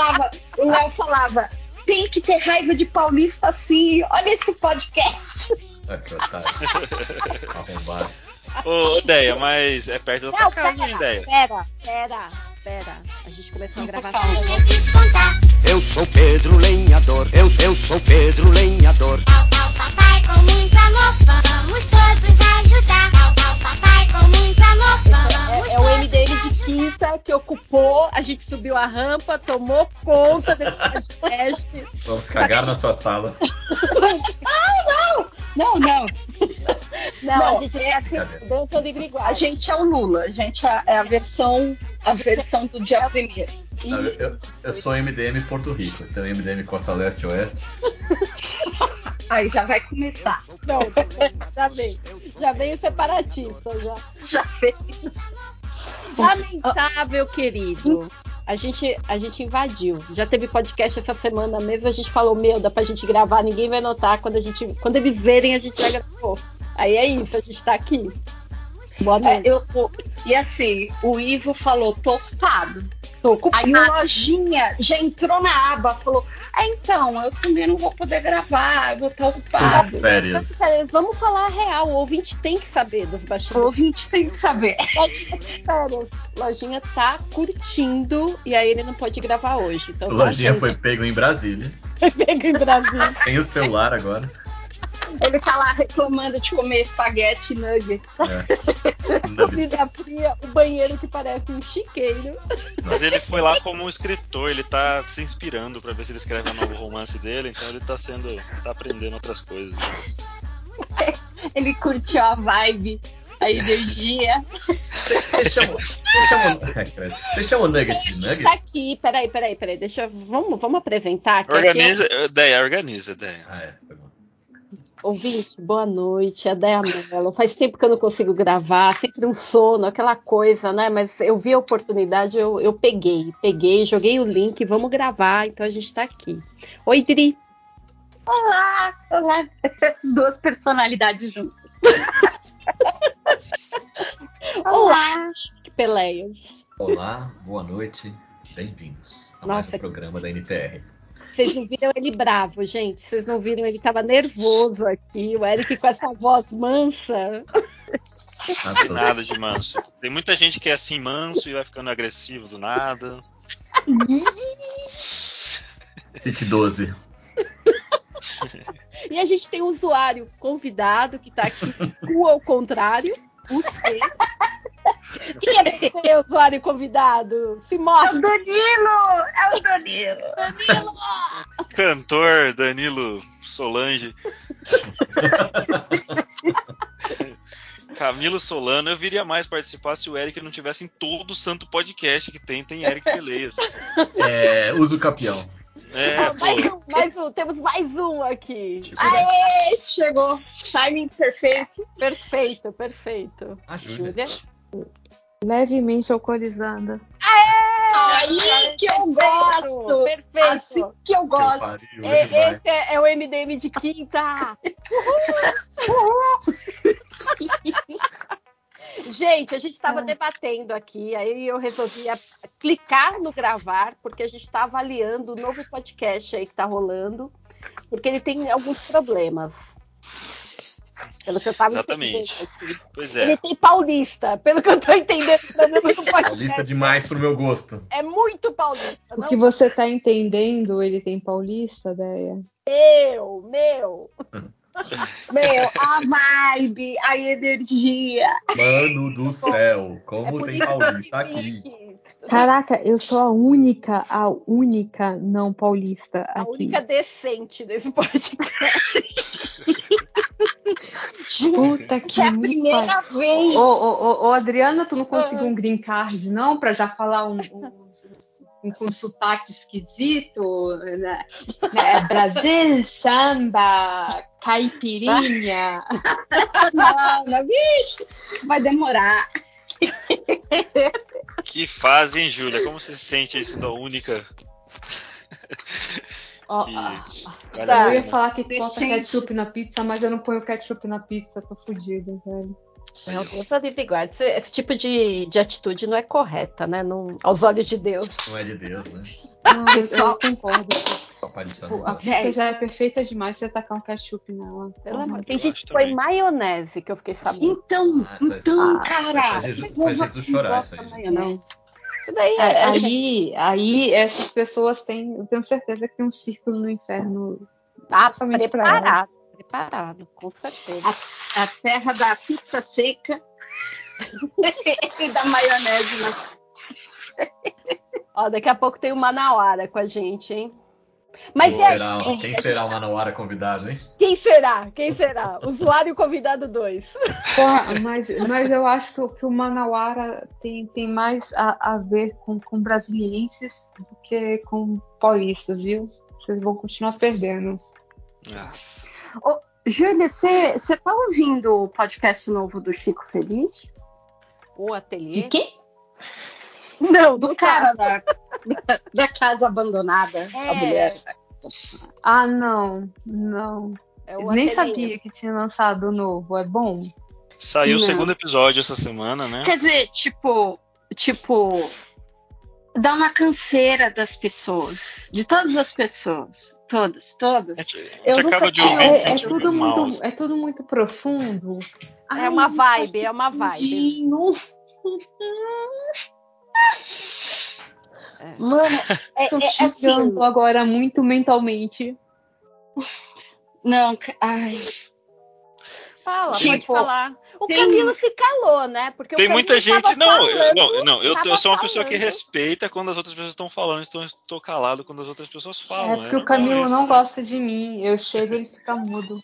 Aí o Léo falava, o Léo falava, tem que ter raiva de paulista assim. Olha esse podcast. Ah, que otário. Arrombado. Ô, Ideia, mas é perto da tua Não, casa, hein, pera, Ideia? pera, pera, pera. A gente começou a gravar. Eu sou Pedro Lenhador, eu, eu sou Pedro Lenhador. Ao, ao papai com muito amor, vamos todos ajudar. Ao, ao papai com muito amor, vamos É, é o MDM que ocupou, a gente subiu a rampa, tomou conta desse podcast. Vamos cagar na sua sala. Não, não. Não, Não, a gente é assim. A gente é o Lula, a gente é é a versão, a versão do dia primeiro. Não, eu, eu- sou MDM Porto Rico, então MDM Costa Leste e Oeste. Aí já vai começar. Não, já vem. Já vem o separatista, já. Já fez. Lamentável, querido. A gente, a gente invadiu. Já teve podcast essa semana mesmo. A gente falou, meu, dá pra gente gravar, ninguém vai notar. Quando, a gente, quando eles verem, a gente já gravou. Aí é isso, a gente tá aqui. Boa É, noite. eu tô- E assim, o Ivo falou, tô ocupado. Tô ocupado. Aí o Lojinha já entrou na aba, falou, ah, então, eu também não vou poder gravar, eu vou estar ocupado. Férias. Vamos falar a real. O ouvinte tem que saber dos O bastidores. ouvinte tem que saber. Lojinha férias. Lojinha tá curtindo e aí ele não pode gravar hoje. Então O tá, Lojinha gente. foi pego em Brasília, pego em Brasília. sem o celular agora. Ele tá lá reclamando de comer espaguete e nuggets. É. Comida fria, o banheiro que parece um chiqueiro. Mas ele foi lá como um escritor, ele tá se inspirando pra ver se ele escreve um novo romance dele, então ele tá sendo. tá aprendendo outras coisas. Ele curtiu a vibe, a energia. Você chama, você chama, Ai, credo. você chama o Nuggets de gente tá Nuggets? aqui, peraí, peraí, peraí. Deixa eu. Vamos, vamos apresentar aqui. Organiza, ideia, organiza, ideia. Ah, é. Foi bom. Ouvinte, boa noite, é Deia Mello. Faz tempo que eu não consigo gravar, sempre um sono, aquela coisa, né? Mas eu vi a oportunidade, eu, eu peguei, peguei, joguei o link, vamos gravar, então a gente tá aqui. Oi, Dri. Olá, olá. As duas personalidades juntas. Olá, que peleias. Olá, boa noite, bem-vindos a mais Nossa. um programa da NTR. Vocês não viram ele bravo, gente. Vocês não viram, ele tava nervoso aqui. O Eric com essa voz mansa. Ah, tô- Nada de manso. Tem muita gente que é assim manso e vai ficando agressivo do nada. City 12. E a gente tem um usuário convidado que tá aqui, o ao contrário, o. Quem é você, usuário convidado? Se É o mostra, Danilo! É o Danilo! Danilo! Cantor Danilo Solange. Camilo Solano, eu viria mais participar se o Eric não tivesse em todo o santo podcast que tem, tem Eric Peleias. É, uso capião. É, mais pô. um, mais um, temos mais um aqui. Tipo, né? Aê, chegou! Timing perfeito. Perfeito, perfeito. A Júlia. Levemente alcoolizada. Aí que eu gosto! Perfeito. Assim que eu Que gosto! pariu, E- hoje vai. Esse é, é o MDM de quinta. Gente, a gente estava debatendo aqui, aí eu resolvi clicar no gravar, porque a gente está avaliando o novo podcast aí que está rolando, porque ele tem alguns problemas. Pelo que eu tava Exatamente. entendendo. Pois Ele é. tem paulista, pelo que eu tô entendendo, o podcast. Paulista demais pro meu gosto. É muito paulista. O Não que você tá entendendo, ele tem paulista, Deia? meu, meu. Meu, a vibe, a energia. Mano do céu, É como por tem paulista aqui. Caraca, eu sou a única, a única não paulista A aqui. única decente desse podcast. Puta Que é a me primeira vez. Ô, ô, ô, Adriana, tu não conseguiu um green card, não? Pra já falar um, um com sotaque esquisito? Né? Né? Brasil, samba, caipirinha. Não, não, bicho, vai demorar. Que fase, hein, Júlia? Como você se sente aí sendo a única Ó, que. ah, vale a eu ia falar que Decente. ketchup na pizza, mas eu não ponho ketchup na pizza, tô fodida, velho. Meu Deus, a livre guarda. Esse, esse tipo de, de atitude não é correta, né? Não, aos olhos de Deus. Não é de Deus, né? Não, eu, eu concordo. Tipo, a pizza já é perfeita demais você tacar um ketchup nela. Pelo amor- Eu Tem gente que também. maionese, que eu fiquei sabendo. Então, Nossa, então, ah, cara. faz Jesus- faz Jesus chorar isso aí, maionese. Isso daí é, É, é- aí, aí essas pessoas têm, eu tenho certeza que tem um círculo no inferno. pra preparado. Preparado, com certeza. A terra da pizza seca e da maionese. Na... Ó, daqui a pouco tem o Manauara com a gente, hein? Mas Quem e aí, será, quem será o Manauara convidado, hein? quem será? Quem será? Usuário convidado 2. Porra, mas, mas eu acho que, o- que o Manauara tem, tem mais a, a ver com, com brasilienses do que com paulistas, viu? Vocês vão continuar perdendo. Nossa. Júlia, você tá ouvindo o podcast novo do Chico Feliz? O ateliê. De quem? Não, Do cara da, da, da casa abandonada, É. a mulher. Ah, não, não. É o Nem ateliê. sabia que tinha lançado o novo. É bom? Saiu o Não. segundo episódio essa semana, né? Quer dizer, tipo, tipo, dá uma canseira das pessoas, de todas as pessoas, todas, A todas. gente, a gente Eu nunca acaba de ouvir É, é tudo mal. muito, é tudo muito profundo. É uma vibe, é uma vibe. Mano, é, Tô é assim. agora muito mentalmente. Não, ai. Fala, Tipo, pode falar. O tem- Camilo se calou, né? Porque Tem o muita gente. Não, eu, falando, não, não, eu, eu sou uma pessoa que falando. respeita quando as outras pessoas estão falando, então estou calado quando as outras pessoas É falam. porque o normal Camilo isso. não gosta de mim. Eu chego e ele fica mudo.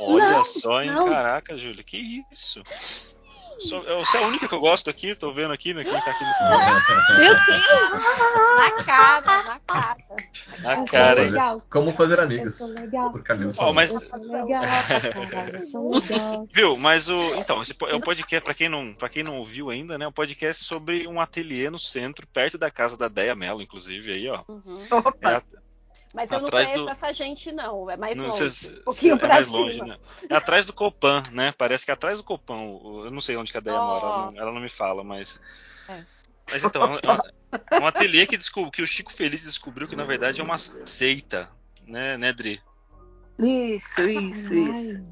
Olha Não, só, hein? não. Caraca, Júlia, que isso? Você é a única que eu gosto aqui, tô vendo aqui, né? Quem tá aqui nesse Meu Deus! Na cara, na cara. Na cara, hein? legal. Como fazer Eu amigos? sou legal. Por Camilo Ó, mas-. Viu? Mas o. Então, esse é um podcast, pra quem, não, pra quem não ouviu ainda, né? Um podcast sobre um ateliê no centro, perto da casa da Deia Mello, inclusive, aí, ó. Uhum. É, a- Mas eu não Atrás conheço do- essa gente, não. É mais não longe. se- um pouquinho é pra mais cima. longe, né? É atrás do Copan, né? Parece que é atrás do Copan. Eu não sei onde que a Deia Oh. mora, ela não, ela não me fala, mas. É. Mas então, é um, é um ateliê que, descob- que o Chico Feliz descobriu que na verdade é uma seita, né, né, Dri? Isso, isso, isso.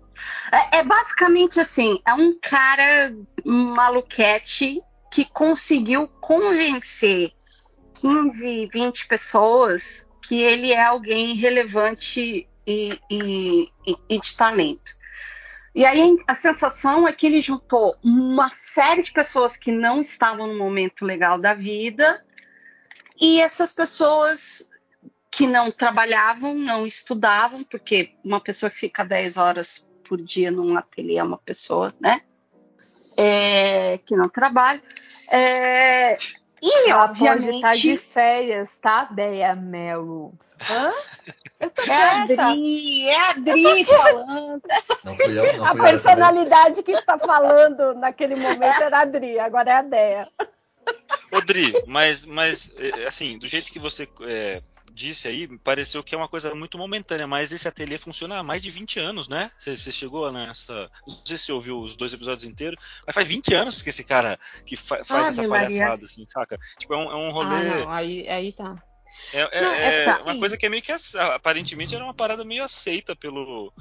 É, é basicamente assim, é um cara maluquete que conseguiu convencer 15, 20 pessoas que ele é alguém relevante e, e- e- de talento. E aí a sensação é que ele juntou uma série de pessoas que não estavam no momento legal da vida e essas pessoas que não trabalhavam, não estudavam, porque uma pessoa que fica 10 horas por dia num ateliê é uma pessoa, né? É, que não trabalha. É, e, Ela pode estar de obviamente, férias, tá, Deia Melo? Hã? Eu tô é a. Adri, é a Adri falando. Não fui eu, não A fui vez. personalidade que está falando naquele momento era a Adri, agora é a Deia. Ô, Dri, mas, mas é, assim, do jeito que você é, disse aí, pareceu que é uma coisa muito momentânea, mas esse ateliê funciona há mais de 20 anos, né? Você, você chegou nessa. Não sei se você ouviu os dois episódios inteiros, mas faz 20 anos que esse cara que fa- faz essa Maria. palhaçada, assim, saca? Tipo, é um, é um rolê. Ah, não, aí, aí tá. É, é- Não, é é porque, uma assim- coisa que é meio que aparentemente era uma parada meio aceita pelo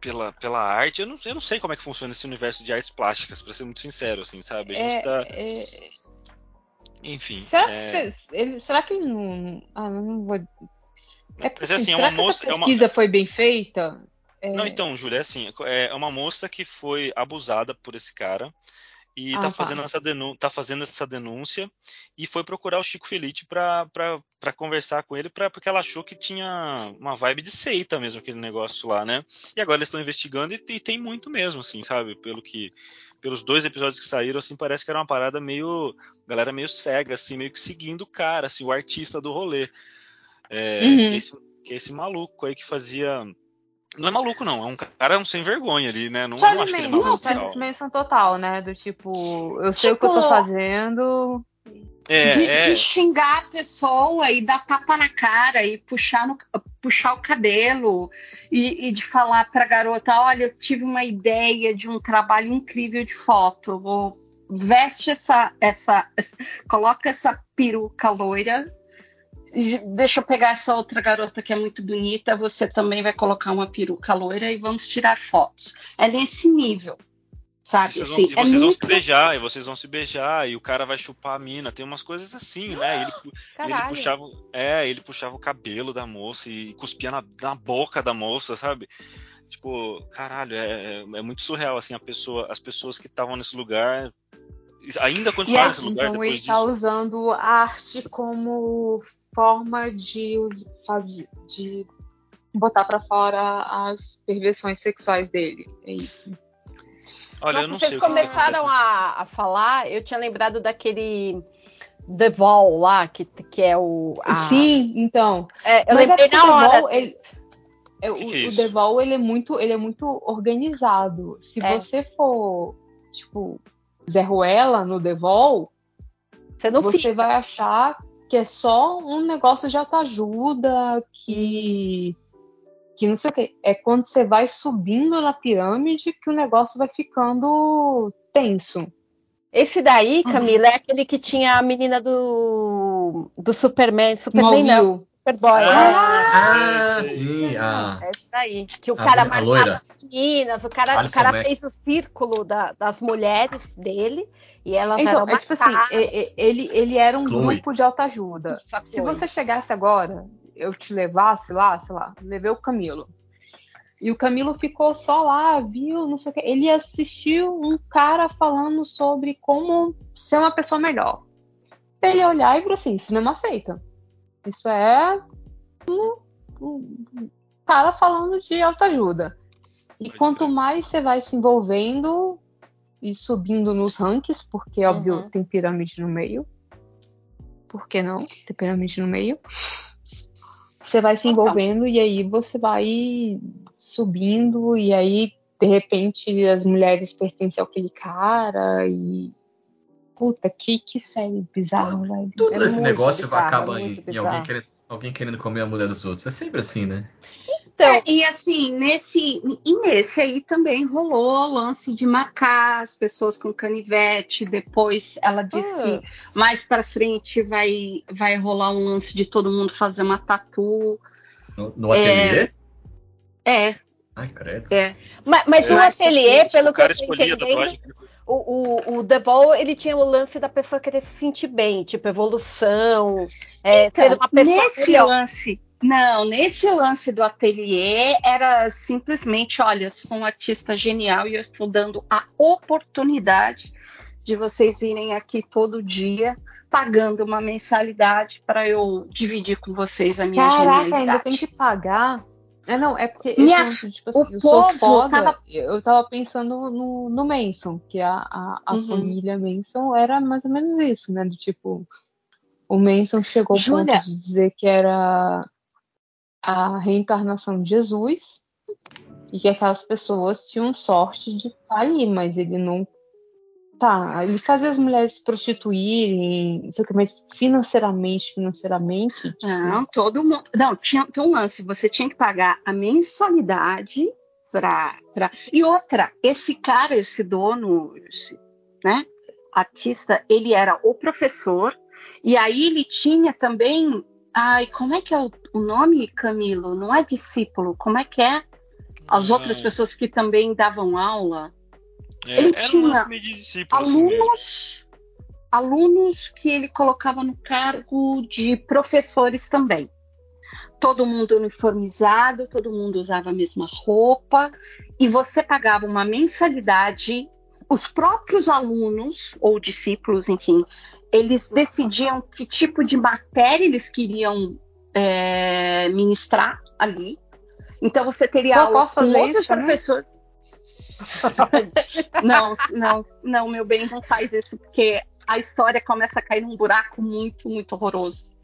pela, pela arte. Eu não, eu não sei como é que funciona esse universo de artes plásticas, pra ser muito sincero, assim, sabe? A gente É, tá, é, enfim. será, que é, cê- ele, será que ele não. Ah, não, vou. É porque, Mas, assim, é uma que moça- essa é uma- pesquisa foi bem feita? É, Não, então, Júlia, é assim, é uma moça que foi abusada por esse cara e Ah, tá, tá. fazendo essa tá fazendo essa denúncia e foi procurar o Chico Felite pra conversar com ele, pra, porque ela achou que tinha uma vibe de seita mesmo, aquele negócio lá, né? E agora eles estão investigando e, e tem muito mesmo, assim, sabe? Pelo que. Pelos dois episódios que saíram, assim, parece que era uma parada meio. Galera meio cega, assim, meio que seguindo o cara, assim, o artista do rolê. É, Uhum. que, é esse, que é esse maluco aí que fazia. Não é maluco, não. É um cara um sem vergonha ali, né? Não, eu não acho que ele é Charlie maluco. Charlie Manson total, né? Do tipo, eu sei o que eu tô Tipo, fazendo. É, de, é. de xingar a pessoa e dar tapa na cara e puxar, no, puxar o cabelo e, e de falar para a garota: olha, eu tive uma ideia de um trabalho incrível de foto. Vou veste essa, essa, essa coloca essa peruca loira. Deixa eu pegar essa outra garota que é muito bonita. Você também vai colocar uma peruca loira e vamos tirar fotos. É nesse nível, sabe? Vocês vão, Assim, e é vocês vão se beijar, e vocês vão se beijar, e o cara vai chupar a mina. Tem umas coisas assim, né? Ele, ele puxava. É, ele puxava o cabelo da moça e cuspia na, na boca da moça, sabe? Tipo, caralho, é, é- é muito surreal, assim, a pessoa, as pessoas que estavam nesse lugar ainda continuaram nesse lugar Então ele está usando a arte como forma de, fazer, de botar pra fora as perversões sexuais dele. É isso. Olha, eu Nossa, não vocês sei que começaram acontece. a, a falar, eu tinha lembrado daquele The Vol lá, que, que é o. a- Sim, então. É, eu Mas lembrei na hora. Vol, ele- é, o, Que que é o? The Vol, ele é muito, ele é muito organizado. Se É. você for, tipo, Zé Ruela no The Vol, Você não você fica. vai achar que é só um negócio de autoajuda, que que não sei o que. É quando você vai subindo na pirâmide que o negócio vai ficando tenso. Esse daí, Uhum. Camila, é aquele que tinha a menina do, do Superman. Superman não, Smallville. Superboy. Ah, sei, sei. sim. A, É esse daí. Que o A cara marcava as meninas, o cara, o cara Mack. fez o círculo da- das mulheres dele e elas Então, eram é tipo assim, é- é- ele, ele era um Chloe. grupo de autoajuda. Só que Se você chegasse agora, eu te levasse lá, sei lá, levei o Camilo. E o Camilo ficou só lá, viu, não sei o que. Ele assistiu um cara falando sobre como ser uma pessoa melhor. Ele ia olhar e falou assim: isso não me aceita. Isso é um, um cara falando de autoajuda. E Pode quanto mais você vai se envolvendo e subindo nos rankings, porque, óbvio, Uhum. tem pirâmide no meio. Por que não? Tem pirâmide no meio. Você vai se Então. envolvendo e aí você vai subindo e aí, de repente, as mulheres pertencem àquele cara e... Puta, que, que série bizarra, velho. Tudo É esse negócio bizarro, acaba é em, em alguém, bizarro. querendo, alguém querendo comer a mulher dos outros. É sempre assim, né? Então, É, e assim, nesse, e nesse aí também rolou o lance de marcar as pessoas com canivete. Depois ela disse Ah. que mais pra frente vai, vai rolar um lance de todo mundo fazer uma tatu. No, no ateliê? É, Ai, credo. é. mas, mas Eu o que ateliê, pelo O que eu entendendo, tatuagem. o, o, o The Vol, ele tinha o lance da pessoa querer se sentir bem, tipo, evolução, é, Então, ser uma pessoa nesse melhor. lance, não, nesse lance do ateliê era simplesmente, olha, eu sou um artista genial e eu estou dando a oportunidade de vocês virem aqui todo dia pagando uma mensalidade para eu dividir com vocês a minha Caraca, genialidade. ainda tem que pagar. É, não, é porque Minha- tipo o assim, eu sou povo foda. tava- Eu tava pensando no, no Manson, que a, a, a Uhum. família Manson era mais ou menos isso, né? Do tipo, o Manson chegou ao ponto de dizer que era a reencarnação de Jesus e que aquelas pessoas tinham sorte de estar ali, mas ele não. Tá, ele fazia as mulheres se prostituírem, não sei o que, mas financeiramente, financeiramente, tipo, Não, todo mundo. Não, tinha, tem um lance. Você tinha que pagar a mensalidade para. Pra... E outra, esse cara, esse dono, né? Artista, ele era o professor, e aí ele tinha também. Ai, como é que é o, o nome, Camilo? Não é discípulo, como é que é? As outras Ah, pessoas que também davam aula. é, ele era um tinha meio de discípulo, assim mesmo. Alunos, alunos que ele colocava no cargo de professores também. Todo mundo uniformizado, todo mundo usava a mesma roupa, e você pagava uma mensalidade. Os próprios alunos ou discípulos, enfim, eles decidiam que tipo de matéria eles queriam é, ministrar ali. Então você teria Pô, aula posso com fazer outros isso professores. não, não, não, meu bem, não faz isso, porque a história começa a cair num buraco muito, muito horroroso.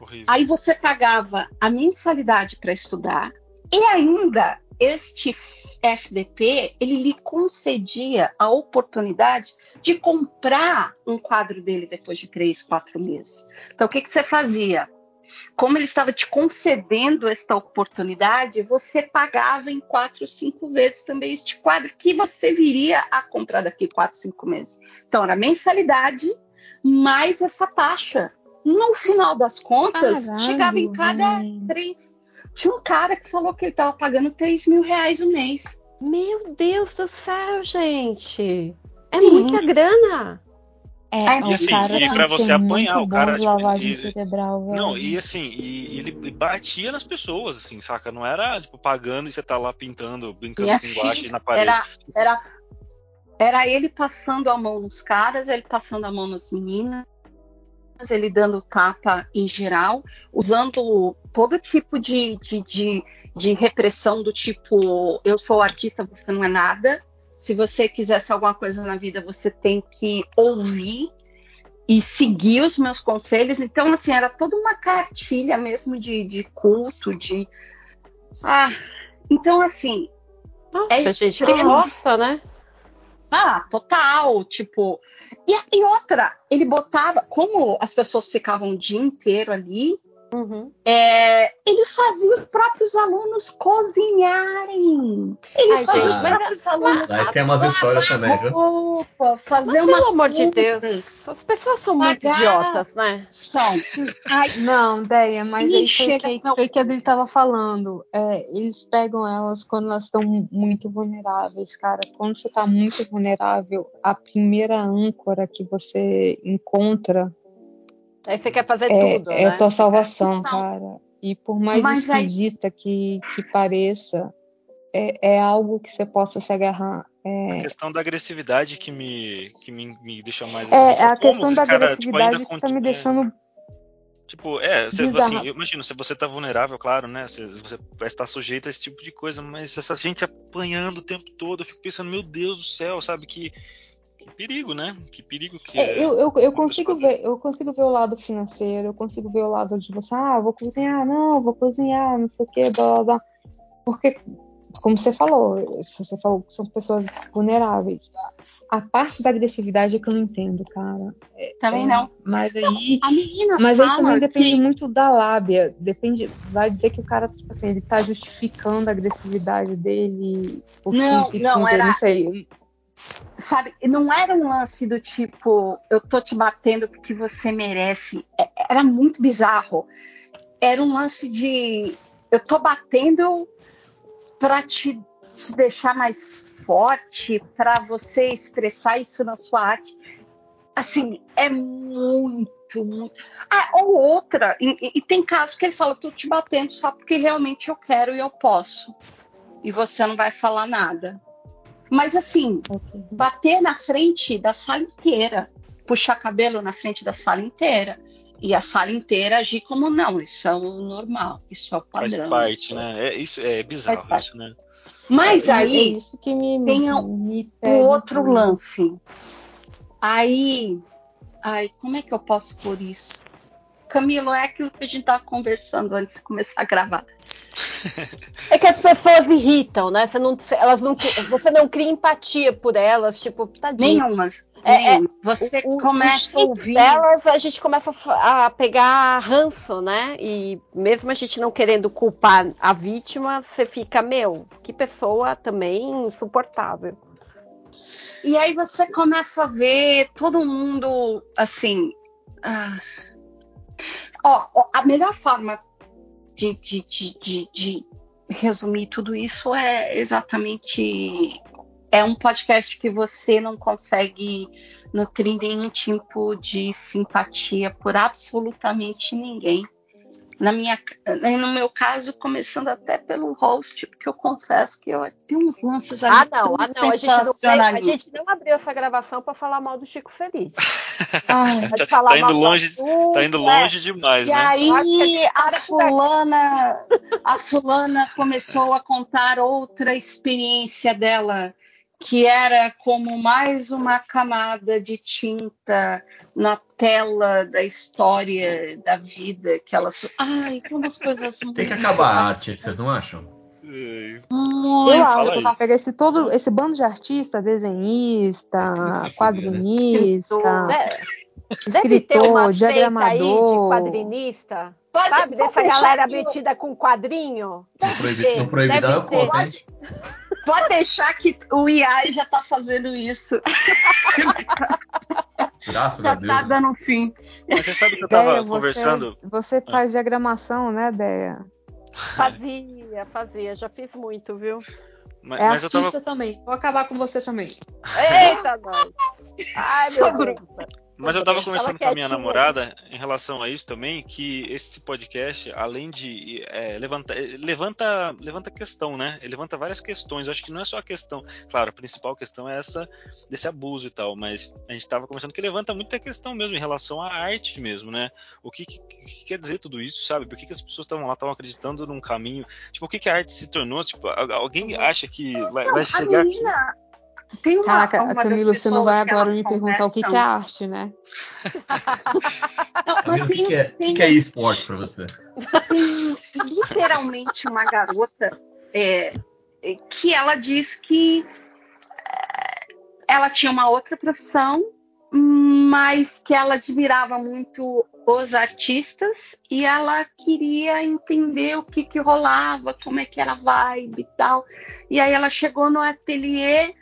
Horrível. Aí você pagava a mensalidade para estudar e ainda este FDP ele lhe concedia a oportunidade de comprar um quadro dele depois de três, quatro meses. Então o que, que você fazia? como ele estava te concedendo esta oportunidade, você pagava em quatro, cinco vezes também este quadro que você viria a comprar daqui quatro, cinco meses. Então, era mensalidade mais essa taxa. No final das contas, Caralho, chegava em cada três. Tinha um cara que falou que ele estava pagando 3 mil reais o mês. Meu Deus do céu, gente. É Sim. muita grana. É, Ai, o assim, cara e tem pra você apanhar, muito o cara, tipo, lavagem ele- cerebral, velho. Não, e assim, e, e ele batia nas pessoas, assim, saca? Não era, tipo, pagando e você tá lá pintando, brincando Minha com guache filha, na parede. Era, era, era ele passando a mão nos caras, ele passando a mão nas meninas, ele dando tapa em geral, usando todo tipo de, de, de, de repressão do tipo, eu sou artista, você não é nada. Se você quisesse alguma coisa na vida, você tem que ouvir e seguir os meus conselhos. Então, assim, era toda uma cartilha mesmo de, de culto, de. Ah, então, assim, Nossa, É gente, que extremo. bosta, né? Ah, total, tipo. E, e outra, ele botava, como as pessoas ficavam o dia inteiro ali, Uhum. é, ele fazia os próprios alunos cozinharem. Ele Ai, fazia gente, os mas- próprios alunos Aí tem umas histórias também, viu? roupa, fazer Mas, umas pelo amor de. Deus, as pessoas são muito Pagar- idiotas, né? São. Ai, Não, Deia, mas Ih, aí foi, que, não. foi que ele tava falando. É, eles pegam elas quando elas estão muito vulneráveis, cara. Quando você tá muito vulnerável, a primeira âncora que você encontra Aí você quer fazer é, tudo, é né? a tua salvação, Então, cara. E por mais mas aí- esquisita que, que pareça, é, é algo que você possa se agarrar. A É, questão da agressividade que me, que me, me deixa mais é, assim. é a como questão esse da cara, tipo, ainda agressividade que tá me continua- deixando Tipo, é, você, assim, eu imagino, se você tá vulnerável, claro, né? Você, você vai estar sujeito a esse tipo de coisa, mas essa gente apanhando o tempo todo, eu fico pensando, meu Deus do céu, sabe? Que, que perigo, né? Que perigo que É, é. eu, eu, eu consigo ver, eu consigo ver o lado financeiro, eu consigo ver o lado de você, ah, vou cozinhar, não, vou cozinhar, não sei o que, blá blá blá. Porque, como você falou, se você falou que são pessoas vulneráveis. A parte da agressividade é que eu não entendo, cara. também É, não. Mas aí. A menina Mas aí também depende que muito da lábia. Depende, vai dizer que o cara, tipo assim, ele tá justificando a agressividade dele por Não, Y, não, era- não sei. Sabe, não era um lance do tipo, eu tô te batendo porque você merece. É- Era muito bizarro. Era um lance de, eu tô batendo pra te, te deixar mais forte, pra você expressar isso na sua arte. Assim, é muito, muito. Ah, ou outra, e, e- e tem casos que ele fala, tô te batendo só porque realmente eu quero e eu posso. E você não vai falar nada. Mas assim, Ok. bater na frente da sala inteira, puxar cabelo na frente da sala inteira. E a sala inteira agir como não, isso é o normal, isso é o Faz padrão. parte, né? É, isso é bizarro Faz parte. isso, né? Mas É- é aí, isso que me, tem me o outro também. lance. Aí, ai, como é que eu posso pôr isso? Camilo, é aquilo que a gente tava conversando antes de começar a gravar. É que as pessoas irritam, né? Você não, elas não, você não cria empatia por elas, tipo, tadinho. Nenhumas. É, nenhuma. Você O- o começa a jeito ouvir. delas, a gente começa a a pegar ranço, né? E mesmo a gente não querendo culpar a vítima, você fica, meu, que pessoa também insuportável. E aí você começa a ver todo mundo assim. ah. Ó, ó, a melhor forma de, de, de, de, resumir tudo isso é exatamente. É um podcast que você não consegue nutrir nenhum tipo de simpatia por absolutamente ninguém. Na minha, no meu caso, começando até pelo host, porque eu confesso que eu tenho uns lances ali Ah, não, ah, não. A gente não, a gente não abriu essa gravação pra falar mal do Chico Feliz. Ai, falar Tá indo longe- Arthur, Tá indo é. longe demais, E né? Que aí a para fulana, a fulana começou a contar outra experiência dela, que era como mais uma camada de tinta na tela da história da vida que ela. so- Ai, tem umas coisas muito. Tem que acabar a arte, vocês não acham? Muito. Eu acho que pegar esse todo esse bando de artista, desenhista, né? quadrinista, Né? Deve ter uma escritor, seita aí de diagramador. quadrinista. Pode, Sabe, pode dessa galera o- metida com quadrinho? No, proibi ter, no Proibidão eu conto, hein? Pode deixar que o AI já tá fazendo isso. Graças a Já Deus. tá dando fim. Mas você sabe que eu tava Deia, você- conversando. Você faz diagramação, né, Deia? Fazia, fazia. Já fiz muito, viu? Mas, É mas eu artista tava, também. Vou acabar com você também. Eita, nós. Ai, meu Sobrou. Deus. Mas eu tava conversando com a minha namorada em relação a isso também, que esse podcast, além de é, levanta, é, levanta, levanta questão, né? Ele levanta várias questões. Eu acho que não é só a questão. Claro, a principal questão é essa desse abuso e tal, mas a gente tava conversando que levanta muita questão mesmo em relação à arte mesmo, né? O que, que- que quer dizer tudo isso, sabe? Por que, que as pessoas estavam lá, estavam acreditando num caminho? Tipo, o que, que a arte se tornou? Tipo, alguém acha que vai, vai a chegar aqui? Tem uma, Caraca, uma das Camilo, você não vai agora me perguntar o que, que é arte, né? Não, mas o que, tem- que é, o que tem- que é esporte pra você? tem literalmente uma garota é, é, que ela diz que é, ela tinha uma outra profissão, mas que ela admirava muito os artistas e ela queria entender o que, que rolava, como é que era a vibe e tal. E aí ela chegou no ateliê,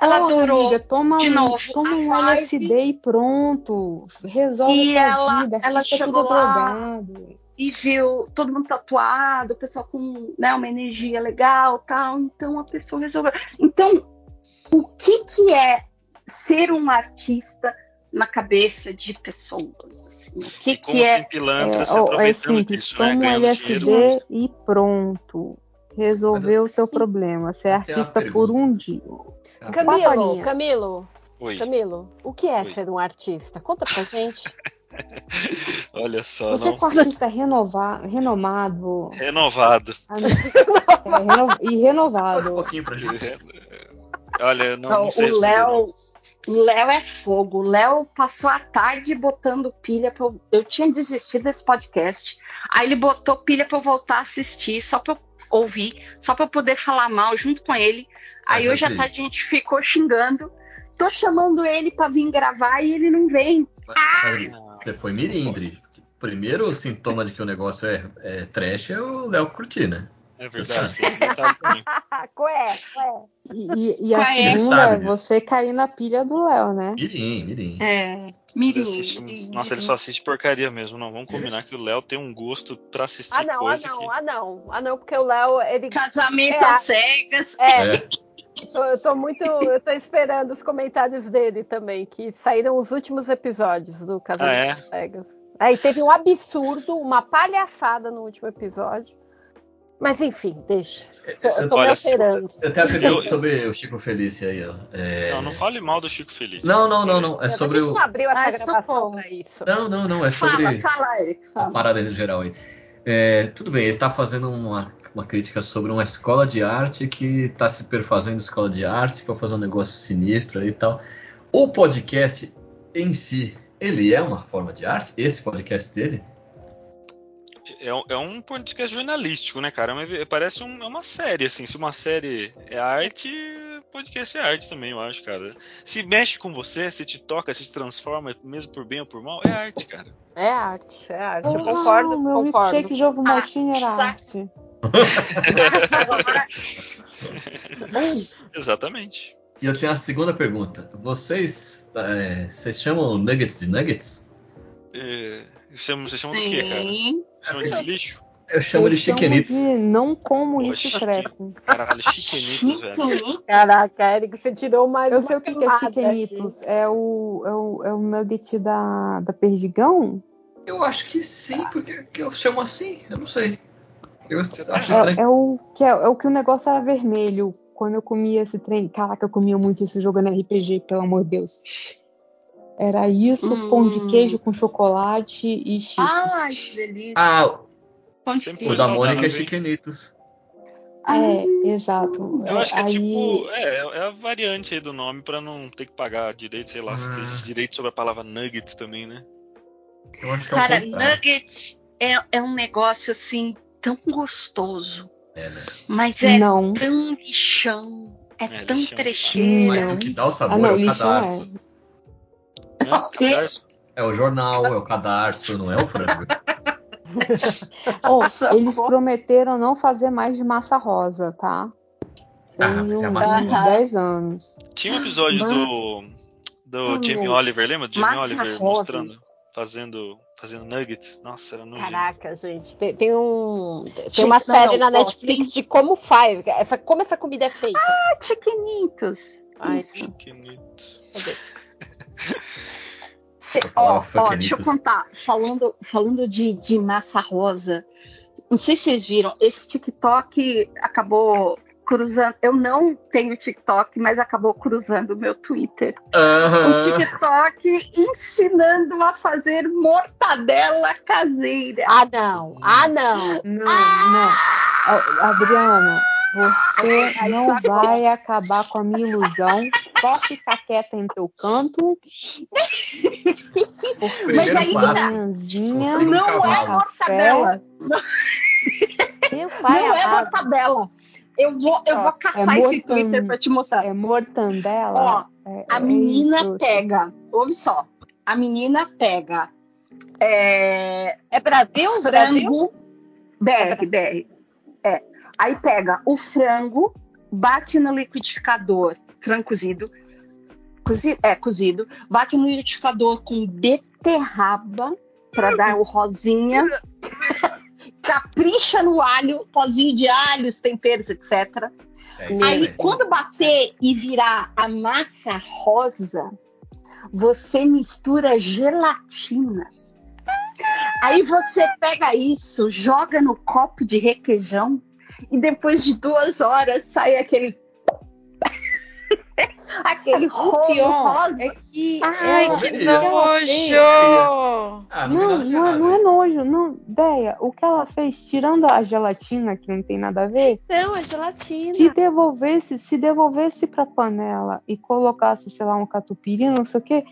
ela Porra, adorou. amiga, toma, de um- novo, toma um vibe. LSD e pronto. Resolve E a ela- vida. ela chegou tudo lá, drogado. e viu todo mundo tatuado, o pessoal com né, uma energia legal tal. Então a pessoa resolveu. Então, o que, que é ser um artista na cabeça de pessoas? assim? O que, E como que é. pilantra É, se é simples, disso, né? toma um Ganhando LSD dinheiro. e pronto. Resolveu o seu problema. Uma artista por um dia. Camilo, Papalinha. Camilo, Oi, Camilo, o que é Oi. ser um artista? Conta pra gente. olha só, Você não. com artista renova, renomado Renovado. é, reno- e Conta um renovado. pouquinho pra gente. Olha, não, Não, não sei o Léo. O Léo é fogo. O Léo passou a tarde botando pilha pra eu. Eu tinha desistido desse podcast. Aí ele botou pilha pra eu voltar a assistir, só pra eu ouvir, só pra eu poder falar mal junto com ele. Aí Mas hoje à tarde a gente ficou xingando. Tô chamando ele pra vir gravar e ele não vem. Mas Você foi mirindre. Primeiro sintoma de que o negócio é, é trash é o Léo curtir, né? É verdade, tem esse detalhe também. Ah, qual é? Qual E, e- e a Qual é? segunda é você cair na pilha do Léo, né? Mirim, mirim. É, mirim. assiste- mirim, Nossa, ele só assiste porcaria mesmo. Não, vamos combinar que o Léo tem um gosto pra assistir é? Ah, não, ah, coisa não, que. ah, não. Ah, não, porque o Léo, ele. Casamento É, às cegas. É, É. tô- eu tô muito. Eu tô esperando os comentários dele também, que saíram os últimos episódios do Ah, Casamento é? às Cegas. Aí teve um absurdo, uma palhaçada no último episódio. Mas enfim, deixa. Tô, eu tô Olha. Eu tenho uma pergunta sobre o Chico Felício aí, ó. É... Não, não fale mal do Chico Feliz. Não, não, não, não. É sobre a gente o. não abriu essa Ai, gravação socorro. pra isso. Não, não, não. É sobre. Fala, fala, Eric. a Fala. parada em geral aí. É, tudo bem, ele tá fazendo uma, uma crítica sobre uma escola de arte que tá se perfazendo escola de arte para fazer um negócio sinistro aí e tal. O podcast em si, ele é uma forma de arte? Esse podcast dele? É, um- é um podcast jornalístico, né, cara? Mas parece um- é uma série, assim. Se uma série é arte, podcast é arte também, eu acho, cara. Se mexe com você, se te toca, se te transforma, mesmo por bem ou por mal, é arte, cara. É arte, é arte. Eu Ah, concordo, meu concordo. milkshake de ovo Ah, maltinho era saco. arte. Exatamente. E eu tenho a segunda pergunta. Vocês, é, vocês chamam nuggets de nuggets? É, chama- você chama do quê, cara? Chama de lixo? Eu chamo Eu de chiquenitos. de não como Pô, isso. Caralho, chiquenitos, velho. Chiquenitos. Caraca, Eric, você tirou mais Eu uma sei o que, que é chiquenitos. É o, é, o, é o nugget da, da Perdigão? Eu acho que sim, porque que eu chamo assim, eu não sei. Eu tá acho errado. estranho. É, é o, que é, é o que o negócio era vermelho. Quando eu comia esse trem. Caraca, eu comia muito isso jogando RPG, pelo amor de Deus. Era isso, Hum. pão de queijo com chocolate e cheetos. Ai, que delícia. Ah, Pão de Sempre o foi da queijo. Mônica é hein? chiquenitos. É, exato. Eu acho que é aí, tipo. É, é a variante aí do nome pra não ter que pagar direito, sei lá, se Ah. tem direito sobre a palavra nuggets também, né? Eu acho que é Cara, contrário. nuggets é, é um negócio assim tão gostoso, É, né? mas é Não. tão lixão, é, É, tão lixão. trecheiro. Mas o que dá o sabor Ah, não, é o lixão cadarço. é. Né? É o jornal, é o cadarço, não é o frango. Oh, eles prometeram não fazer mais de massa rosa, tá? Tem Ah, é uns, massa uns rosa. 10 anos. Tinha um episódio do, do Jamie Oliver, lembra? Jamie massa Oliver rosa. mostrando, fazendo, fazendo nuggets. Nossa, era nojento. Caraca, gente, tem, tem um. Tem Gente, uma não, série não, na Netflix de como faz, essa- como essa comida é feita. Ah, chiquinitos. Ai, Isso. Fala, ó, ó, deixa eu contar. Falando, falando de, de massa rosa, não sei se vocês viram, esse TikTok acabou cruzando. Eu não tenho TikTok, mas acabou cruzando o meu Twitter. O Aham. TikTok ensinando a fazer mortadela caseira. Ah, não. Ah, não. Não, não. Ó, Adriana, você Ai, não sabe vai acabar com a minha ilusão. Pode ficar quieta em teu canto. Primeiro aí tá. Não é mortadela. Meu pai não é amado. mortadela. Eu vou, eu vou caçar É esse Twitter pra te mostrar. é mortandela. é, A é menina isso. pega, ouve só, a menina pega é, É Brasil? Brasil? frango, BR, BR, é. Aí pega o frango, bate no liquidificador, frango cozido, cozi, é, cozido, bate no liquidificador com beterraba pra dar o rosinha, capricha no alho, pozinho de alhos, temperos, etc. É, Aí, quando bater e virar a massa rosa, você mistura gelatina. Aí você pega isso, joga no copo de requeijão e depois de duas horas sai aquele. aquele O rolo pior rosa. é que Ai, ela- que o que nojo! Ah, Não, me dá não, é- não é nojo, não. Ideia, o que ela fez, tirando a gelatina, que não tem nada a ver, Não, é gelatina. se devolvesse, se devolvesse pra panela e colocasse, sei lá, um catupiry, não sei o que,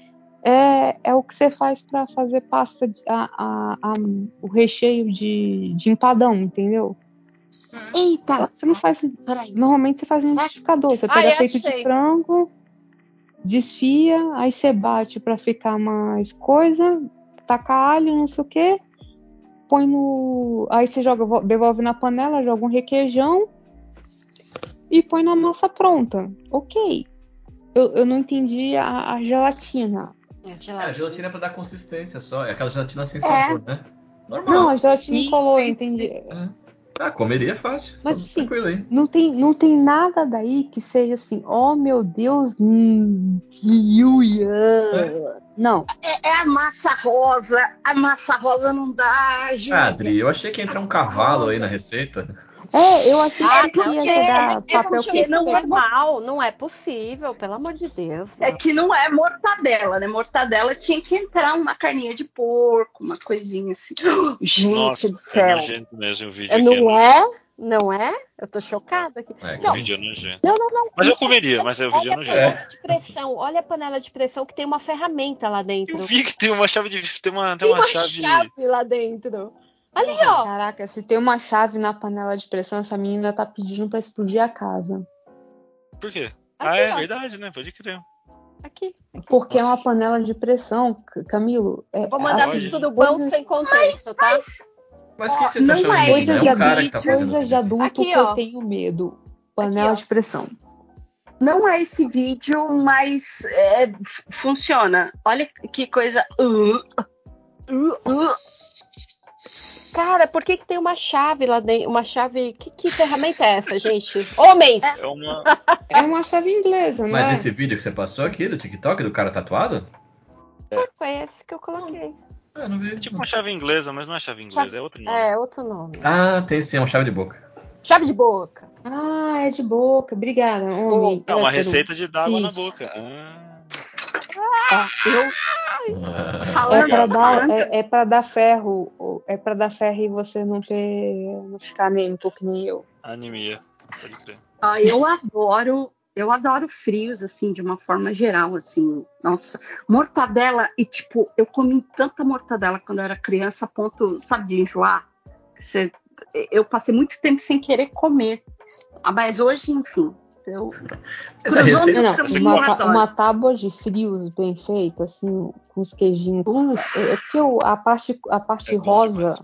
é, é o que você faz pra fazer pasta, de, a, a- a- o recheio de, de empadão, entendeu? Eita! Você não faz. Peraí. Normalmente você faz no liquidificador. Você Ah, pega eu peito achei. de frango, desfia, aí você bate pra ficar mais coisa, taca alho, não sei o que, põe no. Aí você joga, vo- devolve na panela, joga um requeijão e põe na massa pronta. Ok. Eu, eu não entendi a, a gelatina. É, É, a gelatina é pra dar consistência só. É aquela gelatina sem É. sabor, né? Normal. Não, a gelatina isso, entendi. Ah, comeria fácil. Mas Mas sim. tranquilo aí. Não tem, não tem nada daí que seja assim, oh meu Deus, hum, Yuya. Não, É, é a massa rosa. A massa rosa não dá, gente. Ah, Adri, eu achei que ia entrar um cavalo aí na receita. É, eu achei Ah, que ia não, chegar é papel porque não Não é é mal, não é possível, pelo amor de Deus. É que não é mortadela, né? Mortadela tinha que entrar uma carninha de porco, uma coisinha assim. Gente Nossa, do é céu. nojento mesmo o vídeo É, aqui. não é? Não é? Eu tô chocada aqui. É, O Não. vídeo é nojento. Não, não, não. Mas eu comeria, mas o vídeo é Olha a nojento. panela de pressão, olha a panela de pressão que tem uma ferramenta lá dentro. Eu vi que tem uma chave de. Tem uma, tem Tem uma uma chave. chave lá dentro. Ali, ó. Caraca, se tem uma chave na panela de pressão, essa menina tá pedindo pra explodir a casa. Por quê? Aqui, ah, é ó. verdade, né? Pode crer. Aqui. Porque é Nossa. uma panela de pressão, Camilo. É, Vou mandar assim, tudo bom coisas- sem contexto, tá? Mas Ó, quem você tá não é Coisas É um que adulto, tá fazendo coisas de adulto Aqui, que ó. eu tenho medo. Panela Aqui, de pressão. Não é esse vídeo, mas é, funciona. Olha que coisa. Uh, uh. Cara, por que, que tem uma chave lá dentro? Uma chave. Que, que ferramenta é essa, gente? Homens! É uma. É uma chave inglesa, Mas né? esse vídeo que você passou aqui do TikTok, do cara tatuado? Foi esse que eu coloquei. Ah, não vi. Tipo uma chave inglesa, mas não é chave inglesa, é outro nome. É, outro nome. Ah, tem sim, é uma chave de boca. Chave de boca. Ah, é de boca. Obrigada, homem. É uma receita de dar água na boca. Ah. Eu Ah, É pra, dar, é, é pra dar ferro. É pra dar ferro e você não ter. não ficar anêmico que nem eu. Anemia. Pode crer. ó, eu adoro. Eu adoro frios, assim, de uma forma geral, assim. Nossa, mortadela, e tipo, eu comi tanta mortadela quando eu era criança, a ponto, sabe, de enjoar. Você- eu passei muito tempo sem querer comer. Ah, Mas hoje, enfim, eu. Essa receita. Não, mim, uma, eu uma tábua de frios bem feita, assim, com os queijinhos. É, é porque o- a parte, a parte É rosa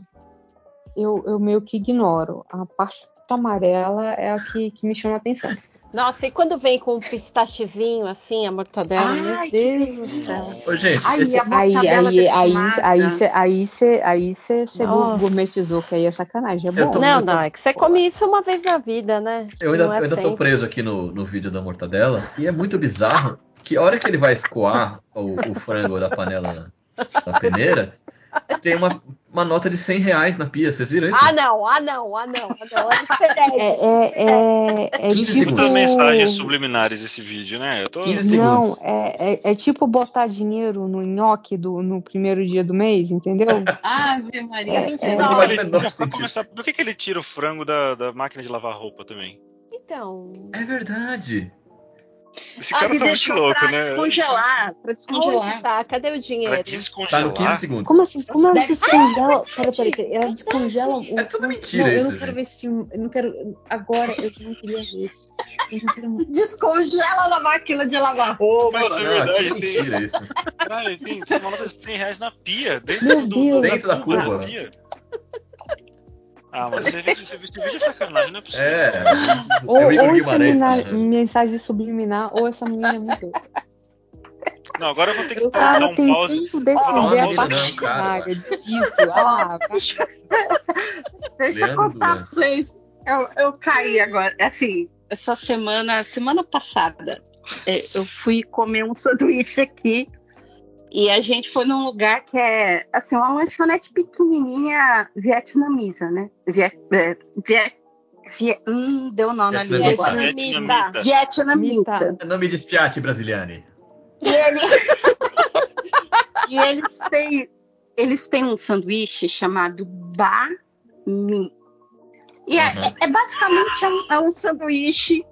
eu, eu meio que ignoro. A parte amarela é a que, que me chama a atenção. Nossa, e quando vem com um pistachezinho assim, a mortadela, Ai, meu Deus do céu. Ô, gente, esse- a Aí, mortadela aí, aí, aí, cê- aí, cê- aí você gourmetizou, que aí é sacanagem. É bom. tô- Não, não, é que você come isso uma vez na vida, né? eu ainda, é eu ainda tô preso aqui no, no vídeo da mortadela e é muito bizarro que a hora que ele vai escoar o, o frango da panela da peneira, tem uma, uma nota de 100 reais na pia. Vocês viram isso? Ah, não, ah, não, ah, não, ah, não. É. É, é, é, é 15 tipo... segundos. Mensagens subliminares esse vídeo, né? Eu tô. 15 Não, segundos. é, é, é tipo botar dinheiro no nhoque do, no primeiro dia do mês, entendeu? Ave Maria. É, é, Não Não, Ele- pra começar, por que, que ele tira o frango da, da máquina de lavar roupa também? Então. É verdade. Esse Ah, cara me tá muito louco, pra né? descongelar, pra Onde descongelar. tá? Cadê o Pra dinheiro? Tá no descongelar. 15 segundos. Como assim? Como ela Deve- descongela? Peraí, peraí, peraí. Ela descongela o. É tudo mentira Não, eu não quero gente. ver esse filme. Eu não quero. Agora eu não queria ver. Eu não quero... Descongela na máquina de lavar roupa. Nossa, é Não, verdade. tudo Tem, mentira isso. caralho, tem, tem uma nota de 100 reais na pia. Dentro Meu do, Deus. Dentro da cuba cuba. pia. Ah, mas você viu esse vídeo é sacanagem, não é possível. É. Ou, é Igor ou é Guimarães. mina- né? mensagem subliminar, ou essa menina é muito. Não, agora eu vou ter que Eu dar um pause. tentando Não, decidir a não, parte não, cara. vaga, desisto. Ah, vai. Deixa eu contar pra vocês. Eu, eu caí agora. Assim, essa semana, semana passada, é, eu fui comer um sanduíche aqui e a gente foi num lugar que é, assim, uma lanchonete pequenininha vietnamesa, né? Viet, é, viet, viet, hum, deu nó na língua Vietnamita. agora. Vietnamita. Vietnamita. Mita. Não me despiate, brasiliane. E, ele- e eles têm eles têm um sanduíche chamado ba mi. E é, Uhum. é- é basicamente é um, é um sanduíche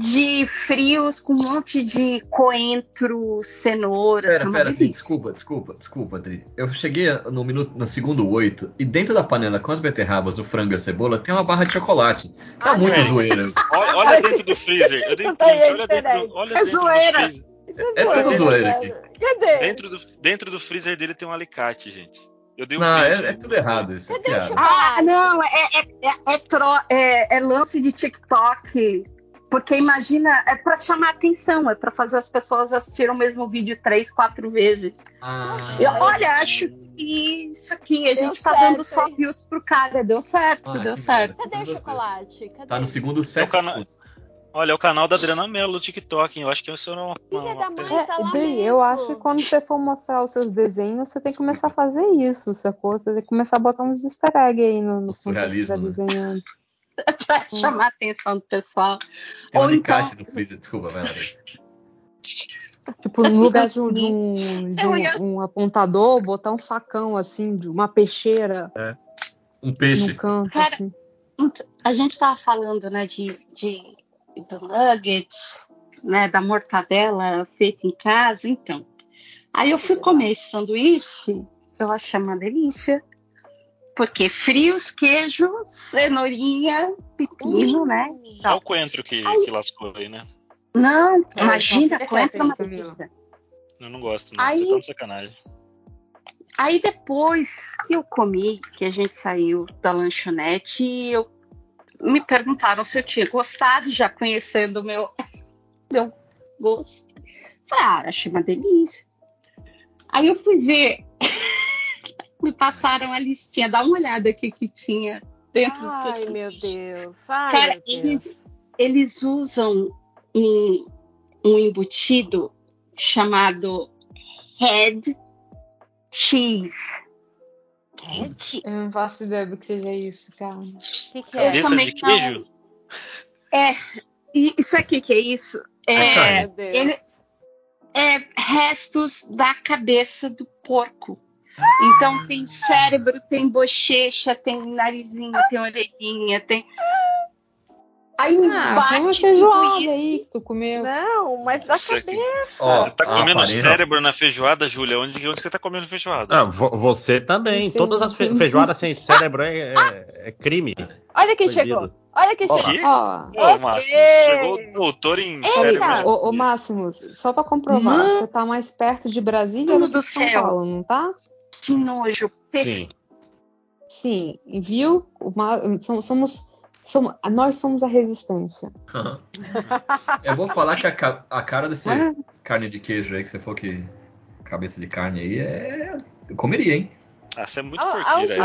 de frios com um monte de coentro, cenoura. Pera, é uma pera, Dri, delícia. desculpa, desculpa, desculpa, Dri. Eu cheguei no minuto, no segundo 8 e dentro da panela com as beterrabas, o frango e a cebola tem uma barra de chocolate. Tá Ah, muito não. zoeira. Olha, olha dentro do freezer. Eu dei um print, é olha dentro, olha É dentro do zoeira. freezer. É tudo zoeira aqui. Cadê? Dentro do, dentro do freezer dele tem um alicate, gente. Eu dei um Não, print. é, é tudo errado isso. É Cadê o piada. Ah, não, é, é, é, é tro- é- é lance de TikTok. Porque imagina, é pra chamar atenção, é pra fazer as pessoas assistirem o mesmo vídeo três, quatro vezes. Ah, Eu, olha, acho que isso aqui, a gente tá certo, dando só views pro cara. Deu certo, Ah, deu que certo. merda. Cadê o chocolate? Cadê? Tá no segundo 7 cana- segundos. Olha, é o canal da Adriana Mello no TikTok. hein? Eu acho que isso é uma. Filha uma, da mãe. É, tá lá Dri, mesmo. eu acho que quando você for mostrar os seus desenhos, você tem que começar a fazer isso, sacou? Você tem que começar a botar uns easter egg aí no, no O quando você surrealismo, estiver né? desenhando. pra chamar a atenção do pessoal. Tem um Ou alicate então- no freezer. Desculpa, vai lá. Tipo, no lugar de, um, de um- de um- um apontador, botar um facão assim, de uma peixeira Um peixe. no canto. Cara, assim. A gente tava falando, né, de, de do nuggets, né, da mortadela feita em casa, então. Aí eu fui comer esse sanduíche, eu achei uma delícia. Porque frios, queijo, cenourinha, pepino, né? Só o coentro que, que lascou aí, né? Não, É, imagina, coentro é uma aí, delícia. Eu não gosto, não. Aí- Você tá de sacanagem. Aí depois que eu comi, que a gente saiu da lanchonete, eu me perguntaram se eu tinha gostado, já conhecendo o meu, meu gosto. Falei, ah, achei uma delícia. Aí eu fui ver, me passaram a listinha, dá uma olhada aqui que tinha dentro do Ai, teu meu sanduíche. Deus. Ai, Cara, meu Deus. eles, eles usam um, um embutido chamado head cheese. Red? Eu não faço ideia do que seja isso, cara. O que, que Eu é? Cabeça de não. queijo? E isso aqui que é isso? É É. Meu ele- é restos da cabeça do porco. Então tem cérebro, tem bochecha, tem narizinho, tem orelhinha, tem. Aí me Ah, foi uma bate feijoada tudo isso. aí que tu comeu. Não, mas da Isso aqui. cabeça. Ó, Você tá a comendo cérebro na feijoada, Júlia? Onde, onde você tá comendo feijoada? Ah, vo- você também. Você- Todas as fe- feijoadas sem cérebro é, é- é crime. Olha quem Proibido. chegou. Olha quem chegou. Ó, Ô, Márcio, chegou o doutor em Eita! cérebro. Ô, ô Máximos, só pra comprovar, você tá mais perto de Brasília Mano do do que de São céu. Paulo, não tá? Que nojo. Sim. Sim, viu? Uma- somos, somos, somos- nós somos a resistência. Eu vou falar que a, a cara desse Ah. carne de queijo aí que você falou que cabeça de carne aí é. Eu comeria, hein? Ah, você é muito Ah, porqueira.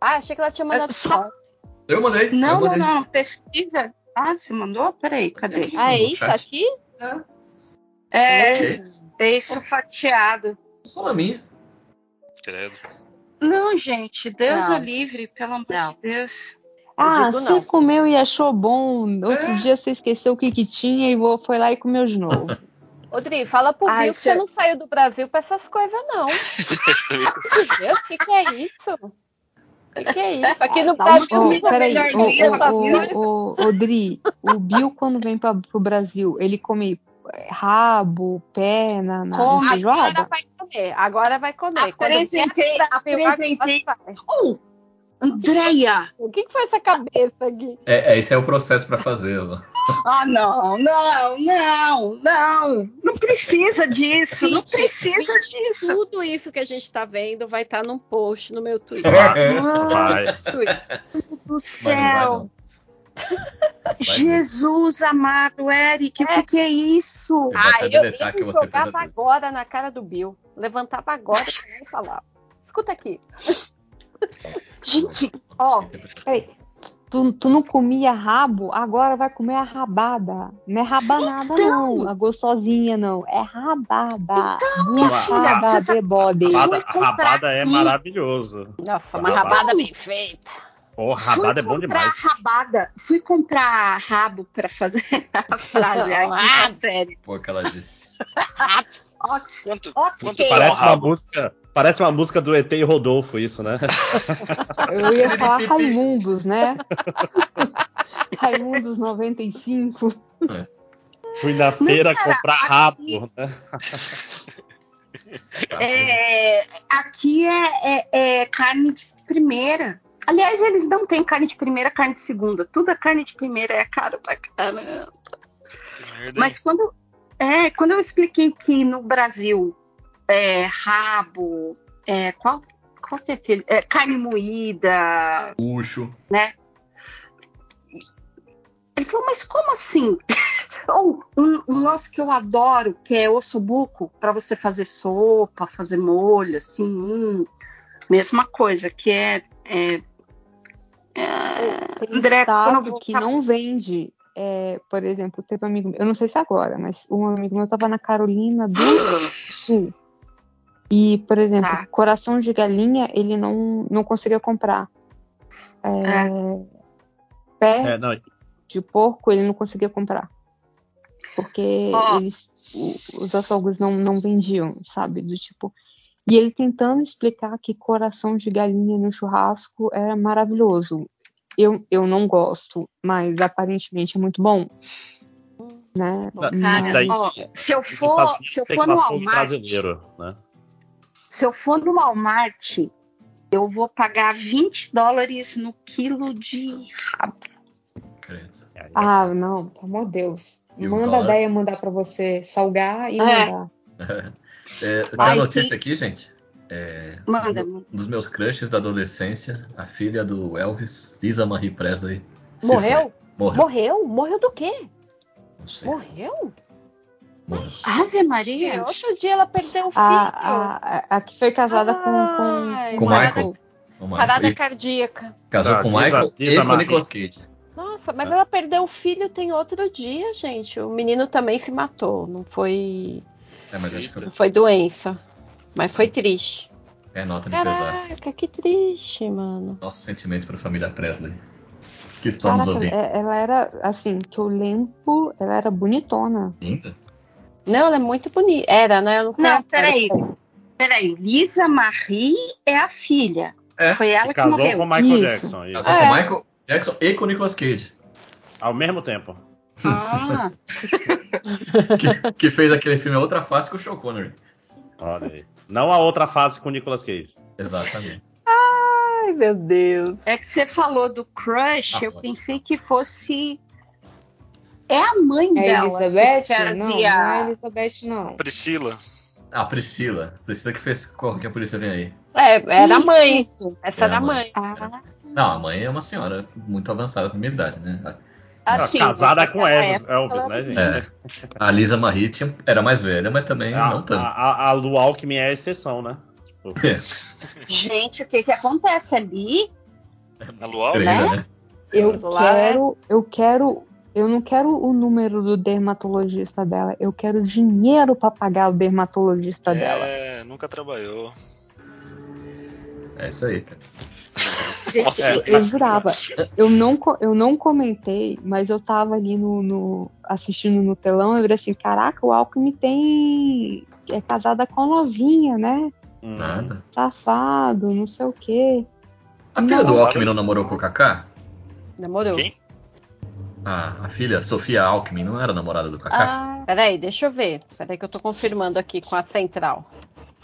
Ah, achei que ela tinha mandado Só- foto. Eu mandei. eu Não, não, mandei. não. Pesquisa. Ah, você mandou? Peraí, cadê? Ah, é isso aqui? É, beiço fatiado. Só na minha. Credo. Não, gente, Deus Não. é livre, pelo amor Não. de Deus. Ah, você não. comeu e achou bom. Outro É. dia você esqueceu o que, que tinha e vo- foi lá e comeu de novo. Rodrigo, fala pro Ai, Bill que cê- você não saiu do Brasil pra essas coisas, não. Meu Deus, o que, que é isso? O que, que é isso? Aqui no Dá Brasil, comida peraí, melhorzinha, ô, tá ô, vendo? ô, ô, ô, Dri, o Bill, quando vem pra, pro Brasil, ele come é, rabo, pé na, na agora feijoada? vai comer. Agora vai comer. Apresentei, apresentei. agora. Oh, Andréia! O que, que foi essa cabeça aqui? É, é, esse é o processo pra fazer. ó. Ah, não, não, não, não. Não precisa disso, não precisa disso. Tudo isso que a gente tá vendo vai estar num post no meu Twitter. Vai. Twitter. Do Mas não vai, céu. Jesus amado, Eric, o que, que é isso? Ah, eu, eu que pesadelo. agora na cara do Bill. Levantava agora e nem falava. Escuta aqui. Gente, ó, Peraí, tu, tu não comia rabo, agora vai comer a rabada. Não é rabanada, Então. não. A gostosinha, não. É rabada. minha filha, Buchada você de bode. Rabada, rabada é maravilhoso. Nossa, uma Rabada. rabada bem feita. Pô, rabada é bom fui comprar demais. rabada, fui comprar rabo pra fazer a frase. Ai, Ah. que sério. Foi o que ela disse. Ox, Quanto, ox, quanto Parece uma rabo? música, parece uma música do ET e Rodolfo, isso, né? Eu ia falar Raimundos, né? Raimundos 95. Fui na feira cara, comprar aqui- rabo, né? É, aqui é, é- é carne de primeira. Aliás, eles não têm carne de primeira, carne de segunda. Tudo é carne de primeira, é caro pra caramba. Merda? Mas quando, é, quando eu expliquei que no Brasil é rabo, é, qual, qual que é aquele? É, carne moída, Puxo. ele falou, mas como assim? Ou um, um lance que eu adoro, que é ossobuco, para você fazer sopa, fazer molho, assim, hum, mesma coisa, que é, é, é, Tem André, estado que não vende. é, por exemplo, teve um amigo, eu não sei se agora, mas um amigo meu estava na Carolina do Sul. E, por exemplo, Tá. coração de galinha ele não, não conseguia comprar. É, Pé É, não, de porco ele não conseguia comprar. Porque Ó. eles, os açougues não, não vendiam, sabe? Do tipo. E ele tentando explicar que coração de galinha no churrasco era maravilhoso. Eu, eu não gosto, mas aparentemente é muito bom. Né? Cara, isso daí- ó, se eu for, se eu for no Walmart, né? se eu for no Walmart, eu vou pagar 20 dólares no quilo de rabo. Credo. É, Ah, não, pelo amor de Deus. E Manda a ideia mandar pra você salgar e É. mandar. É, uma notícia tem- aqui, gente. É, Manda. Um dos meus crushes da adolescência, a filha do Elvis, Lisa Marie Presley. Morreu? Morreu. Morreu? Morreu do quê? Não sei. Morreu? Morreu. Ave Maria. Dia, outro dia ela perdeu o filho. A, a, a, que foi casada com, Ai, com, Com Michael. O Michael. Parada cardíaca. casou Tá, com o Michael e com. Nicolas Cage. Nossa, mas ela perdeu o filho tem outro dia, gente. O menino também se matou. Não foi, É, mas acho que não foi doença. Mas foi triste. é nota de pesar. Caraca, que triste, mano. Nossos sentimentos para a família Presley. Que estão nos Caraca, ouvindo. é- ela era, assim, que eu lembro, ela era bonitona. Ainda? Não, ela é muito bonita. Era, né? Eu não sei. Não, peraí. Peraí, Lisa Marie é a filha. É. Foi ela que Casou morreu. com o Michael Isso. Jackson, isso. Casou É. com o Michael Jackson e com o Nicolas Cage. Ao mesmo tempo. Ah, Que, que fez aquele filme Outra Face com o Sean Connery. Olha aí. Não a outra fase com o Nicolas Cage. Exatamente. Ai, meu Deus. é que você falou do crush, Ah, eu pensei que fosse. É a mãe É dela. Elizabeth? que Não, não fazia- é Elizabeth, não. Priscila. Ah, Priscila. Priscila que fez Corre que a polícia vem aí. É, era a mãe. isso. Essa era a a mãe. Ah, Não, a mãe é uma senhora muito avançada pra minha idade, né? Assim, casada com naquela Elvis, época Elvis ela- né, gente? É. A Lisa Marie tinha- era mais velha, mas também A, não tanto. a, a, a Lu Alckmin é a exceção, né? Tipo, É, Gente, o que que acontece ali? Na Luau? treina, né? Eu Lá é- quero, eu quero, eu não quero o número do dermatologista dela, eu quero dinheiro pra pagar o dermatologista dela. É, nunca trabalhou. É isso aí, cara. Nossa, Eu, eu jurava. Eu não, eu não comentei, mas eu tava ali no, no- assistindo no telão, eu falei assim, caraca, o Alckmin tem. é casada com a novinha, né? Nada. Safado, não sei o quê. A filha do Não. Alckmin não namorou com o Kaká? Namorou. Quem? Ah, a filha, Sofia Alckmin, não era namorada do Kaká? Ah, Peraí, deixa eu ver. Peraí que eu tô confirmando aqui com a central.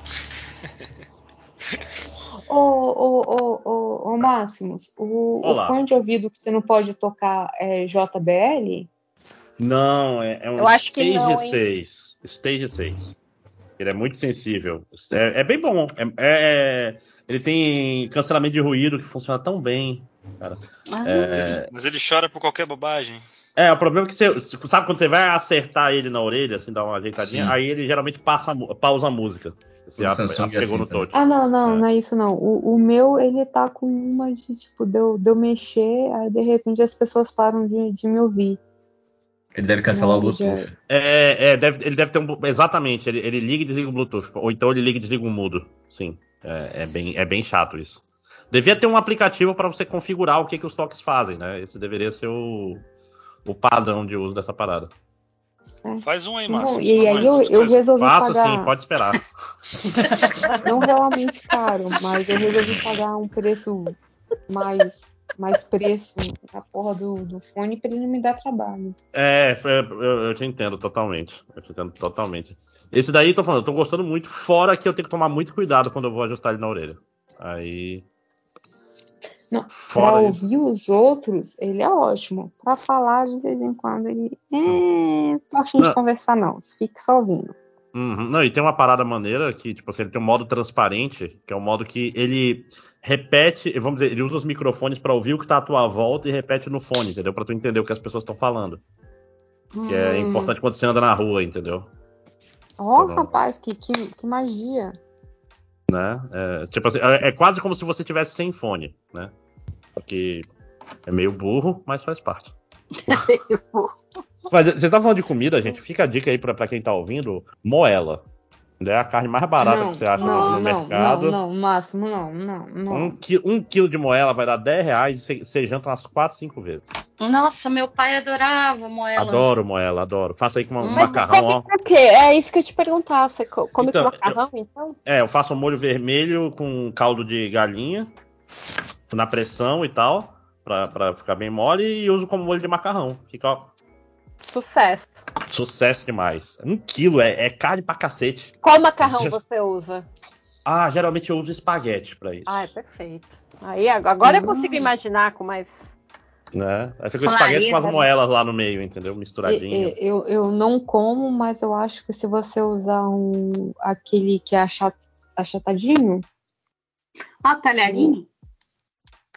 Ô, ô, ô, ô, ô, Máximos, o, o fone de ouvido que você não pode tocar é JBL? Não, é, é um Eu acho que Stage não, hein? 6. Stage 6. Ele é muito sensível. É, é bem bom. É, é- ele tem cancelamento de ruído que funciona tão bem. Cara. ah, É, Mas ele chora por qualquer bobagem. é, o problema é que você. Sabe quando você vai acertar ele na orelha, assim, dar uma ajeitadinha, Sim. aí ele geralmente passa, pausa a música. Você O a- Samsung é pegou assim no touch. Ah, não, não, É. não é isso não. O, o meu, ele tá com uma de, tipo, de eu, de eu mexer, aí de repente as pessoas param de, de me ouvir. Ele deve cancelar o Não, Bluetooth. É, é, deve- ele deve ter um. Exatamente, ele, ele liga e desliga o Bluetooth. Ou então ele liga e desliga o mudo. Sim. É, é bem, é bem chato isso. Devia ter um aplicativo para você configurar o que, que os toques fazem, né? Esse deveria ser o, o padrão de uso dessa parada. Faz um aí, Não, Márcio. e aí eu, eu resolvi Faço pagar, sim, pode esperar. não realmente caro, mas eu resolvi pagar um preço mais, mais preço na porra do, do fone pra ele não me dar trabalho. É, foi- eu, eu te entendo totalmente. Eu te entendo totalmente. Esse daí, tô falando, eu tô gostando muito, fora que eu tenho que tomar muito cuidado quando eu vou ajustar ele na orelha. Aí. Não, Pra Fora isso. ouvir os outros, ele é ótimo. Pra falar, de vez em quando, ele. É, tô afim de conversar, não. Fique só ouvindo. Uhum. Não, e tem uma parada maneira que, tipo assim, ele tem um modo transparente, que é um modo que ele repete, vamos dizer, ele usa os microfones pra ouvir o que tá à tua volta e repete no fone, entendeu? Pra tu entender o que as pessoas estão falando. Que é Hum. importante quando você anda na rua, entendeu? Ó, Tá bom. rapaz, que, que, que magia. Né? É, tipo assim, é, é quase como se você tivesse sem fone, né? Porque é meio burro, mas faz parte. Mas você tá falando de comida, gente? Fica a dica aí pra, pra quem tá ouvindo: moela. É a carne mais barata não, que você acha não, no não, mercado. não, não, Máximo, não, não, não. Um, qui- um quilo de moela vai dar 10 reais e você, janta umas 4, 5 vezes. Nossa, meu pai adorava moela. Adoro moela, adoro. Faça aí com um Mas macarrão, ó. o quê? É isso que eu te perguntar. Você co- come Então, com macarrão, então? É, eu faço um molho vermelho com caldo de galinha, na pressão e tal, pra, pra ficar bem mole, e uso como molho de macarrão. Fica, ó, Sucesso. sucesso demais. Um quilo, é, é carne pra cacete. Qual macarrão Já- você usa? Ah, geralmente eu uso espaguete pra isso. Ah, é perfeito. Aí, ag- agora eu Hum. consigo imaginar com mais. Né? Aí fica o espaguete com as né? moelas lá no meio, entendeu? Misturadinho. e- Eu, eu não como, mas eu acho que se você usar um aquele que é achat, achatadinho, Ah, talharinho?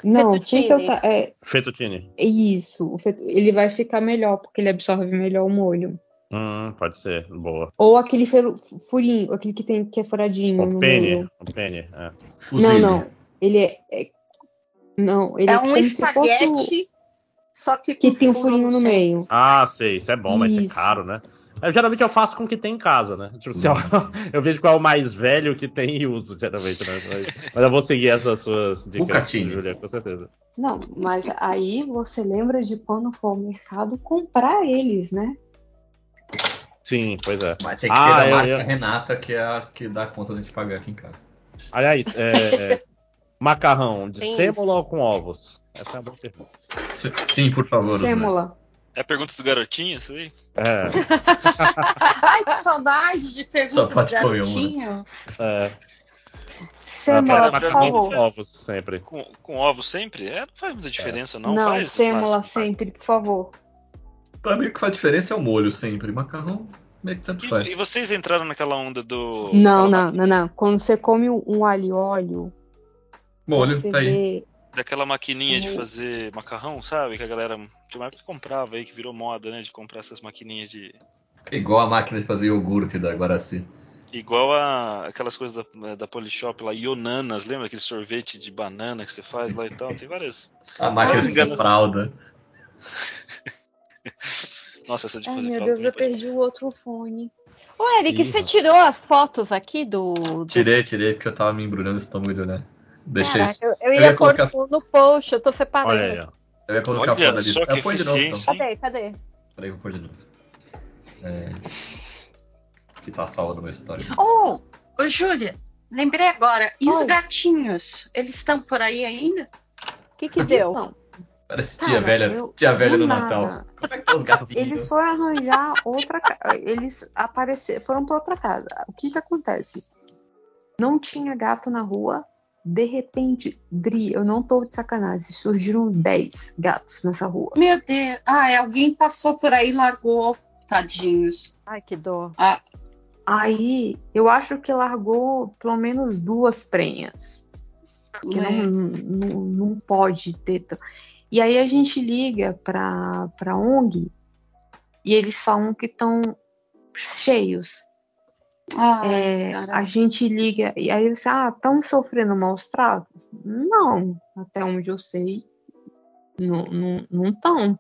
Não, sem ta- é, Fettuccine. isso, o fetu- ele vai ficar melhor porque ele absorve melhor o molho. Hum, pode ser, boa. Ou aquele furinho, aquele que tem que é furadinho O penne, o penne, é. Não, não, ele é, é- não, ele é, É um se fosse espaguete, só que que tem um furinho no centro. meio. Ah, sei, isso é bom, mas isso é caro, né? Eu, geralmente eu faço com o que tem em casa, né? Tipo, se eu, eu vejo qual é o mais velho que tem e uso, geralmente, né? Mas, mas eu vou seguir essas suas dicas. Julia, com certeza. Não, mas aí você lembra de quando for ao mercado comprar eles, né? Sim, pois é. Mas tem que Ah, ter eu- marca eu- Renata, que é a que dá conta de a gente pagar aqui em casa. Aliás, é, macarrão de sêmola ou com ovos? Essa é uma boa pergunta. Sim, por favor. Sêmola. É a pergunta do garotinho, isso aí? É, Ai, que saudade de pergunta Só pode do comer uma. garotinho. é. Sêmola, Ah, por favor. com ovos, sempre. Com, com ovo sempre? É, não faz muita diferença, não. Não, faz, Márcio? sempre, por favor. Pra mim o que faz diferença é o molho sempre. Macarrão. meio que tanto E, faz. e vocês entraram naquela onda do. Não, não, não, não. Quando você come um alho e óleo, Molho, você tá aí. Daquela maquininha de Uhum. fazer macarrão, sabe? Que a galera. Tinha uma época que comprava aí, que virou moda, né? De comprar essas maquininhas de. Igual a máquina de fazer iogurte da Guaraci. Igual a aquelas coisas da, da Polishop lá, Ionanas, lembra aquele sorvete de banana que você faz lá e tal? Tem várias. A máquina Ah, de engana- fralda. Nossa, essa de Ai, fazer meu fralda Deus, eu pode- perdi o outro fone. Ô, Eric, Ih, você tirou as fotos aqui do. do- Tirei, tirei, porque eu tava me embrulhando o estômago de olhar. Deixei Caraca, isso. eu, eu Eu ia ia pôr colocar- no, post, eu tô separando. Olha aí, ó. Eu ia colocar a Olha foto ali. só que Eu põe de novo, então. Cadê? Cadê? Peraí, vou pôr de novo. É... Que tá salvo no meu histórico. Oh, ô Júlia, lembrei agora. E os Oi. gatinhos? Eles estão por aí ainda? O que que deu? Não, Parece Cara, tia velha, eu- tia velha do. Natal. Como é que tá os gatinhos? eles foram arranjar outra casa. Eles apareceram, foram para outra casa. O que que acontece? Não tinha gato na rua. De repente, Dri, eu não tô de sacanagem, surgiram 10 gatos nessa rua. Meu Deus. Ah, alguém passou por aí e largou. Tadinhos. Ai, que dor. Aí, eu acho que largou pelo menos duas prenhas. que não, É. não, não pode ter. t- E aí a gente liga para para ONG e eles falam que estão cheios. Ai, É, a gente liga e aí eles ah, estão sofrendo maus tratos? Não, até onde eu sei, não estão.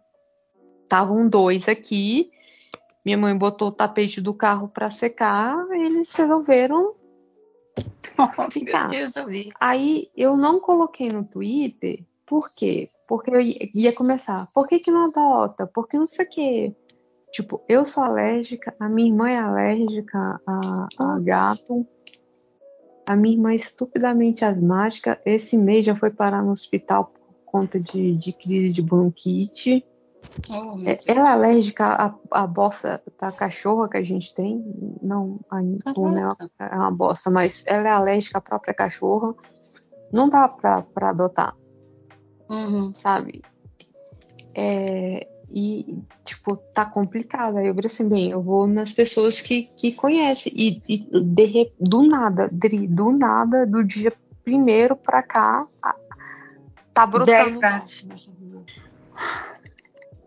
Estavam dois aqui. Minha mãe botou o tapete do carro para secar, eles resolveram ficar. Meu Deus, eu. Aí eu não coloquei no Twitter, por quê? Porque eu ia começar, por que, que não adota? Porque não sei o quê. Tipo, eu sou alérgica, a minha irmã é alérgica a, a gato, a minha irmã é estupidamente asmática, esse mês já foi parar no hospital por conta de, de crise de bronquite. Oh, É, ela é alérgica à, à bosta da cachorra que a gente tem, não, a Luna Caraca. é uma bosta, mas ela é alérgica à própria cachorra. Não dá pra, pra adotar, Uhum. sabe? É, e, tipo, tá complicado. Aí eu falei assim, bem, eu vou nas pessoas que, que conhecem. E, e de do nada, Dri, do nada, do dia primeiro pra cá, tá, brotando nessa rua.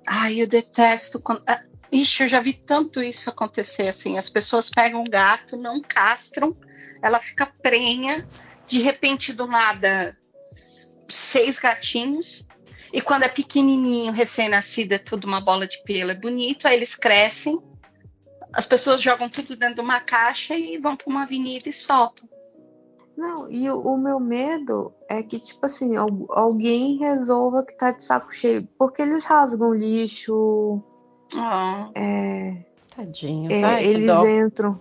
Ai, eu detesto quando. Ah, Ixi, eu já vi tanto isso acontecer assim. As pessoas pegam um gato, não castram, ela fica prenha, de repente do nada, seis gatinhos. E quando é pequenininho, recém-nascido, é tudo uma bola de pelo, é bonito. Aí eles crescem, as pessoas jogam tudo dentro de uma caixa e vão para uma avenida e soltam. Não, e o, o meu medo é que, tipo assim, al- alguém resolva que tá de saco cheio. Porque eles rasgam lixo, Oh, é, Tadinho. é, Ai, que eles dó. entram.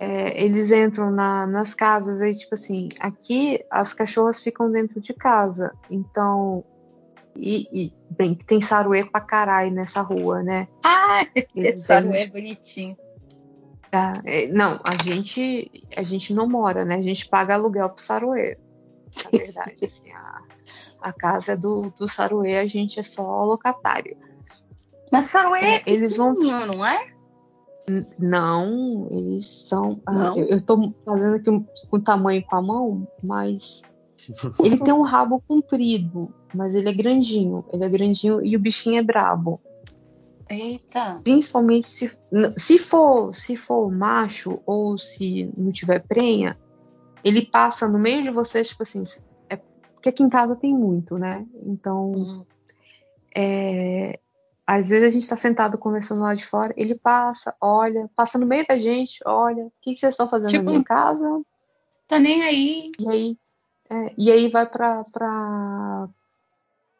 é, eles entram na- nas casas, aí, tipo assim, aqui as cachorras ficam dentro de casa. Então. E, e, bem, que tem saruê pra caralho nessa rua, né? ah, esse saruê é bonitinho. Tá, é, não, a gente, a gente não mora, né? A gente paga aluguel pro Saruê. Na verdade, assim, a, a casa do, do Saruê, a gente é só locatário. Mas saruê é, É, eles vão- não é? Não, eles são. ah, Não? eu, eu tô fazendo aqui um, com tamanho com a mão, mas ele tem um rabo comprido, mas ele é grandinho. Ele é grandinho e o bichinho é brabo. Eita. Principalmente se, se for se for macho ou se não tiver prenha, ele passa no meio de vocês, tipo assim, é, porque aqui em casa tem muito, né? Então, Uhum. é, às vezes a gente tá sentado conversando lá de fora, ele passa, olha, passa no meio da gente, olha, o que, que vocês estão fazendo Tipo, na minha casa? Tá nem aí. E aí, é, e aí vai para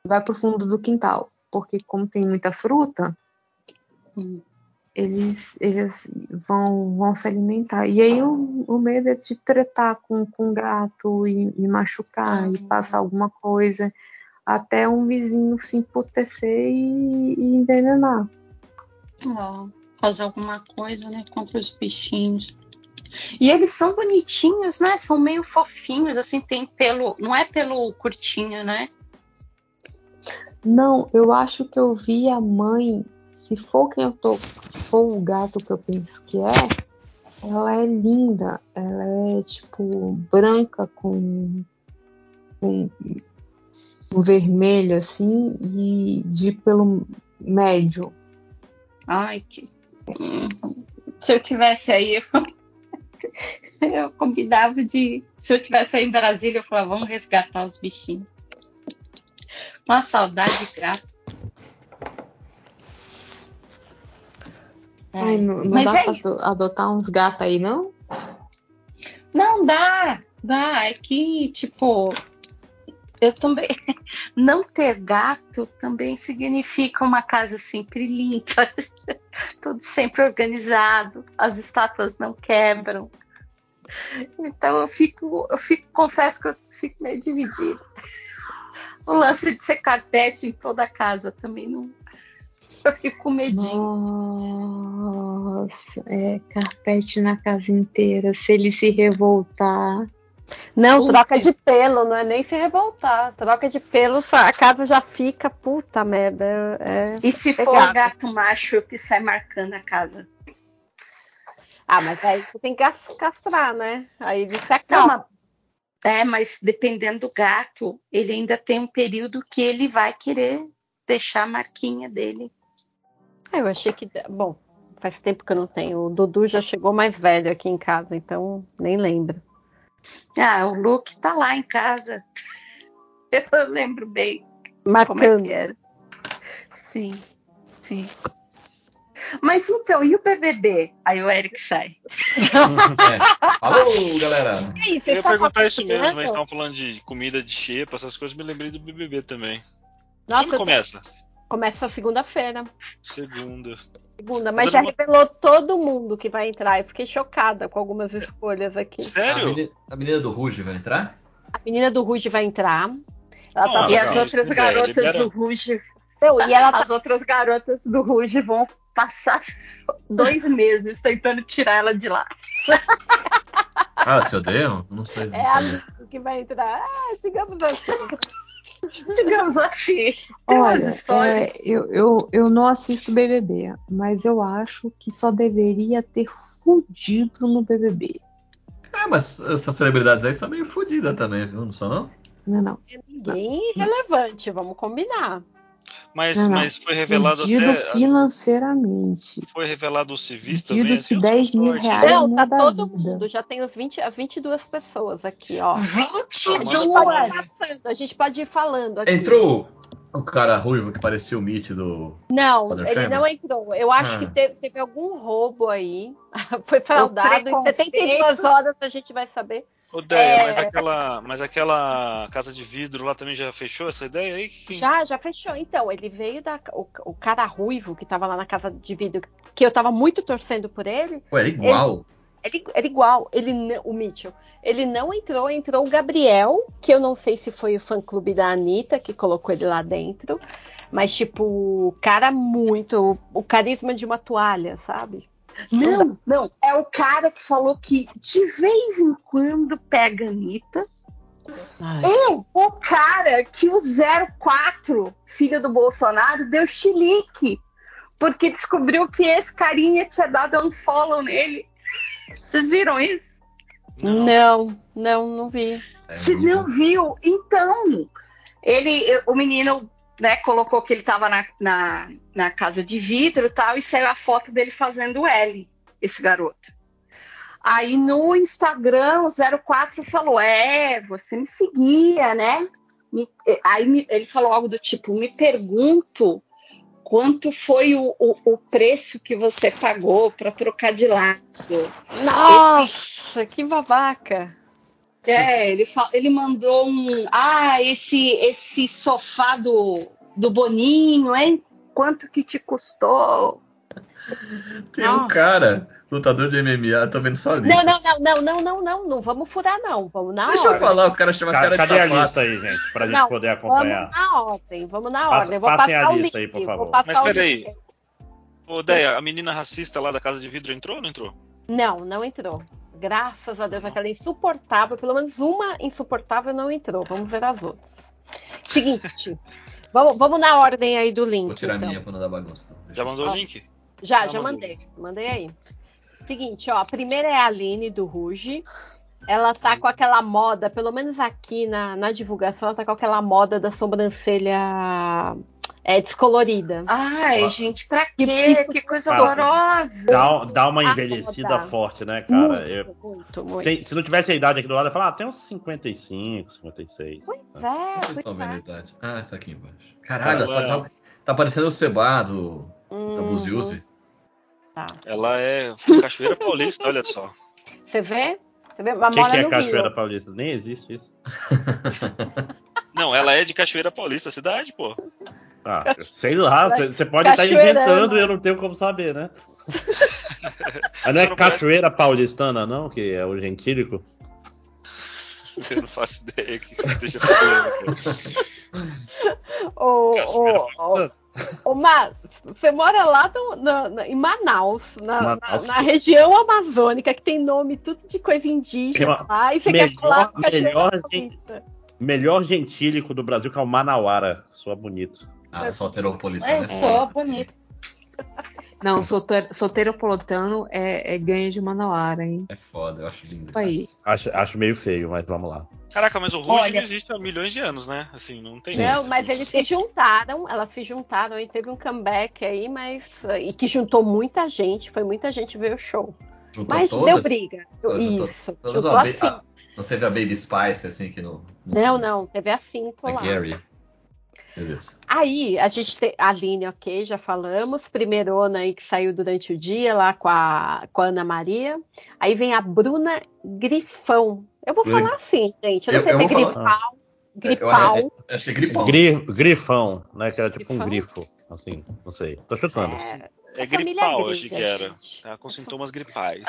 vai pro fundo do quintal, porque como tem muita fruta, Hum. eles, eles vão, vão se alimentar. E aí o, o medo é de tretar com, com gato e, e machucar e Ah. passar alguma coisa até um vizinho se emputecer e, e envenenar. Ó, fazer alguma coisa, né, contra os bichinhos. E eles são bonitinhos, né? São meio fofinhos, assim, tem pelo. Não é pelo curtinho, né? Não, eu acho que eu vi a mãe, se for quem eu tô, for o gato que eu penso que é, ela é linda. Ela é tipo branca com, com um vermelho assim e de pelo médio. Ai, que. Hum, Se eu tivesse aí, eu, eu combinava de. Se eu tivesse aí em Brasília, eu falava, vamos resgatar os bichinhos. Uma saudade de gato. Ai, não, não dá é pra isso. ado- adotar uns gatos aí, não? Não dá, dá. É que, tipo, eu também. Não ter gato também significa uma casa sempre limpa, tudo sempre organizado, as estátuas não quebram. Então eu fico, eu fico, confesso que eu fico meio dividida. O lance de ser carpete em toda a casa também não. Eu fico com medinho. Nossa, é carpete na casa inteira. Se ele se revoltar. Não, Putz. troca de pelo, não é nem se revoltar. Troca de pelo, a casa já fica puta merda. É... E se for Pegado. gato macho que sai marcando a casa? Ah, mas aí você tem que cas- castrar, né? Aí ele se acalma. é, mas dependendo do gato, ele ainda tem um período que ele vai querer deixar a marquinha dele. Ah, eu achei que. Bom, faz tempo que eu não tenho. O Dudu já chegou mais velho aqui em casa, então nem lembro. Ah, o Luke tá lá em casa. Eu lembro bem como é Marcando. que era. Sim, sim. Mas então, e o BBB? Aí o Eric sai. É. Alô, galera! Aí, Eu ia perguntar isso mesmo, mas estavam falando de comida de xepa, essas coisas, me lembrei do BBB também. Nossa, Quando começa? começa segunda-feira. Segunda. Segunda, mas Todo já revelou todo mundo que vai entrar. Eu fiquei chocada com algumas escolhas aqui. A Sério? menina, a menina do Ruge vai entrar? A menina do Ruge vai entrar. Ela tá Ah, e as outras garotas do Ruge. Não, e ela tá As outras garotas do Ruge vão passar dois meses tentando tirar ela de lá. Ah, se odeiam? Não sei. Não É a. Lu que vai entrar. Ah, digamos assim. Digamos assim. Olha, histórias. é, eu, eu, eu não assisto BBB, mas eu acho que só deveria ter fudido no BBB. Ah, mas essas celebridades aí são meio fodidas também, viu? Não são não? Não, não. Ninguém relevante, vamos combinar. Mas, não, não. mas foi revelado até. financeiramente. Foi revelado os civis também. que assim, eu 10 sou mil sorte. reais. Ai, Não, tá a todo vida. mundo. Já tem os 20, as 22 pessoas aqui, ó. 22! Manda pode ir passando, a gente pode ir falando aqui. Entrou o cara ruivo que parecia o Meet do. Não, Father ele Family? não entrou. Eu acho Ah. que teve, teve algum roubo aí. Foi fraudado. Em preconceito. 72 horas a gente vai saber. Odeia, É. mas, aquela, mas aquela casa de vidro lá também já fechou essa ideia aí? Quem- Já, já fechou. Então, ele veio da. O, o cara ruivo que tava lá na casa de vidro, que eu tava muito torcendo por ele. Ué, é igual. Ele era igual, ele não- o Mitchell. Ele não entrou, entrou o Gabriel, que eu não sei se foi o fã clube da Anitta que colocou ele lá dentro. Mas, tipo, o cara muito. O carisma de uma toalha, sabe? Não, não. É o cara que falou que de vez em quando pega a Anitta. Ai. E o cara que o 04, filho do Bolsonaro, deu chilique. Porque descobriu que esse carinha tinha dado um follow nele. Vocês viram isso? Não, não, não vi. É Se muito- não viu, então. Ele, o menino, né, colocou que ele tava na, na, na casa de vidro e tal, e saiu a foto dele fazendo L, esse garoto. Aí no Instagram, o 04 falou: É, você me seguia, né? Aí ele falou algo do tipo: Me pergunto quanto foi o, o, o preço que você pagou para trocar de lado. Nossa, que babaca. É, ele, ele mandou um. Ah, esse, esse sofá do, do Boninho, hein? Quanto que te custou? Tem um Nossa. cara, lutador de MMA, tô vendo só a lista. Não, não, não, não, não, não, não, não vamos furar, não. Vamos na Deixa eu ordem. falar, o cara chama Ca- cara de Cadê a lista aí, gente? Pra gente Não, poder Vamos acompanhar. na ordem, vamos na Passa- ordem. Eu vou passem passar a lista link. aí, por favor. Mas peraí. Ô, Deia, a menina racista lá da casa de vidro entrou ou não entrou? Não, não entrou. Graças a Deus, aquela insuportável, pelo menos uma insuportável não entrou. Vamos ver as outras. Seguinte, vamos, vamos na ordem aí do link. Vou tirar a então. minha pra não dar bagunça. Deixa Já mandou Ó. o link? Já, já mandou. mandei. Mandei aí. Seguinte, ó. A primeira é a Aline do Ruge. Ela tá com aquela moda, pelo menos aqui na, na divulgação, ela tá com aquela moda da sobrancelha é, descolorida. Ai, gente, pra Que quê? bico Que coisa Cara, horrorosa. Dá, dá uma Ah, envelhecida dá. forte, né, cara? muito, Eu- muito, muito. se, se não tivesse a idade aqui do lado, eu ia falar, ah, tem uns 55, 56. Pois Vocês é, pois estão vendo a é. idade. Ah, tá aqui embaixo. Caralho, Ela- tá, tá parecendo o Seba do, da Uhum, Buziuzi. tá. Ela é Cachoeira Paulista, olha só. Você vê? Você vê? O que, mora que é no Cachoeira Rio. Paulista? Nem existe isso. Não, ela é de Cachoeira Paulista, cidade, pô. Ah, sei lá, você pode estar Cachoeirana. inventando e eu não tenho como saber, né? Mas não é Cachoeira Paulistana, não? Que é o gentílico? Eu não faço ideia que você esteja falando. Ô, ô, ô, Mas, você mora lá no- na- na- em Manaus, na, Manaus. na- na região amazônica, que tem nome tudo de coisa indígena uma- lá, e você melhor- quer falar com Cachoeira melhor Paulista. Melhor gentílico do Brasil, que é o Manauara. Soa bonito. Ah, soteropolitana. É só bonito. Não, solteiro, solteiropolitano é, é ganho de Manauara, hein? É foda, eu acho lindo. Aí. Acho, acho meio feio, mas vamos lá. Caraca, mas o Ruge Olha- existe há milhões de anos, né? Assim, não tem. Não, mas eles se juntaram, elas se juntaram e teve um comeback aí, mas. E que juntou muita gente, foi muita gente ver o show. Juntou Mas todas? deu briga. Juntou- Isso. Juntou uma ba- assim. ah, não teve a Baby Spice, assim, que no. no- Não, não, teve a cinco A lá. Gary. Beleza. Aí, a gente tem a Aline, ok, já falamos. Primeirona aí que saiu durante o dia lá com a, com a Ana Maria. Aí vem a Bruna Grifão. Eu vou falar assim, gente. Eu não eu- sei eu se é grifal, falar- Eu gripal. acho, eu achei gripão. Gri- grifão, né? Que era tipo um Grifão? grifo. Assim, não sei. Tô chutando. É, É gripal, achei que era. Tá com sintomas gripais.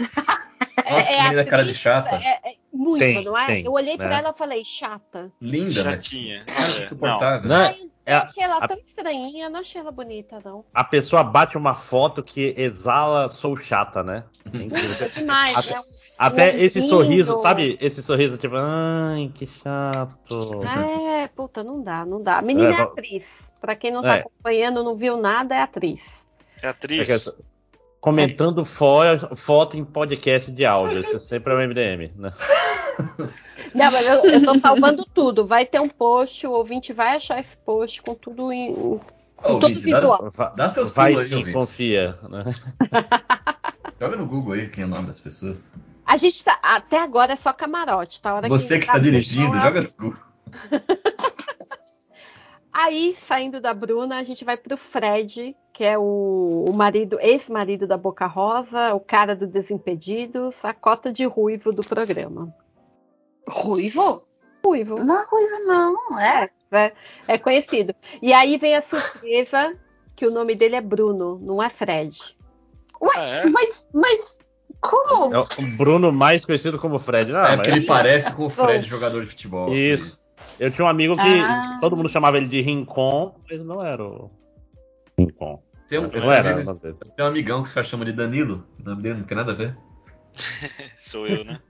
Nossa, que menina cara de atriz, chata. É, é muito, Tem, não é? tem, eu olhei pra né? ela e falei, chata. Linda, mas. Chatinha. Cara, É, insuportável. Não, eu é a- achei ela a- tão estranhinha, não achei ela bonita, não. A pessoa bate uma foto que exala sou chata, né? É incrível. É demais, Até- né? Até esse sorriso, sabe? Esse sorriso tipo, ai, que chato. É, puta, não dá, não dá. A menina é, É, va- atriz. Pra quem não tá É. acompanhando, não viu nada, é atriz. É É atriz. Que Comentando fo- foto em podcast de áudio. Isso sempre é um MDM, né? Não, mas eu, eu tô salvando tudo. Vai ter um post, o ouvinte vai achar esse post com tudo em. Com todo ouvinte, dá- visual. Dá seus Vai aí, sim, ouvinte. confia. Né? Joga no Google aí quem é o nome das pessoas. A gente tá. Até agora é só camarote, tá? Hora Você que tá dirigindo, é- joga no Google. Aí, saindo da Bruna, a gente vai pro Fred, que é o, o marido, ex-marido da Boca Rosa, o cara do Desimpedidos, a cota de ruivo do programa. Ruivo? Ruivo. Não é ruivo, não. É. É, é conhecido. E aí vem a surpresa que o nome dele é Bruno, não é Fred. Ah, é? Mas, mas como? É o Bruno mais conhecido como Fred. Ah, é mas porque ele parece com o Fred, Bom. jogador de futebol. Isso. Eu tinha um amigo que Ah. todo mundo chamava ele de Rincon, mas não era o Rincon. Tem um, Não era. tem, o nome dele. tem um amigão que os caras chamam de Danilo. O nome dele não tem nada a ver. Sou eu, né?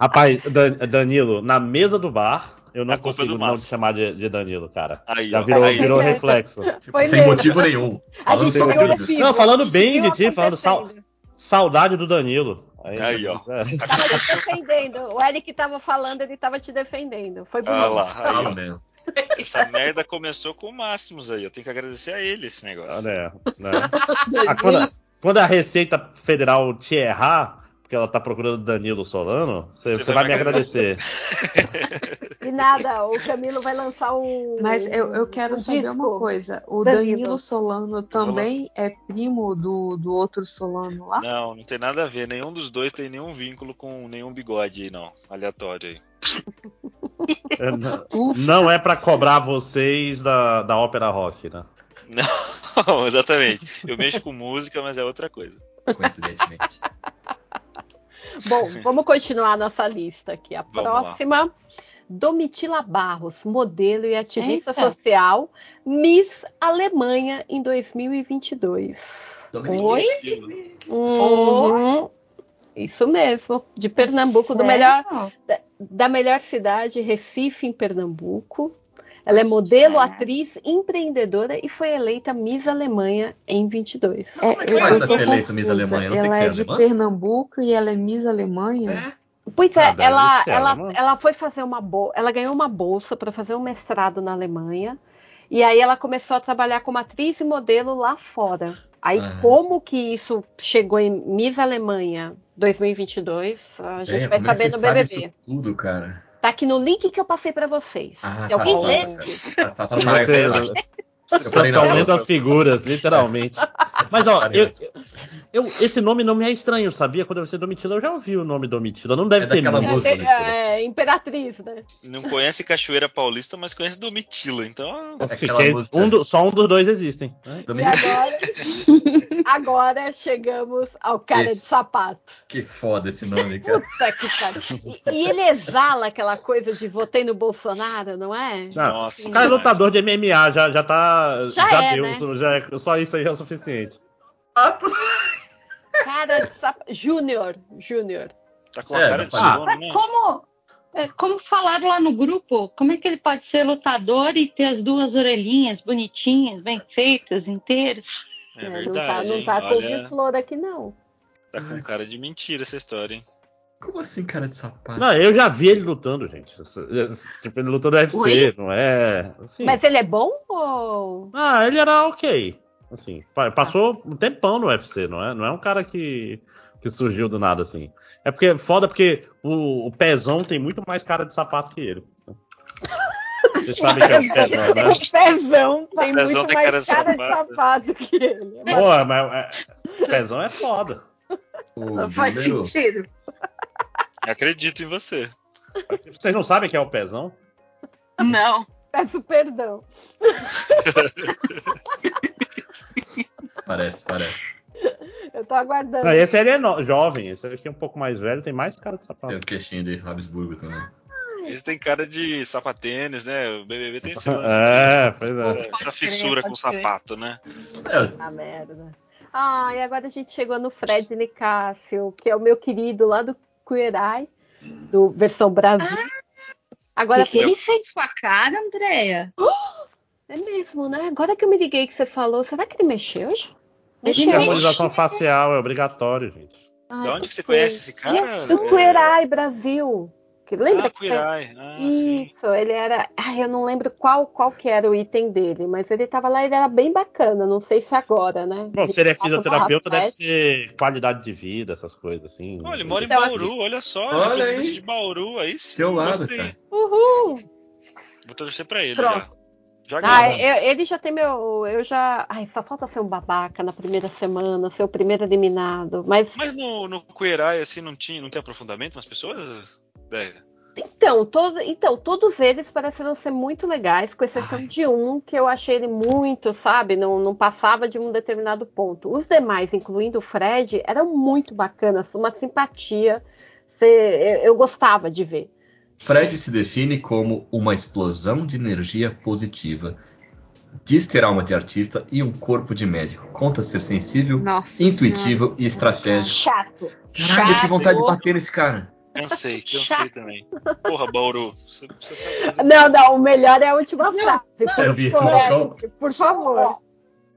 Rapaz, Dan- Danilo, na mesa do bar, eu não é consigo não te chamar de, de Danilo, cara. Aí, Já ó. virou, aí, virou reflexo. Tipo, sem mesmo. motivo nenhum. A gente sem motivo nenhum. vivo, Não, falando a gente bem de ti, falando sal-. Saudade do Danilo. Aí, ó. É. Tava te defendendo. O Eric tava falando, ele tava te defendendo. Foi bonito. Ah lá, aí, Fala ó. Essa merda começou com o Máximos aí. Eu tenho que agradecer a ele esse negócio. né, né. Ah, quando, quando a Receita Federal te errar, porque ela tá procurando Danilo Solano, você, Você você vai me agradecer. E nada, o Camilo vai lançar um. Mas eu, eu quero um saber disco. uma coisa. O Danilo. Danilo Solano também é primo do, do outro Solano lá? Não, não tem nada a ver. Nenhum dos dois tem nenhum vínculo com nenhum bigode aí, não. Aleatório aí. É, não, não é pra cobrar vocês da, da ópera rock, né? Não, exatamente. Eu mexo com música, mas é outra coisa. Coincidentemente. Bom, vamos continuar a nossa lista aqui. A Vamos lá. próxima. Domitila Barros, modelo e ativista Eita. social, Miss Alemanha em 2022. Oi? Uhum. Isso mesmo, de Pernambuco, do Sério? melhor, da melhor cidade, Recife, em Pernambuco. Ela é modelo, É. atriz, empreendedora e foi eleita Miss Alemanha em 22. É, Como é que ser eleita Miss. Alemanha? Não tem que Ela ser é de alemã? Pernambuco e ela é Miss Alemanha? Pois é, Ah, ela, ser ela, alemã. ela foi fazer uma bolsa, ela ganhou uma bolsa para fazer um mestrado na Alemanha. E aí ela começou a trabalhar como atriz e modelo lá fora. Aí Ah. como que isso chegou em Miss Alemanha 2022, a gente É, vai como é que saber você no sabe BBB. isso tudo, cara? Tá aqui no link que eu passei para vocês. Ah, Se alguém tá, lê, tá, tá, tá, tá, Você- tá, você- tá, tá. Eu boa. as figuras, literalmente. Mas ó, eu, eu- esse nome não me é estranho, sabia? Quando você Domitila, eu já ouvi o nome Domitila. Não deve É ter daquela muito. música. é, é, Imperatriz, né? Não conhece Cachoeira Paulista, mas conhece Domitila. Então, Aquela que música. um do- só um dos dois existem. né? E agora, agora chegamos ao cara de Esse. sapato. Que foda esse nome, cara. Puta que pariu. E, e ele exala aquela coisa de votei no Bolsonaro, não é? Nossa. o cara é lutador de MMA, já, já tá. Já Já, é, deu, né? já é- só isso aí é o suficiente. Cara de sapato. Júnior. Júnior. Tá com a É, cara de ah, sono, né? como, é, como falaram lá no grupo, como é que ele pode ser lutador e ter as duas orelhinhas bonitinhas, bem feitas, inteiras? É É, verdade. não tá, não tá com Olha, couve-flor aqui, não. tá com cara de mentira essa história, hein? Como assim, cara de sapato? Não, eu já vi ele lutando, gente. Tipo, ele lutou no UFC, Oi? não é. Assim. Mas ele é bom ou. Ah, ele era ok. Assim, pa- passou um tempão no UFC, não é? Não é um cara que, que surgiu do nada, assim. É porque foda porque o, o Pezão tem muito mais cara de sapato que ele. Vocês sabem que é o Pezão, né? O pezão tem Pezão muito tem mais cara de sapato. que ele. Pô, mas é, o Pezão é foda. O Não faz sentido. Acredito em você. Vocês não sabem que é o Pezão? Não. Peço perdão. Parece, parece. Eu tô aguardando. Não, esse ele é no- jovem, esse aqui é um pouco mais velho, tem mais cara de Tem sapato. o queixinho de Habsburgo também. Eles têm cara de sapatênis, né? O BBB tem esse lance. É, pois é. Essa, fissura com crer. sapato, né? É, Ah, merda. Ah, e agora a gente chegou no Fred Nicásio, que é o meu querido lá do Queer Eye, do versão Brasil. Agora O que, que ele fez com a cara, Andréia? é mesmo, né? Agora que eu me liguei que você falou, será que ele mexeu? Ele Essa mexeu. harmonização facial é obrigatório, gente. Ai, De onde que você conhece esse cara? Do É- Queer Eye Brasil. Que lembra Ah, que Eye. Ah, sim. Isso, ele era. Ai, eu não lembro qual, qual que era o item dele, mas ele tava lá, ele era bem bacana. Não sei se agora, né? Bom, se ele é fisioterapeuta, deve ser qualidade de vida, essas coisas assim. Olha, ele mora em Então, Bauru, olha só. Olha representante aí. de Bauru, aí sim. Seu lado, gostei. cara. Uhul! Vou torcer pra ele Pronto. já. Já Ah, eu- ele já tem meu. Eu já. Ai, só falta ser um babaca na primeira semana, ser o primeiro eliminado. Mas Mas no, no Queer Eye, assim, não, tinha, não tem aprofundamento nas pessoas? É. Então, todo, então, todos eles pareceram ser muito legais, com exceção Ai. de um que eu achei ele muito, sabe, não, não passava de um determinado ponto. Os demais, incluindo o Fred, eram muito bacanas, uma simpatia. Eu, eu gostava de ver. Fred se define como uma explosão de energia positiva. Diz ter alma de artista e um corpo de médico. Conta ser sensível, Nossa. intuitivo e estratégico. Chato. Caralho, que Chato. vontade de bater nesse cara. Cansei, cansei também. Porra, Bauru. Você, você sabe fazer. Não, não, o melhor é a última frase. Por, Eu vi, favor, não. por favor.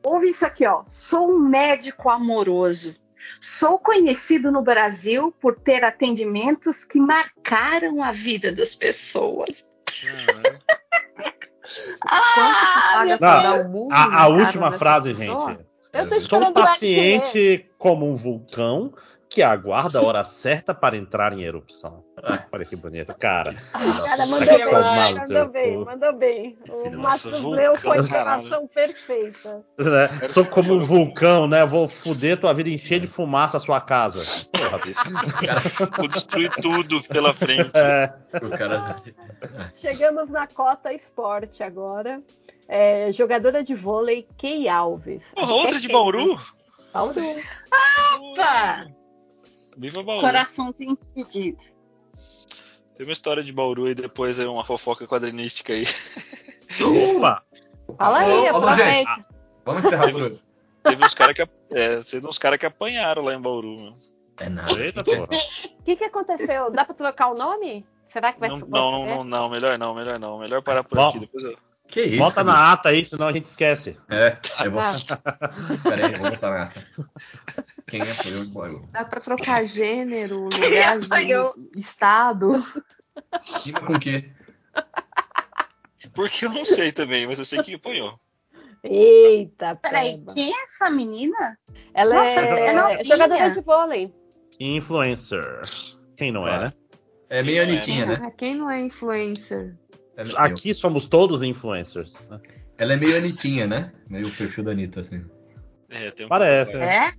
Ouve isso aqui, ó. Sou um médico amoroso. Sou conhecido no Brasil por ter atendimentos que marcaram a vida das pessoas. Ah, Paga Não, A, a última frase, pessoa? gente. Eu tô Sou um paciente como um vulcão que aguarda a hora certa para entrar em erupção. Olha que bonito, cara. Cara, mandou Vai bem, tomar mandou bem, mandou bem. O vulcão, leu com a entonação perfeita. Né? Sou como um vulcão, né? Vou fuder tua vida encher de fumaça a sua casa. Porra, bicho. Vou destruir tudo pela frente. É, cara. Chegamos na cota esporte agora. É, jogadora de vôlei, Key Alves. Porra, outra de Bauru? Bauru. Opa! Viva Bauru. Coraçãozinho dividido. Tem uma história de Bauru e depois é uma fofoca quadrinística aí. opa! Fala aí, aproveita. Vamos encerrar por hoje. Teve uns caras que, é, uns cara que apanharam lá em Bauru. Meu. É nada. Eita, porra. O que, que aconteceu? Dá pra trocar o nome? Será que vai Não, não, não, não, melhor não, melhor não. Melhor parar por Bom. aqui. Depois eu... Que isso? Bota na ata aí, senão a gente esquece. É, eu vou. Pera aí, eu vou botar na ata. Quem é foi eu? Dá pra trocar gênero, lugar, de, estado. Rima com o quê? Porque eu não sei também, mas eu sei que apanhou. Eita, Peraí, quem é essa menina? Ela Nossa, é, é jogadora de vôlei. Influencer. Quem não é, né? É meio é, Anitinha, né? Ah, Quem não é influencer? Ela, Aqui somos todos influencers. né? ela é meio Anitinha, né? Meio o perfil da Anitta, assim. É, tem um Parece. pouco- É?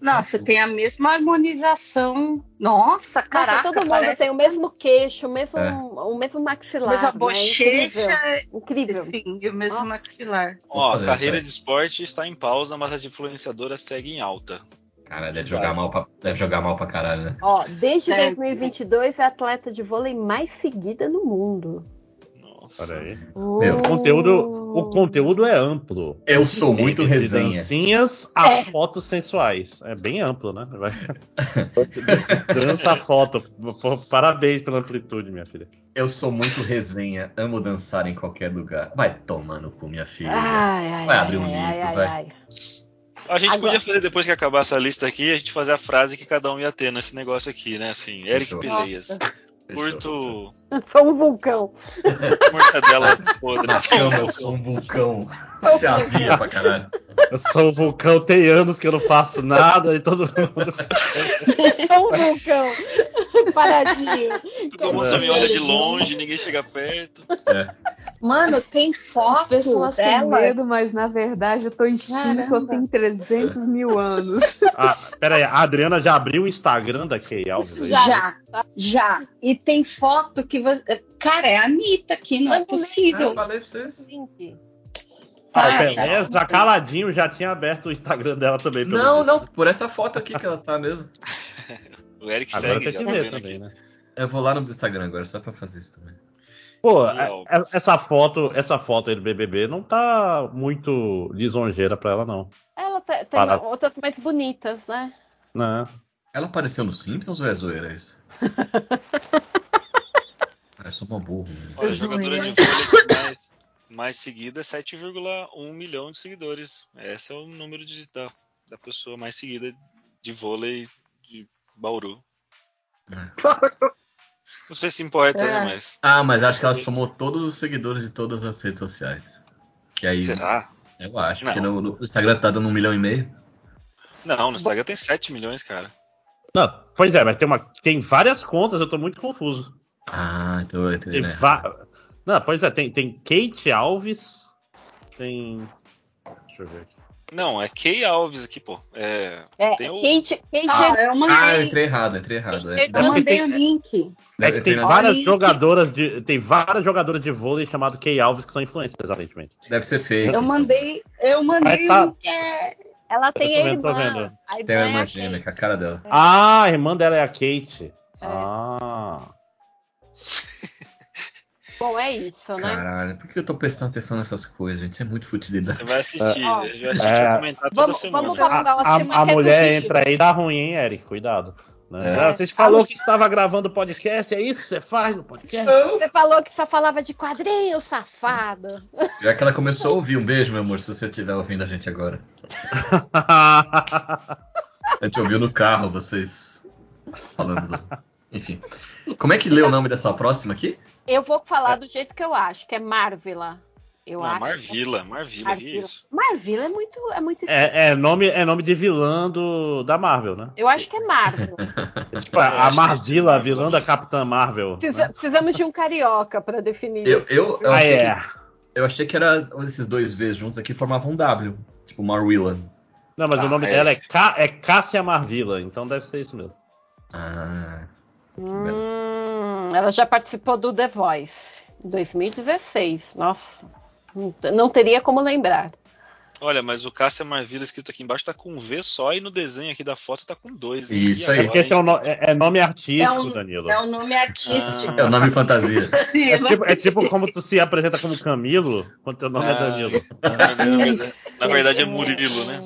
Nossa, tem a mesma harmonização. Nossa, caraca, Nossa, todo mundo parece tem o mesmo queixo, o mesmo, É. o mesmo maxilar. mas a né? bochecha, Incrível. Incrível. sim, e o mesmo Nossa. maxilar. Ó, a carreira isso aí. de esporte está em pausa, mas as influenciadoras seguem em alta. Cara, deve jogar, mal pra, deve jogar mal pra caralho, né? Ó, desde É. 2022 é a atleta de vôlei mais seguida no mundo. Nossa. Olha aí. Meu, O conteúdo, o conteúdo é amplo. Eu sou muito Entre resenha. Dancinhas a É. fotos sensuais. É bem amplo, né? Vai... Dança a foto. Parabéns pela amplitude, minha filha. Eu sou muito resenha. Amo dançar em qualquer lugar. Vai tomar no cu, minha filha. Ai, ai, Vai ai, abrir um ai, livro, ai, vai. ai. A gente Agora- podia fazer, depois que acabar essa lista aqui, a gente fazer a frase que cada um ia ter nesse negócio aqui, né? Assim, Eric. Peleias. Curto Sou um vulcão. mortadela podre. Na um eu vulcão. sou um vulcão. Azia pra caralho. Eu sou um vulcão, tem anos que eu não faço nada e todo mundo. Sou um vulcão. Paradinho. Todo mundo só me olha de longe, ninguém chega perto. Mano, tem As foto pessoas têm dela. medo, mas na verdade eu tô extinto Caramba. tem 300 mil anos. Ah, pera aí, a Adriana já abriu o Instagram da Kay Alves? aí? Já. Já, já. E tem foto que você. Cara, é a Anitta aqui, não é link. possível. Eu falei pra vocês. Ah, Tá, beleza, já caladinho, já tinha aberto o Instagram dela também. pelo Não, não, por essa foto aqui que ela tá mesmo. O Eric Agora segue, tem que tá ver também, aqui. né? Eu vou lá no Instagram agora, só pra fazer isso também. Pô, é- é- essa foto, essa foto aí do BBB não tá muito lisonjeira pra ela, não. Ela te- tem Para. outras mais bonitas, né? Não. Ela apareceu no Simpsons ou é zoeira isso? ah, eu sou uma mano. Olha, a jogadora de vôlei mais, mais seguida é 7,1 milhão de seguidores. Esse é o número de, da, da pessoa mais seguida de vôlei de Bauru. Não sei se importa, né? É. Mas. Ah, mas acho que ela somou todos os seguidores de todas as redes sociais. Que aí. Será? Eu acho, Não. porque no, no Instagram tá dando um milhão e meio. Não, no Instagram tem 7 milhões, cara. Não, pois é, mas tem, uma, tem várias contas, eu tô muito confuso. Ah, então eu entendi, Tem va- Não, pois é, tem, tem Kate Alves, tem. Deixa eu ver aqui. Não, é Kay Alves aqui, pô. É, É, Tem o- Kate, Kate Ah, eu Ah, eu mandei, entrei errado, eu entrei errado. É, eu mandei tem- o link. É que tem várias Olha, jogadoras de. Tem várias jogadoras de vôlei chamado Kay Alves que são influencers, aparentemente. deve ser fake. Eu mandei, eu mandei tá- o link. É... Ela tem a irmã. vendo. A irmã Tem uma é irmã a gêmea, Kate. com a cara dela. Ah, a irmã dela é a Kate. É. Ah. Bom, é isso, né? Caralho, por que eu tô prestando atenção nessas coisas, gente? Isso é muito futilidade. você vai assistir. Ó. Eu já assisti É. a comentar toda Vamos- semana. vamos falar- A, a- a que é mulher entra aí e dá ruim, hein, Eric? Cuidado. Né? É. Ah, Vocês falou que estava gravando podcast, é isso que você faz no podcast? Você falou que só falava de quadrinho, safado. Já que ela começou a ouvir, um beijo, meu amor, se você estiver ouvindo a gente agora. A gente ouviu no carro, vocês falando. do- Enfim. Como é que lê o nome dessa próxima aqui? Eu vou falar do jeito que eu acho, que é Marvila. Eu Não, acho. Marvila, Marvila, Marvila. isso? Marvila é muito, é muito é, é nome, é nome de vilã do, da Marvel, né? Eu acho que é Marvel. Tipo, Eu a que Marvila, a vilã da Capitã Marvel. Precisa- né? precisamos de um carioca para definir. Eu, eu, eu, Ah, achei é. que, eu achei que era esses dois V's juntos aqui formavam um W. Tipo Marwilla. Não, mas Ah, o nome é. dela é, Ca- é Cássia Marvila, então deve ser isso mesmo. Ah. Hum, ela já participou do The Voice em 2016. Nossa, não- não teria como lembrar. Olha, mas o Cássia Marvila escrito aqui embaixo tá com um V só e no desenho aqui da foto tá com dois. hein? Isso aí. É porque esse é, o no- é- é nome artístico, É um- Danilo. É um nome artístico. É o nome fantasia. É tipo, é tipo como tu se apresenta como Camilo, quando teu nome é Ah. Danilo. Na verdade, é Murilo, né?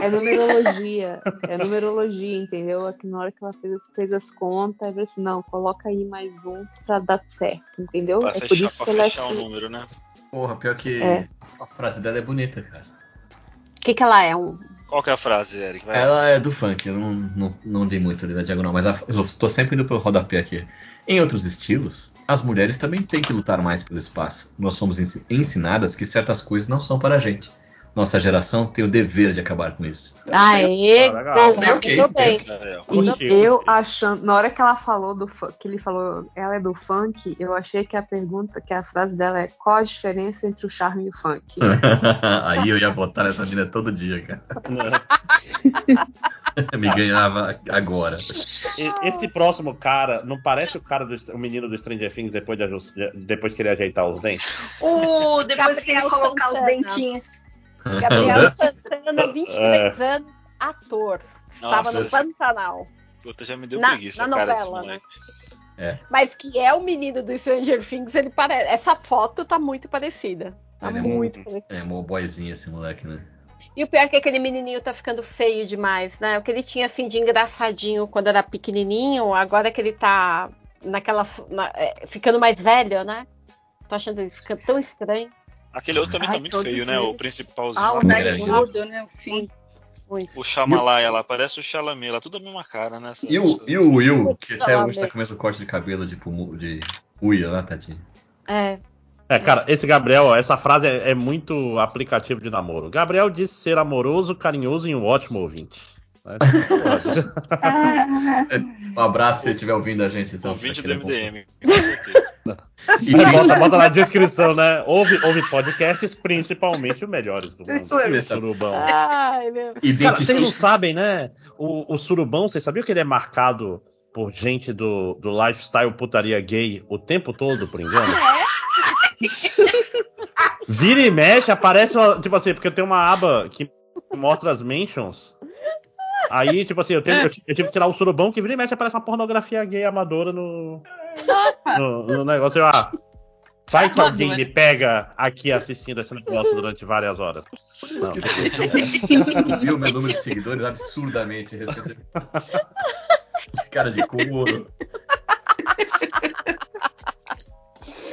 É numerologia. É numerologia, entendeu? Aqui na hora que ela fez, as- fez as contas, ela assim, não, coloca aí mais um pra dar certo, entendeu? Pra é por fechar, isso pra que ela é fechar o assim. número, né? Porra, pior que É. a frase dela é bonita, cara. O que, que ela é? Um... Qual que é a frase, Eric? Vai. Ela é do funk, eu não, não, não dei muito ali na diagonal, mas a- eu estou sempre indo pelo rodapé aqui. Em outros estilos, as mulheres também têm que lutar mais pelo espaço. Nós somos ensi- ensinadas que certas coisas não são para a gente. Nossa geração tem o dever de acabar com isso. Aê, Ah, legal. boa, Ok, tudo bem. É, E eu achando, na hora que ela falou do que ele falou, ela é do funk, eu achei que a pergunta, que a frase dela é qual a diferença entre o charme e o funk? Aí eu ia botar nessa mina todo dia, cara. Me ganhava agora. Esse próximo cara, não parece o cara do, o menino do Stranger Things depois, de, depois que ele ajeitar os dentes? O, depois que ele colocar os dentinhos. Gabriel Santana, 23 É. anos, ator. Estava no Pantanal. puta, já me deu Na- preguiça, na cara, novela, né? moleque. Mas que é o menino do Stranger Things, ele parece. Essa foto tá muito parecida. Tá Ele é muito muito- parecida. É, mó boyzinho esse moleque, né? E o pior é que aquele menininho tá ficando feio demais, né? O que ele tinha assim de engraçadinho quando era pequenininho, agora que ele tá naquela. na- é, ficando mais velho, né? Tô achando ele ficando tão estranho. Aquele outro também Ai, tá muito feio, né? O principalzinho. Ah, o lá. Hum. narigudo, né? O fim. O Shyamalan, ela parece o Chalamet, ela tudo a mesma cara, né? E o, e o Will, que até hoje tá com o mesmo corte de cabelo de, fumu, de uia lá, tadinho. É. É, cara, esse Gabriel, ó, essa frase é, é muito aplicativo de namoro. Gabriel disse ser amoroso, carinhoso e um ótimo ouvinte. Né? Um abraço se estiver ouvindo a gente. Então, O vídeo do. MDM, com certeza. E bota, bota na descrição, né? Ouve, ouve podcasts, principalmente os melhores do mundo. Isso mesmo. Surubão. Ai, meu. Cara, vocês não sabem, né? O, o surubão, vocês sabiam que ele é marcado por gente do, do lifestyle putaria gay o tempo todo, por engano? Vira e mexe, aparece uma, tipo assim, porque tem uma aba que mostra as mentions. Aí, tipo assim, eu, tenho- eu, eu tive que tirar o surubão, que vira e mexe aparece uma pornografia gay amadora no, no, no negócio. Eu, ah, vai que alguém me pega aqui assistindo esse negócio durante várias horas. Não. Viu meu número de seguidores absurdamente recentemente. Esse cara de couro.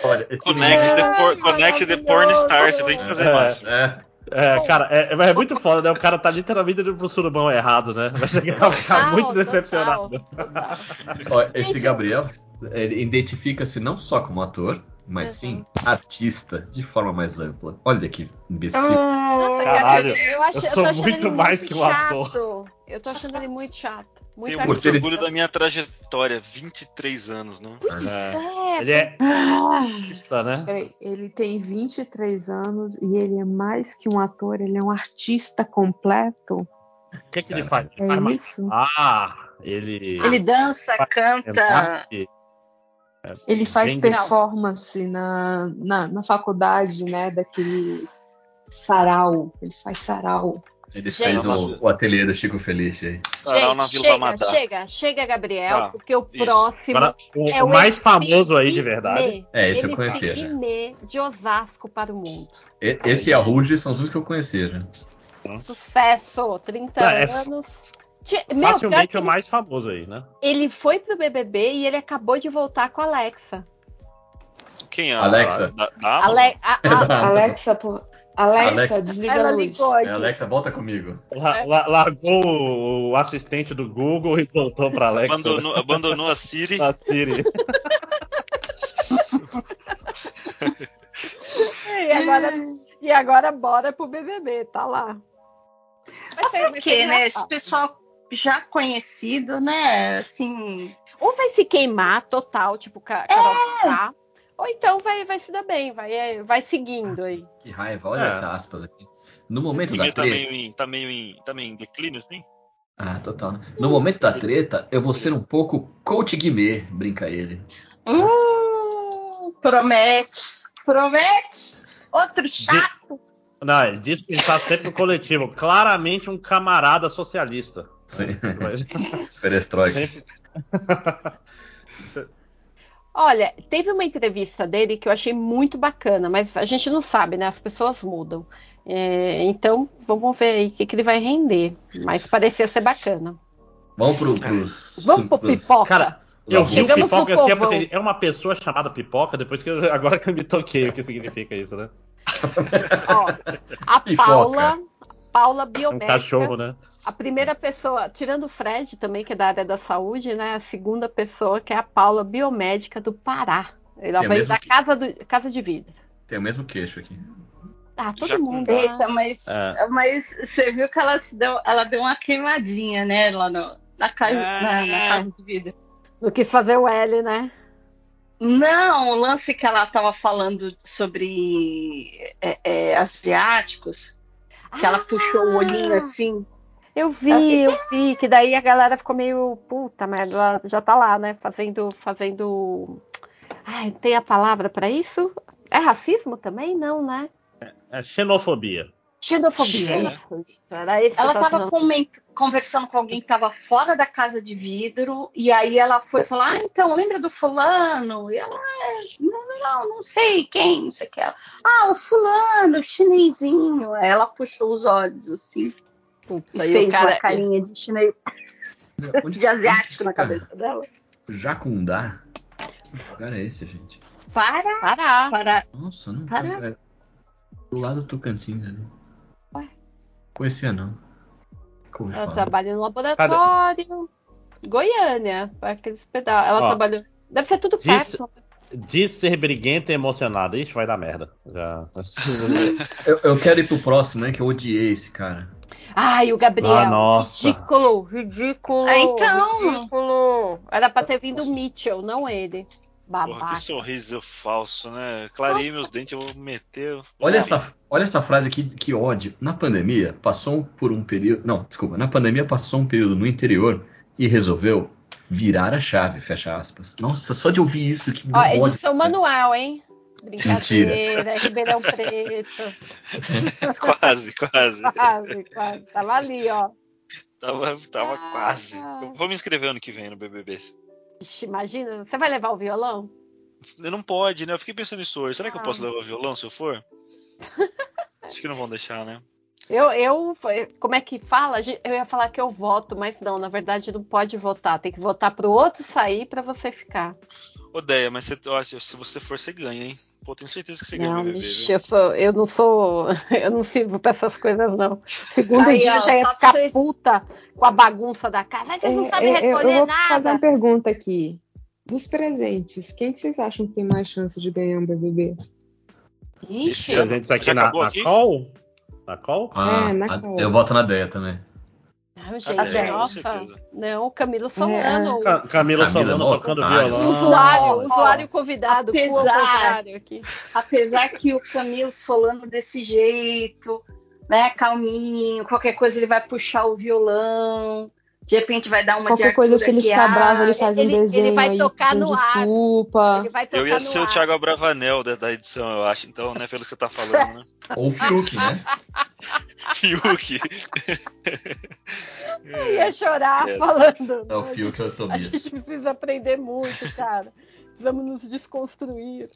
Olha, esse Connect the, por, connect the porn star, você tem que fazer É. mais. É, É, cara, é, é muito foda, né? O cara tá literalmente indo pro surubão errado, né? Vai chegar vai ficar Total, muito total, decepcionado. total. ó, esse Gabriel identifica-se não só como ator, mas sim artista de forma mais ampla. Olha que imbecil. Nossa, Caralho, cara, eu, acho, eu eu sou tô achando muito ele mais muito que um ator. chato. Eu tô achando ele muito chato. Muito Tenho muito orgulho da minha trajetória, 23 anos, né? É. É, Ele é Ah, artista, né? Peraí, Ele tem 23 anos e ele é mais que um ator, ele é um artista completo. O que, que ele faz? Ele É faz isso? Ah, ele. Ele dança, é canta. Ele faz Bem performance na, na, na faculdade, né? Daquele sarau. Ele faz sarau. Ele Gente. fez o, o ateliê do Chico Feliz aí. Sarau na Vila chega, Ramadá. chega, chega, Gabriel, Tá, porque o isso. próximo Agora, o, é o o mais famoso aí de verdade. É, esse eu conhecia já. De Osasco para o mundo. E- Esse e a Ruge são os únicos que eu conhecia já. Sucesso, 30 Não, é anos. Ti- Meu, Facilmente que o ele, mais famoso aí, né? ele foi pro BBB e ele acabou de voltar com a Alexa. Quem é? Alexa. Da, da Amazon? Ale, a, a, Alexa, pô. Alexa, Alexa. desliga ela a luz. É, Alexa, volta comigo. La- la- largou o, o assistente do Google e voltou pra Alexa. Abandonou, abandonou a Siri. A Siri. E agora, e agora bora pro BBB, tá lá. Vai ser- vai Porque, ser né? Esse pessoal já conhecido, né? Assim. Ou vai se queimar total, tipo Ca- Carol Conká, ou então vai, vai se dar bem, vai, é, vai seguindo aí. Que raiva, olha É. essa aspas aqui. No momento da tá treta. meio em, tá meio em, tá meio em declínio, assim? Ah, total. No momento da treta, eu vou ser um pouco coach Guimê, brinca ele. Hum, promete. Promete. Outro chato. Não, ele disse que ele tá sempre no coletivo. Claramente um camarada socialista. Sim. Perestroika. Sempre- Olha, teve uma entrevista dele que eu achei muito bacana, mas a gente não sabe, né? As pessoas mudam. É, então, vamos ver aí o que, que ele vai render. Mas parecia ser bacana. Vamos pro, pros. Vamos pro pros- pipoca. Cara, eu vi o pipoca, eu sempre pensei, é uma pessoa chamada pipoca, depois que eu, agora que eu me toquei o que significa isso, né? Ó, a E Paula, Paula Um biomédica. cachorro, né? A primeira pessoa, tirando o Fred também, que é da área da saúde, né? A segunda pessoa, que é a Paula, biomédica do Pará. Ela é veio da que- casa, do, casa de vidro. Tem o mesmo queixo aqui. Ah, todo Já mundo. com- né? Eita, mas, É. mas você viu que ela, se deu, ela deu uma queimadinha, né? Lá no, na, casa, na, na casa de vidro. Não quis fazer o L, né? Não, o lance que ela estava falando sobre é, é, asiáticos, que ela puxou o olhinho assim. Eu vi, eu vi, que daí a galera ficou meio puta merda, ela já tá lá, né? Fazendo. fazendo. Ai, tem a palavra pra isso? É racismo também? Não, né? É xenofobia. Xenofobia. É. Isso, isso. Era esse que Ela estava conversando com alguém que estava fora da casa de vidro, e aí ela foi falar: Ah, então, lembra do fulano? E ela, "É, não, não, não sei quem, não sei o que. Ela, ah, o fulano, o chinesinho. Aí ela puxou os olhos assim, Puta, e fez cara- uma carinha de chinês, Onde- de asiático na cabeça dela. Jacundá? Que lugar é esse, gente? Para, Pará. para. Nossa, não Pará. é do lado do Tocantins ali. Ué? Conhecia não. Ouvi Ela falar. trabalha no laboratório. Goiânia. Aqueles pedaços. Ela Ó, trabalhou. Deve ser tudo disse- perto. Diz ser briguenta e emocionada. Ixi, vai dar merda. Já. Eu, eu quero ir pro próximo, né? Que eu odiei esse cara. Ai, o Gabriel. Ah, nossa. Ridículo, ridículo. Ah, então. Ridículo. Era pra ter vindo o Mitchell, não ele. Porra, Babaca. que sorriso falso, né? Clarei meus dentes, eu vou meter. Olha essa, olha essa frase aqui, que ódio. Na pandemia, passou por um período. Não, desculpa. Na pandemia, passou um período no interior e resolveu virar a chave, fecha aspas. Nossa, só de ouvir isso que me Ó, ódio, edição manual, hein? Brincadeira, Ribeirão Preto. quase, quase. Quase, quase. Tava ali, ó. Tava, tava Ah. quase. Eu vou me inscrever ano que vem no BBB. Ixi, imagina, você vai levar o violão? Não pode, né? Eu fiquei pensando nisso hoje. Será que eu Ah. posso levar violão se eu for? Acho que não vão deixar, né? Eu, eu, como é que fala? Eu ia falar que eu voto, mas não, na verdade não pode votar. Tem que votar pro outro sair pra você ficar. Odeia, mas você, eu acho, se você for, você ganha, hein? Pô, tenho certeza que você ganha Não, bicho, eu, sou, eu não sou. Eu não sirvo pra essas coisas, não. Segundo Aí, dia ó, eu já ia ficar vocês- puta com a bagunça da casa. Ai, Vocês não É, sabem eu- eu- recolher eu vou fazer nada. uma pergunta aqui. Dos presentes, quem que vocês acham que tem mais chance de ganhar um BBB? Ixi. Presentes aqui na, na aqui? call? Na call? Ah, É, na a- call. eu voto na Deia também. Gente, Deia, com nossa. Não, Camilo Solano. Ca- Camila Camila Solano tocando violão. Usuário, Ó, usuário convidado, apesar-. Apesar que o Camilo Solano desse jeito, né, calminho, qualquer coisa ele vai puxar o violão, de repente vai dar uma Qualquer de coisa, se ele ficar ah, bravo, ele faz ele- um ele desenho vai aí tocar no ar. desculpa. Ele tocar Eu ia ser o ar. Thiago Abravanel da, da edição, eu acho. Então, né, pelo que você tá falando, né? Ou o Fiuk, né? Fiuk. Eu ia chorar É. falando. É o "Não, a Fiuk ou o A gente precisa aprender muito, cara. Precisamos nos desconstruir.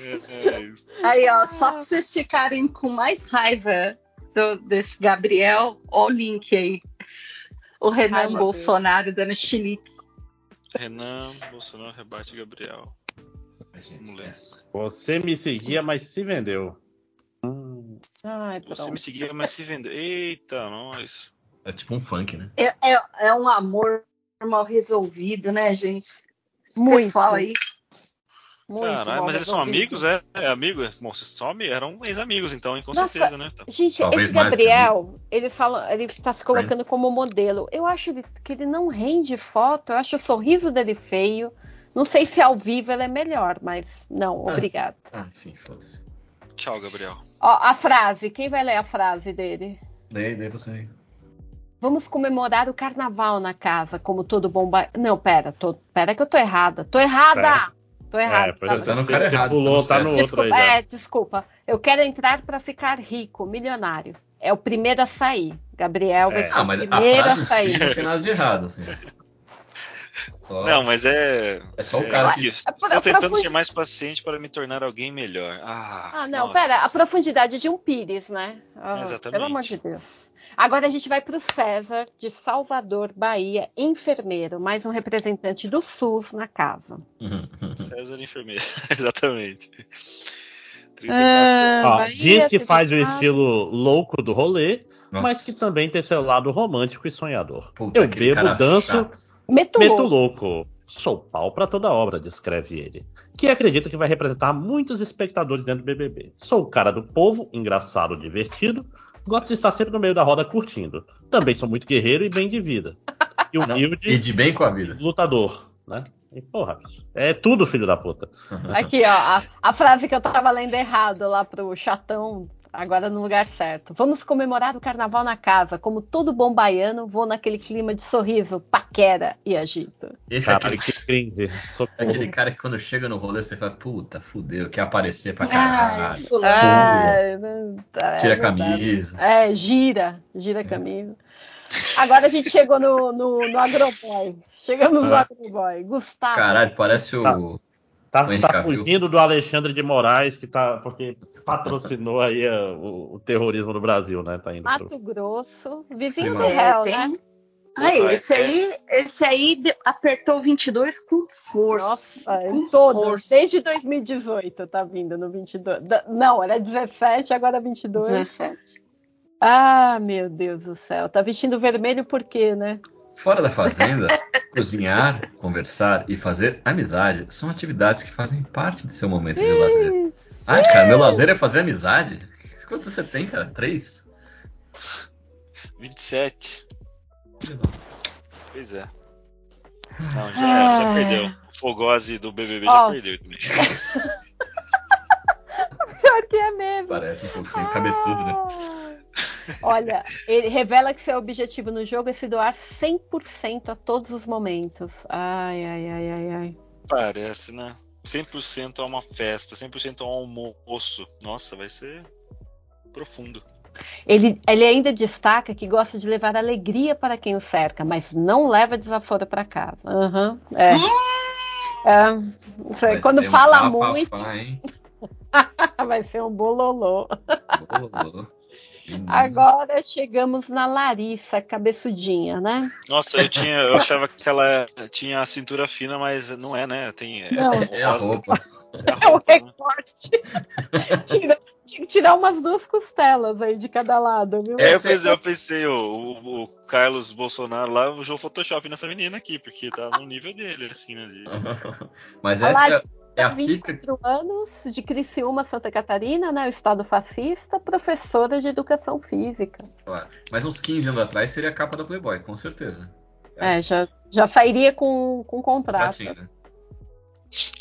É, Aí, ó, só pra vocês ficarem com mais raiva do- desse Gabriel, ó o link aí. O Renan Ai, Bolsonaro dando chilique. Renan, Bolsonaro rebate Gabriel. Você me seguia, mas se vendeu. Hum, Ai, Você me seguia, mas se vendeu. Eita, nós. É tipo um funk, né? É, é, é um amor mal resolvido, né, gente? Esse Muito. pessoal aí. Muito Caralho, mas eles são amigos, é? É amigo? Bom, vocês são eram ex-amigos, então, hein? Com Nossa, certeza, né? Tá. Gente, Talvez esse Gabriel, ele fala, ele tá se colocando Friends. como modelo. Eu acho que ele não rende foto, eu acho o sorriso dele feio. Não sei se ao vivo ele é melhor, mas não, Ah, obrigado. Ah, enfim, foda-se. Tchau, Gabriel. Ó, a frase, quem vai ler a frase dele? Daí, daí você aí. Vamos comemorar o carnaval na casa, como todo bom ba... Não, pera, tô... pera que eu tô errada. Tô errada! Tô errada. É, tá? Tá no cara errado, pulou, tá no certo. outro aí já. é, desculpa. Eu quero entrar pra ficar rico, milionário. É o primeiro a sair. Gabriel vai É. ser Ah, o mas a primeiro a, si sair. não tem nada de errado, assim. Só- Não, mas é. É só o é, cara que- Estou É pra- tentando ser mais paciente para me tornar alguém melhor. Ah, Ah, não, nossa. pera, a profundidade de um pires, né? Ah, Exatamente. Pelo amor de Deus. Agora a gente vai para o César, de Salvador, Bahia, enfermeiro, mais um representante do SUS na casa. César enfermeiro, exatamente. 34 Ah, Ó, Bahia, diz que faz o 34. estilo louco do rolê, Nossa. mas que também tem seu lado romântico e sonhador. Puta, Eu bebo, danço, chato. Meto meto louco. louco. Sou pau pra toda obra, descreve ele. Que acredita que vai representar muitos espectadores dentro do BBB. Sou o cara do povo, engraçado, divertido. Gosto de estar sempre no meio da roda curtindo. Também sou muito guerreiro e bem de vida. E Não, humilde E de bem com a vida. lutador, né? E, porra, é tudo filho da puta. Aqui, ó, a, a frase que eu tava lendo errado lá pro chatão, agora no lugar certo. Vamos comemorar o carnaval na casa. Como todo bom baiano, vou naquele clima de sorriso, paquera e agito. Esse é aquele, que cringe. Socorro. aquele cara que quando chega no rolê você fala, puta, fudeu, quer aparecer pra Ai, caralho. É, não- é Tira a camisa. É, gira, gira a camisa. Agora a gente chegou no, no, no Agroboy. Chegamos no Ah. Agroboy. Gustavo. Caralho, parece o. Tá, O tá Cavill. fugindo do Alexandre de Moraes, que tá. Porque patrocinou aí é, o, o terrorismo no Brasil, né? Tá indo pro... Mato Grosso, vizinho do Prima. réu, É, né? tem- Aí, Porra, esse é- aí, esse aí apertou o 22 com força. Nossa, com em todos, força. desde 2018 tá vindo no 22. Da- Não, era 17, agora 22. 17. Ah, meu Deus do céu. Tá vestindo vermelho por quê, né? Fora da fazenda, cozinhar, conversar e fazer amizade são atividades que fazem parte de seu momento de lazer. Ai, cara, meu lazer é fazer amizade? Quanto você tem, cara? Três? 27. Pois é. Não, já, já Ah. perdeu. O Fogose do BBB Ó. já perdeu também. Pior que é mesmo. Parece um pouquinho cabeçudo, né? Ah. Olha, ele revela que seu objetivo no jogo é se doar 100% a todos os momentos. Ai, ai, ai, ai, ai. Parece, né? 100% a uma festa, 100% a um almoço. Nossa, vai ser profundo. Ele, ele ainda destaca que gosta de levar alegria para quem o cerca, mas não leva desaforo para casa. Aham, é. É, Vai Quando ser um fala bafafá, muito, hein? vai ser um bololô. Ô, menino. Agora chegamos na Larissa, cabeçudinha, né? Nossa, eu tinha, eu achava que ela tinha a cintura fina, mas não é, né? Tem é, Não. É a rosa. roupa. É a É o roupa, né? recorte. Tira- Tinha que tirar umas duas costelas aí de cada lado, viu? É, eu é- pensei, eu pensei, o, o- o Carlos Bolsonaro lá usou Photoshop nessa menina aqui, porque tá no nível dele, assim, né? de- Mas A essa Lari- é, é a típica. 24 anos, de Criciúma, Santa Catarina, né? O estado fascista, professora de educação física. Claro. Mas uns 15 anos atrás seria a capa da Playboy, com certeza. É, já, já sairia com, com contrato. né?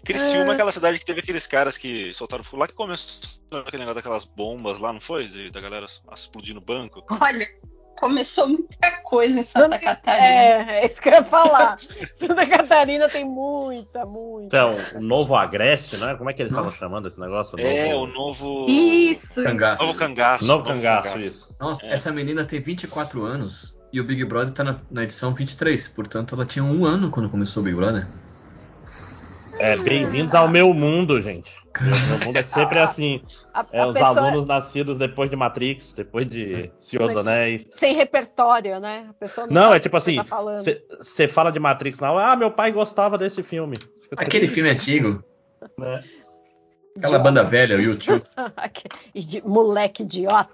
Criciúma é aquela cidade que teve aqueles caras que soltaram fogo lá que começou aquele negócio daquelas bombas lá, não foi? De- da galera explodindo banco. Olha, começou muita coisa em Santa Santa- Catarina. É, é isso que eu ia falar. Santa Catarina tem muita, muita. Então, o novo Agreste, né? Como é que eles estavam chamando esse negócio? É, o novo... novo. Isso. Cangaço. Novo cangaço. Novo cangaço, isso. Nossa, É. essa menina tem 24 anos e o Big Brother tá na, na edição 23. Portanto, ela tinha um ano quando começou o Big Brother. É, bem-vindos ao meu mundo, gente. Meu, meu mundo é sempre assim. A, É a os pessoa alunos nascidos depois de Matrix, depois de Senhor dos Anéis. sem repertório, né? A pessoa não, Não, é tipo o que você assim, Tá fala de Matrix na aula, ah, meu pai gostava desse filme. Aquele filme antigo, né? Aquela banda velha, o YouTube. Moleque idiota.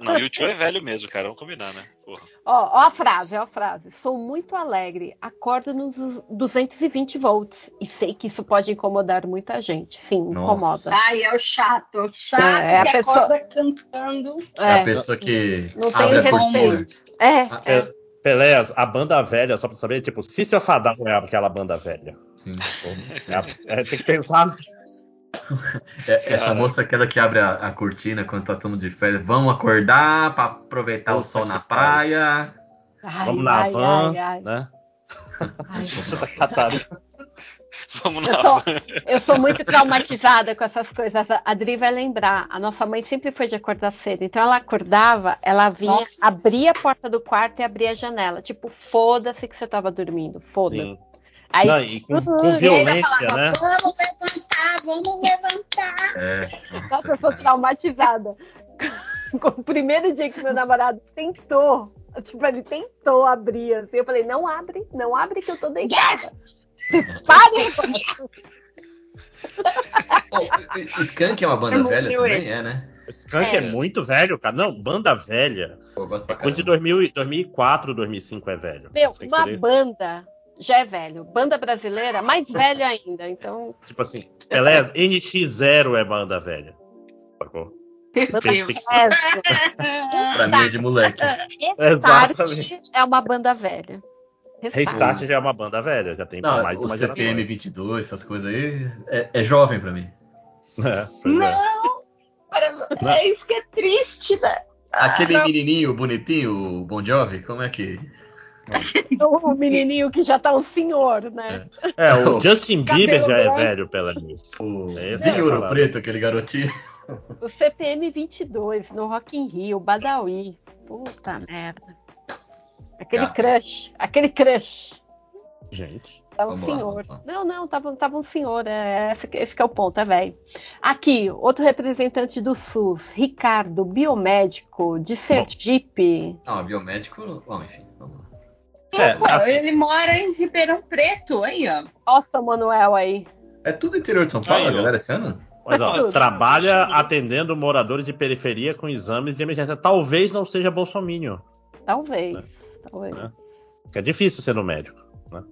Não, o tio é velho mesmo, cara. Vamos combinar, né? Porra. Ó, ó a frase, ó a frase. Sou muito alegre, acordo nos 220 volts e sei que isso pode incomodar muita gente. Sim, Nossa. incomoda. Ai, é o chato, é o chato É, a que pessoa- acorda cantando. É a É, pessoa que Não tem a respeito. é, Ah, é. É, Peléas, a banda velha, só pra saber, tipo, a Down é aquela banda velha. Sim. É a- é, tem que pensar assim. É, essa Cara. moça é aquela que abre a, a cortina quando tá todo mundo de férias. Vamos acordar pra aproveitar o sol na praia. Ai, Vamos na ai, van, ai, né? Ai. Santa Catarina. Vamos Eu sou, eu sou muito traumatizada com essas coisas. A Adri vai lembrar. A nossa mãe sempre foi de acordar cedo. Então ela acordava, ela vinha, Nossa. abria a porta do quarto e abria a janela. Tipo, foda-se que você tava dormindo. Foda-se. Aí, Não, e com, com Uhum. Violência, falava, né? vamos levantar, vamos levantar. É, nossa, nossa, eu traumatizada. o primeiro dia que meu namorado tentou, tipo, ele tentou abrir, assim, eu falei, não abre, não abre que eu tô deitada. Pare! Pô, Skank é uma banda Eu velha também, é, né? Skunk é. É. muito velho, cara. Não, banda velha. Pô, pra Coisa de caramba. 2000, e- 2004, 2005 é velho. Meu, uma banda já é velho. Banda brasileira, mais velha ainda. Então, Tipo assim, Pelé, NX0 é banda velha. Sacou? Pra mim é de moleque. Restart Exatamente. é uma banda velha. Restart já é uma banda velha, já tem Não, mais o uma CPM geração. 22, essas coisas aí, é, é jovem pra mim. É, é. Não! Para- É isso que é triste, né? Aquele menininho bonitinho, o Bon Jovi, como é que... O menininho que já tá um senhor, né? É, o Justin Bieber já é velho, Pelé. O É, Zinho é, Ouro. Preto, aquele garotinho. O CPM 22 no Rock in Rio, Badawi. Puta merda. Aquele Gato. crush, aquele crush. Gente. Tava um Vamos lá, senhor. lá. Não, não, tava, tava um senhor. É, esse, que- esse que é o ponto, é velho. Aqui, outro representante do SUS, Ricardo, biomédico de Sergipe. Não, biomédico... Bom, enfim, vamos lá. É, assim, ele mora em Ribeirão Preto, aí, ó. Nossa, Manuel aí. É tudo interior de São Paulo, Aí, galera, esse ano? mas, ó, Tudo. trabalha atendendo moradores de periferia com exames de emergência. Talvez não seja bolsominion. Talvez. É. talvez. É. Porque é difícil ser no médico, né?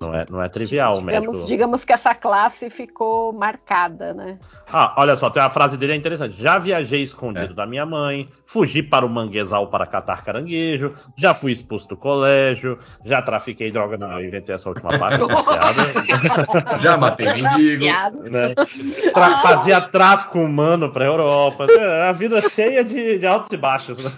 Não é, não é trivial o médico. Digamos, digamos que essa classe ficou marcada, né? Ah, olha só, tem a frase dele é interessante. Já viajei escondido É. da minha mãe, fugi para o manguezal para catar caranguejo, já fui expulso do colégio, já trafiquei droga. Não, eu inventei essa última parte. Já matei mendigo. Né? Tra- fazia tráfico humano para Europa. É, A vida cheia de, de altos e baixos. Né?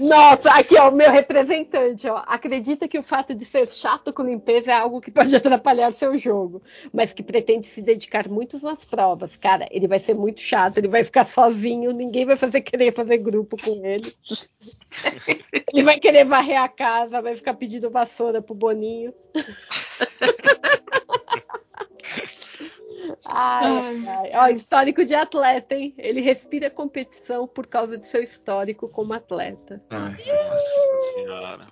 Nossa, aqui ó, o meu representante, ó. Acredita que o fato de ser chato com limpeza é algo que pode atrapalhar seu jogo, mas que pretende se dedicar muito nas provas. Cara, ele vai ser muito chato, ele vai ficar sozinho, ninguém vai fazer querer fazer grupo com ele. ele vai querer varrer a casa, vai ficar pedindo vassoura pro Boninho. Ai, ai. Ó, histórico de atleta, hein? Ele respira competição por causa de seu histórico como atleta. Ai, Nossa senhora.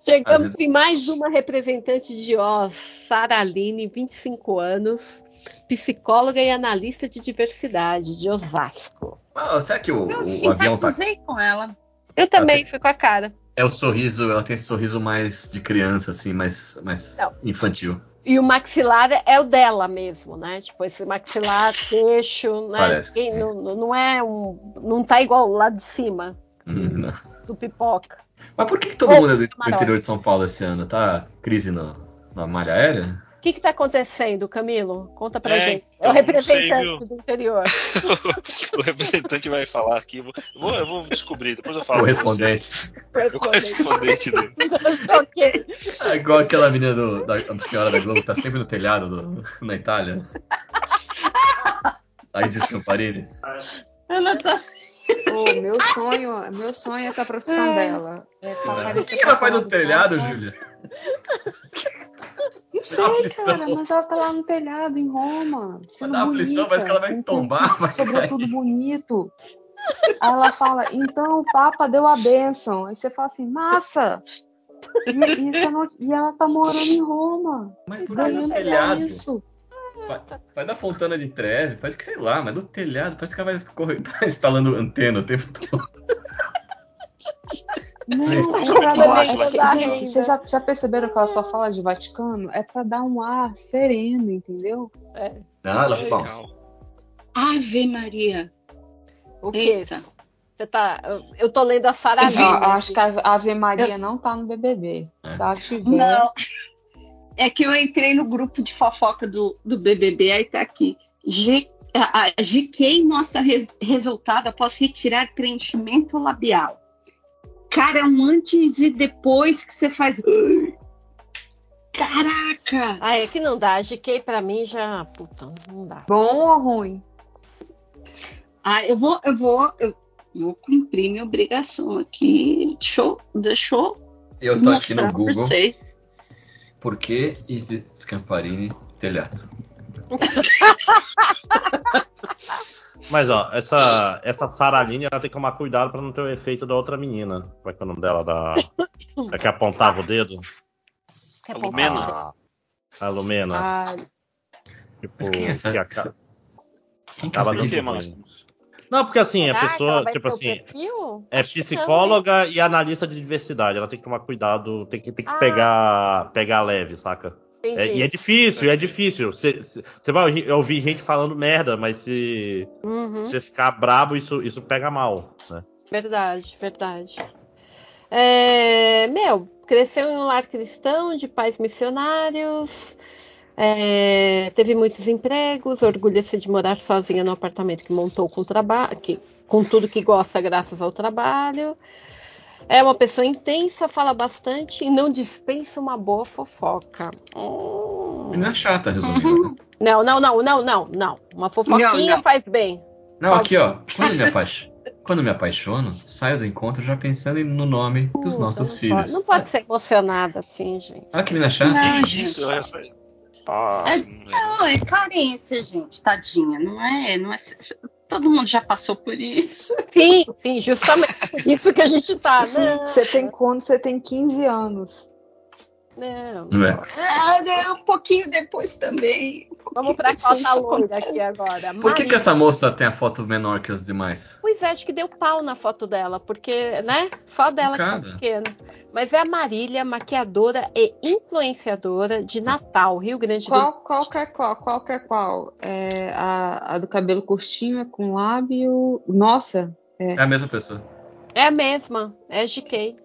Chegamos vezes- em mais uma representante de Oz, Sara Aline, 25 anos, psicóloga e analista de diversidade de Osasco. Ah, será que o, Eu o avião tá. com ela. Eu também fui com a cara. É o sorriso, ela tem esse sorriso mais de criança, assim, mais, mais Não. infantil. E o maxilar é o dela mesmo, né? Tipo, esse maxilar, queixo, né? Parece Ninguém- não, não é um. Não tá igual lá de cima Hum, não. do pipoca. Mas por que, que todo Ou mundo é do, do interior de São Paulo esse ano? Tá crise no, na malha aérea? O que, que tá acontecendo, Camilo? Conta pra É, gente. então, é o sei, representante viu? do interior. o representante vai falar aqui. Eu vou, eu vou descobrir, depois eu falo. O pra respondente. vocês. O correspondente dele. ok. É igual aquela menina do, da senhora da Globo, que tá sempre no telhado do- na Itália. A Isis Camparini. Ela tá. Ô, meu sonho, meu sonho é com a profissão dela. É pra O que ela faz no telhado, carro. Júlia? Não sei, aflição. cara, mas ela tá lá no telhado em Roma. Sendo dar aflição, bonita, parece que ela vai tombar, vai Sobretudo bonito. Aí ela fala, então o Papa deu a bênção. Aí você fala assim, massa! E, e não- e ela tá morando em Roma. Mas por que no telhado? isso. Vai, vai da Fontana de Treve, faz que sei lá, mas do telhado, parece que ela vai escorrer- tá instalando antena o tempo todo. Não, Isso. é é que- gente, vocês já, já perceberam que ela só fala de Vaticano? É pra dar um ar sereno, entendeu? Não, ela, bom, Legal. Ave Maria. O quê? Eita. Você tá. eu- Eu tô lendo a Sara Eu acho que a Ave Maria não tá no BBB. É. Ela tiver. Não. É que eu entrei no grupo de fofoca do, do BBB, aí tá aqui. G, a, a GK mostra res- resultado após retirar preenchimento labial. Cara, é um antes e depois que você faz. Caraca! Ah, é que não dá. A GK pra mim já. Puta, não dá. Bom ou ruim? Ah, eu vou, eu vou, eu vou cumprir minha obrigação aqui. Deixa eu, deixa eu eu tô aqui no Google. vocês. Por que Isis Camparini telhado? Mas ó, essa, essa Saraline, ela tem que tomar cuidado pra não ter o efeito da outra menina. Como é que é o nome dela? Da, da que apontava o dedo? Quer A apontar? Lumena? A, a Lumena. Ah, tipo, Mas quem é essa? que aca- Quem que é acaba essa que. Márcio? Não, porque assim, a Será que pessoa, tipo assim, perfil? é Acho que não, psicóloga e analista de diversidade. Ela tem que tomar cuidado, tem que, tem que Ah. pegar, pegar leve, saca? É, e é difícil, é difícil. Você vai ouvir, gente falando merda, mas se Uhum, você ficar brabo, isso, isso pega mal, né? Verdade, verdade. É, meu, cresceu em um lar cristão de pais missionários, é, teve muitos empregos, orgulha-se de morar sozinha no apartamento que montou com, traba que, com tudo que gosta graças ao trabalho. É uma pessoa intensa, fala bastante e não dispensa uma boa fofoca. Hum. Não é chata, resumindo. né? Não, não, não, não, não, não. Uma fofoquinha Não, não. faz bem. Não, aqui ó. Quando me, apaix- Quando me apaixono, saio do encontro já pensando no nome dos nossos não filhos. Pode, não pode ser emocionada assim, gente. Olha que menina chata. Não, Que isso? Nossa, mulher. Não, é carência, gente, tadinha. Não é, não é. Todo mundo já passou por isso. Sim, sim, justamente isso que a gente tá. Não, você tem quando você tem 15 anos. Não. Não é? Ah, né, um pouquinho depois também. Vamos pra cota loira aqui agora. Por que, que essa moça tem a foto menor que as demais? Pois é, acho que deu pau na foto dela, porque, né? Só dela que Cada. pequena. Mas é a Marília, maquiadora e influenciadora de Natal, Rio Grande do Qual, qual que é qual? Qual que é qual? É a, a do cabelo curtinho, é com lábio. Nossa, É a mesma pessoa. É a mesma, é a GK.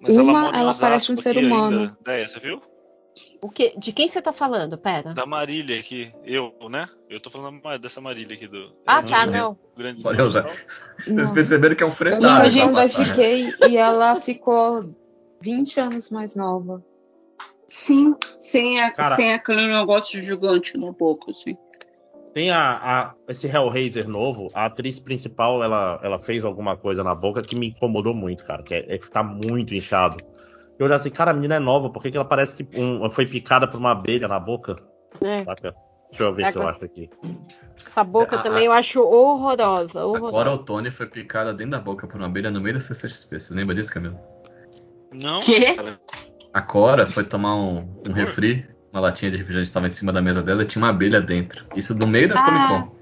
Mas ela, Uma, ela Osasco parece um ser humano. Ainda. Daí, você viu? O que, de quem você tá falando? Pera. Da Marília aqui. Eu, né? Eu tô falando dessa Marília aqui do. Ah, ela tá, do não. Grande Olha, Zé. Natal. Vocês Não. perceberam que é um Eu essa lembro da passagem. GK e ela ficou 20 anos mais nova. Sim, sem, a, Cara. sem aquele negócio gigante na boca, assim. Tem a, a- esse Hellraiser novo, a atriz principal, ela, ela fez alguma coisa na boca que me incomodou muito, cara. Que é, é que tá muito inchado. Eu olhei assim, cara, a menina é nova, por que, que ela parece que um- foi picada por uma abelha na boca? É, Saca? Deixa eu ver se eu Agora- acho aqui. essa boca A- também eu acho horrorosa. A horrorosa. Cora Otone foi picada dentro da boca por uma abelha no meio da CCXP. Você lembra disso, Camilo? Não, Quê? A Cora foi tomar um, um refri, uma latinha de refrigerante estava em cima da mesa dela e tinha uma abelha dentro. Isso no meio da Ah. Comic Con.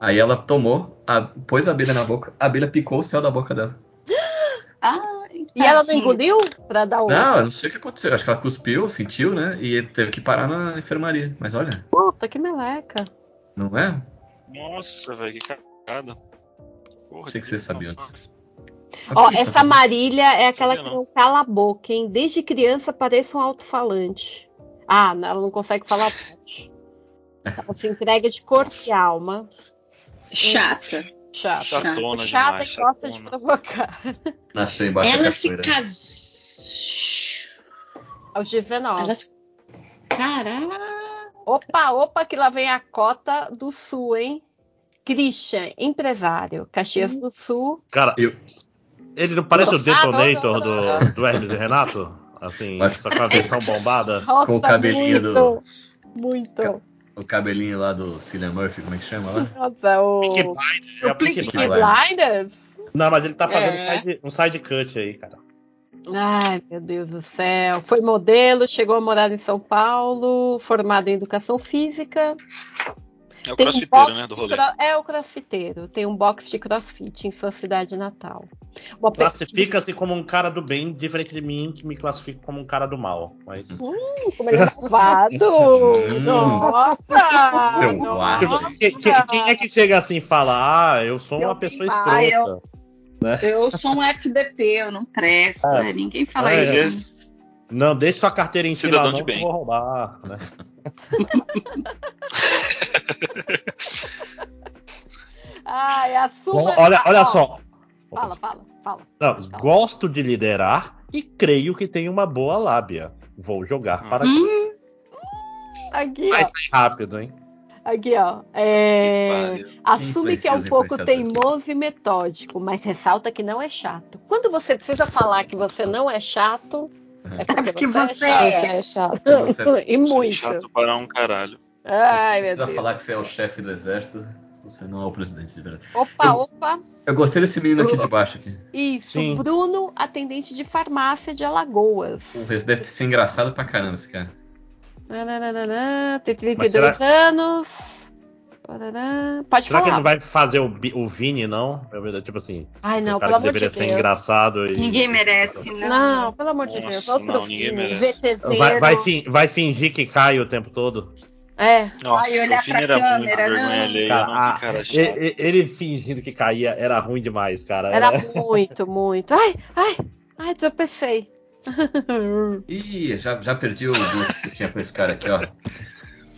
Aí ela tomou, a- pôs a abelha na boca, a abelha picou o céu da boca dela. Ai, E ela não engoliu pra dar o. Não, não sei o que aconteceu. Acho que ela cuspiu, sentiu, né? E teve que parar na enfermaria. Mas olha, Puta, que meleca. não é? Nossa, velho, que cagada. Porra, Sei que vocês sabiam Nossa. disso. Ó, essa Marília é aquela Sabia que não. não cala a boca, hein? Desde criança parece um alto-falante. Ah, não, ela não consegue falar. Ela se entrega de corpo e alma. Chata. Chata. Chatona Chata demais, e gosta de provocar. Nasceu embaixo da Ela se cachoeira. casou. O G19. Ela se... Caraca. Opa, opa, que lá vem a cota do Sul, hein? Christian, empresário, Caxias do Sul. Cara, Eu- ele não parece o Ah, não, Detonator não, não, do, do Hermes e Renato? Assim, Mas- só com a versão bombada. Nossa, Com o cabelinho muito, do- Muito. O cabelinho lá do Cillian Murphy, como é que chama lá? Nossa, o. Peaky Blinders, é o Peaky Blinders. Blinders? Não, mas ele tá fazendo É. side- um side cut aí, cara. Ai, meu Deus do céu. Foi modelo, chegou a morar em São Paulo, formado em educação física. É o Tem um crossfiteiro, box né, do rolê. cro- É o crossfiteiro. Tem um box de crossfit em sua cidade natal. Uma Classifica-se como um cara do bem, diferente de mim, que me classifico como um cara do mal. Mas... Como ele é malvado! Hum. Nossa! Nossa. Quem, quem- quem é que chega assim e fala, ah, eu sou uma Eu- pessoa Ah, escrota? Eu sou um FDP, eu não presto. Ah. né? Ninguém fala É, isso. Não, deixa sua carteira em cima, Cidadão não, de que eu bem. vou roubar. Né? Ai. Bom, olha, olha Ó, só. Fala, fala, fala. Não, gosto de liderar e creio que tenho uma boa lábia. Vou jogar para Hum. ti. Aqui, Vai ó. sair rápido, hein? Aqui, ó. É. Assume que é um pouco teimoso e metódico, mas ressalta que não é chato. Quando você precisa falar que você não é chato, é porque, porque você, você é Você chato. é chato. Você- e muito. Chato para um caralho. Ai, meu Deus. falar que você é o chefe do exército. Você não é o presidente de verdade. Opa, Eu- opa. Eu gostei desse menino aqui de baixo aqui. Isso, Sim. Bruno, atendente de farmácia de Alagoas. Deve ser engraçado pra caramba esse cara. Nananana, tem 32 anos. Parará. Pode Será que ele falar. não vai fazer o, o Vini, não? Tipo assim, Ai, não, pelo que amor de deveria Deus. ser engraçado e. Ninguém merece, né? Não, pelo amor de Nossa, Deus. Outro não, ninguém merece. VTZero. Vai, vai, vai fingir que cai o tempo todo. É. Nossa, Ai, olhar o Fini pra era muito câmera, vergonha não. alheia, Cara, ah, cara ele fingindo que caía era ruim demais, cara. Era muito, muito. Ai, ai, ai, tropecei. Ih, já, já perdi o gosto que eu tinha com esse cara aqui, ó.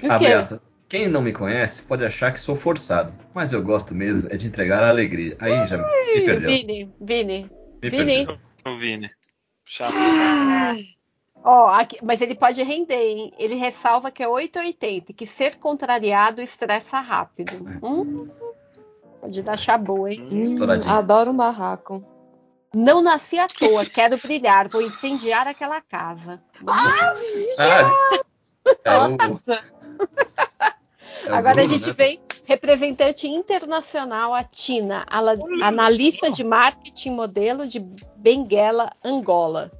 Abraço. Quem não me conhece pode achar que sou forçado, mas eu gosto mesmo é de entregar a alegria. Aí já me perdeu. Vini, Vini. Me Vini. perdeu. O Vini. Chato. Ó, aqui- mas ele pode render, hein? Ele ressalva que é 880, que ser contrariado estressa rápido. Hum, pode dar chabu, hein? Hum, Estouradinho. Adoro um barraco. Não nasci à toa, quero brilhar, vou incendiar aquela casa. Ah, é o, é Agora Bruno, a gente né? vem representante internacional, a Tina, analista de marketing modelo de Benguela, Angola.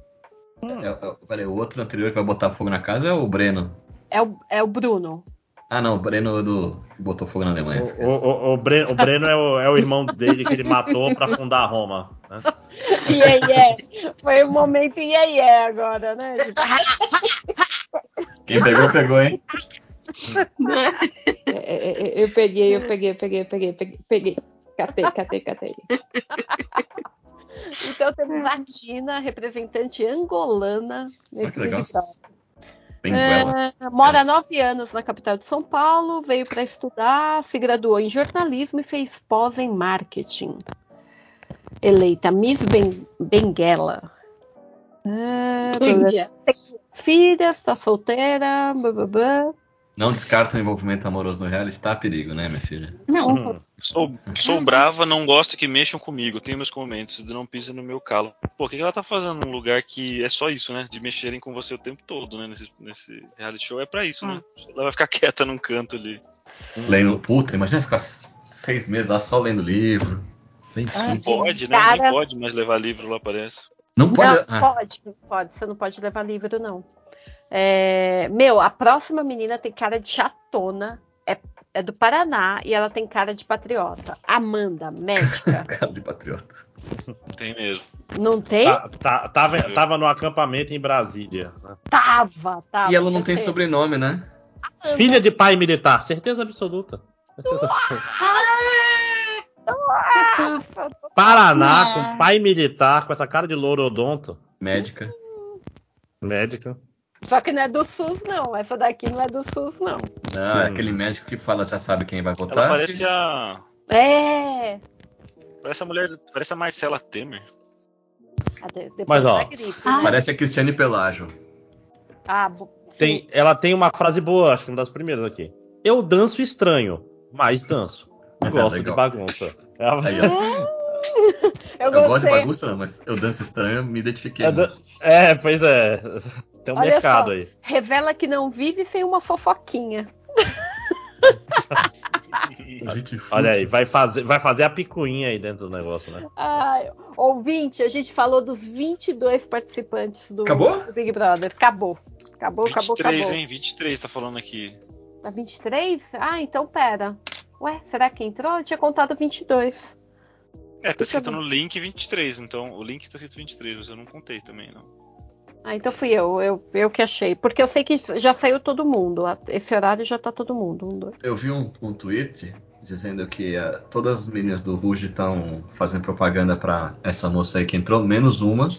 É, é, peraí, o outro anterior que vai botar fogo na casa é o Breno. É o, é o Bruno. Ah, não, o Breno do que botou fogo na Alemanha. O, o, o, Breno, o Breno é, o, é o irmão dele que ele matou pra fundar Roma. né? Yeah, yeah. Foi o momento yeah, yeah agora, né? Tipo, Quem pegou, pegou, hein? É, é, é, Eu peguei, eu peguei, eu peguei, eu peguei, peguei, peguei. Catei, catei, catei. Então temos a Tina, representante angolana nesse que legal. Big Brother. É, mora há nove anos na capital de São Paulo, veio para estudar, se graduou em jornalismo e fez pós em marketing. Eleita Miss Ben- Benguela. É, filha, está solteira. blá, blá, blá. Não descarta o envolvimento amoroso no reality, tá a perigo, né, minha filha? Não, Hum. Sou, sou brava, não gosto que mexam comigo. Tenho meus momentos, não pisem no meu calo. Pô, o que que ela tá fazendo num lugar que é só isso, né? De mexerem com você o tempo todo, né? Nesse, nesse reality show é pra isso, né? Ela vai ficar quieta num canto ali. Lendo. Puta, imagina ficar seis meses lá só lendo livro. Bem Não simples. pode, né? Cara- Nem pode mais levar livro lá, parece. Não pode. Não, ah, pode, pode. Você não pode levar livro, não. É, meu, a próxima menina tem cara de chatona. É, é do Paraná e ela tem cara de patriota. Amanda, médica. cara de patriota. Tem mesmo. Não tem? Tá- tá- tava, tava no acampamento em Brasília. né? Tava, tava. E ela não tem sobrenome, né? Filha de pai militar, certeza absoluta. Certeza absoluta. Paraná, com pai militar, com essa cara de lourodonto. Médica. Médica. Só que não é do SUS, não. Essa daqui não é do SUS, não. Não, é Hum. aquele médico que fala, já sabe quem vai Ela votar. parece a. É. Parece a mulher. Parece a Marcela Temer. Cadê? Depois Mas, ó, Ah. né? Parece a Cristiane Pelágio. Ah, bo- Tem, ela tem uma frase boa, acho que uma das primeiras aqui. Eu danço estranho, mas danço. Gosto de Legal. bagunça. Ela-. Eu, Eu, gosto de bagunça, não, mas eu danço estranho, me identifiquei. É, dan- é, pois é. Tem um Olha mercado só. aí. Revela que não vive sem uma fofoquinha. Olha aí, vai fazer, vai fazer a picuinha aí dentro do negócio, né? Ai, ouvinte, a gente falou dos 22 participantes do, Acabou? do Big Brother. Acabou. Acabou, acabou, 23, acabou. hein? 23 tá falando aqui. Tá 23? Ah, então pera. Ué, será que entrou? Eu tinha contado 22. É, tá eu escrito no link 23, então o link tá escrito 23, mas eu não contei também, não. Ah, então fui eu, eu, eu que achei. Porque eu sei que já saiu todo mundo. Esse horário já tá todo mundo. Um, dois. Eu vi um, um tweet dizendo que eh, todas as meninas do Ruge estão fazendo propaganda pra essa moça aí que entrou, menos uma,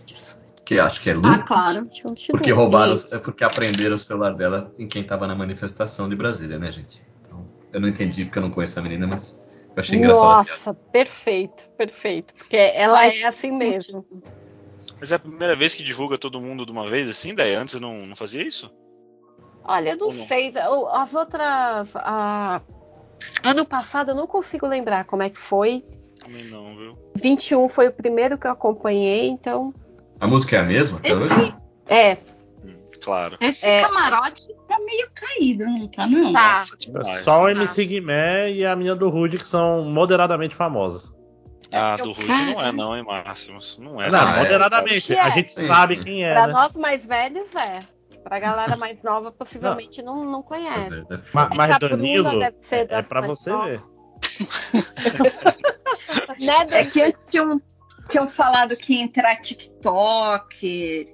que acho que é Lu, Ah, claro. Porque roubaram, Isso. é porque aprenderam o celular dela em quem tava na manifestação de Brasília, né, gente? Então, eu não entendi porque eu não conheço a menina, mas eu achei engraçado. Nossa, perfeito, perfeito. Porque ela Faz é assim mesmo. Mas é a primeira vez que divulga todo mundo de uma vez assim, daí antes não, não fazia isso? Olha, eu não não? sei. As outras. a- Ano passado eu não consigo lembrar como é que foi. Também não, viu? 21 foi o primeiro que eu acompanhei, então. A música é a mesma? Esse, É, Hum, claro. esse É. camarote meio caído, não tá, não? Tá. Nossa, demais. Só o Ah. MC Guimé e a menina do Rude que são moderadamente famosas. Ah, Eu- do Rude não é, não, hein, Máximos? Não é. não, é, moderadamente. é? A gente Sim, sabe sim. quem é, Pra né? nós mais velhos, é. Pra galera mais nova, possivelmente não, não conhece. Deve- Ma- Mas, Essa Bruna Danilo, deve ser é, é pra você novas. ver. Né, É que antes tinham, tinham falado que ia entrar TikTok,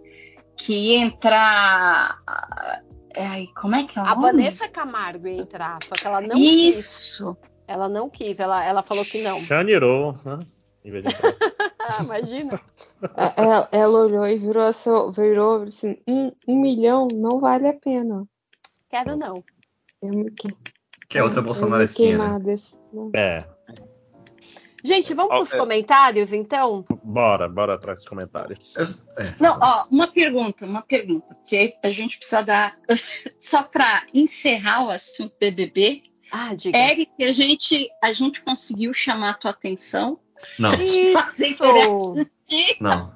que ia entrar. Ai, como é que é o A nome? Vanessa Camargo ia entrar, só que ela não quis. Isso! Ela não quis, ela, ela falou que não. Xanirou, né? Ah, imagina. É, Ela, ela olhou e virou, assim, virou assim, um, um milhão não vale a pena. Quero não. Eu me, que, Que é outra bolsonaresquinha, né? É, Gente, vamos Ó, pros é. comentários, então? bora, bora atrás dos comentários. Eu- é. Não, ó, uma pergunta, uma pergunta, porque a gente precisa dar. Só para encerrar o assunto BBB, Ah, diga. Eric, a gente, a gente conseguiu chamar a tua atenção. Não, Isso! não.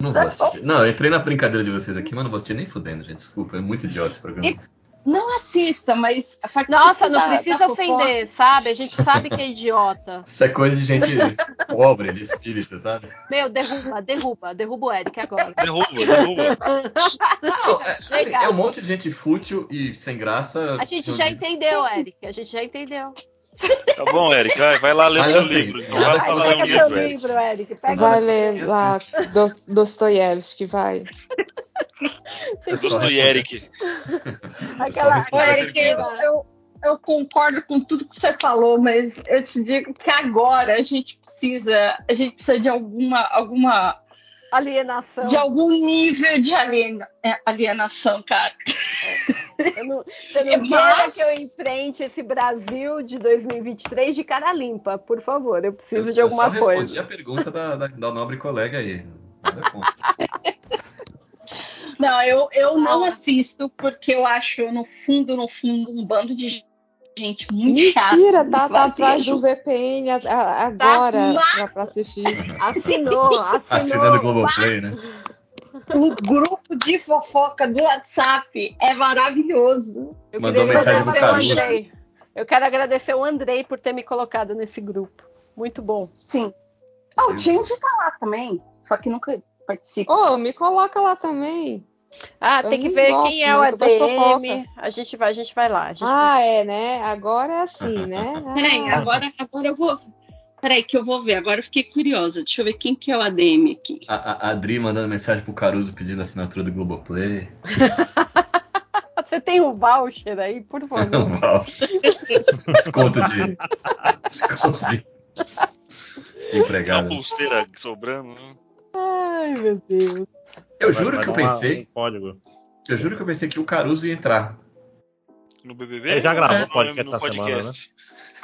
Não vou assistir. Não, eu entrei na brincadeira de vocês aqui, mas não vou assistir nem fudendo, gente. Desculpa, é muito idiota esse programa. Não assista, mas Nossa, não da- precisa da fofoca. ofender, sabe? A gente sabe que é idiota. Isso é coisa de gente pobre, de espírito, sabe? Meu, derruba, derruba, derruba o Eric agora. Derruba, derruba. Não, é, assim, é um monte de gente fútil e sem graça. A gente já entendeu, Eric. A gente já entendeu. Tá bom, Eric, vai, vai lá ler Mas seu assim, livro. Então vai que lá ler um livro, Eric. livro, Eric. Pega Vai ler lá Do- Dostoiévski, vai. É só Dostoiévski. aquela. Eric, eu, eu, eu concordo com tudo que você falou, mas eu te digo que agora a gente precisa, a gente precisa de alguma, alguma, Alienação. de algum nível de aliena- é, alienação, cara. Eu não, você não Mas- que eu enfrente esse Brasil de 2023 de cara limpa, por favor. Eu preciso Eu- de alguma eu só respondi coisa. a pergunta da, da, da nobre colega aí. Nada contra. Não, eu, eu não assisto porque eu acho, no fundo, no fundo, um bando de gente muito chata. Mentira, tá, tá atrás do VPN a- a- agora Tá pra, pra assistir. Assinou, assinou. Assinando o Globoplay, né? O grupo de fofoca do WhatsApp é maravilhoso. Eu Mandou queria mensagem do agradecer o Caruso. Andrei. Eu quero agradecer o Andrei por ter me colocado nesse grupo. Muito bom. Sim. Ah, o time fica lá também, só que nunca participa. Ô, me coloca lá também. Ah, Eu tem que ver gosto, quem é o ADM. A gente vai, a gente vai lá. A gente Ah, é, né? Agora é assim, né? Peraí, Ah, agora, agora eu vou. Peraí, que eu vou ver. Agora eu fiquei curiosa. Deixa eu ver quem que é o ADM aqui. A, a, a Adri mandando mensagem pro Caruso pedindo assinatura do Globoplay. Você tem um voucher aí, por favor. Um voucher. Desconto de. Desconto de. de Tem uma empregado. pulseira sobrando. né? Ai, meu Deus. Eu Vai- juro vai que eu uma- pensei. um código. Eu juro que eu pensei que o Caruso ia entrar. No BBB? Ele já gravou o podcast no essa podcast.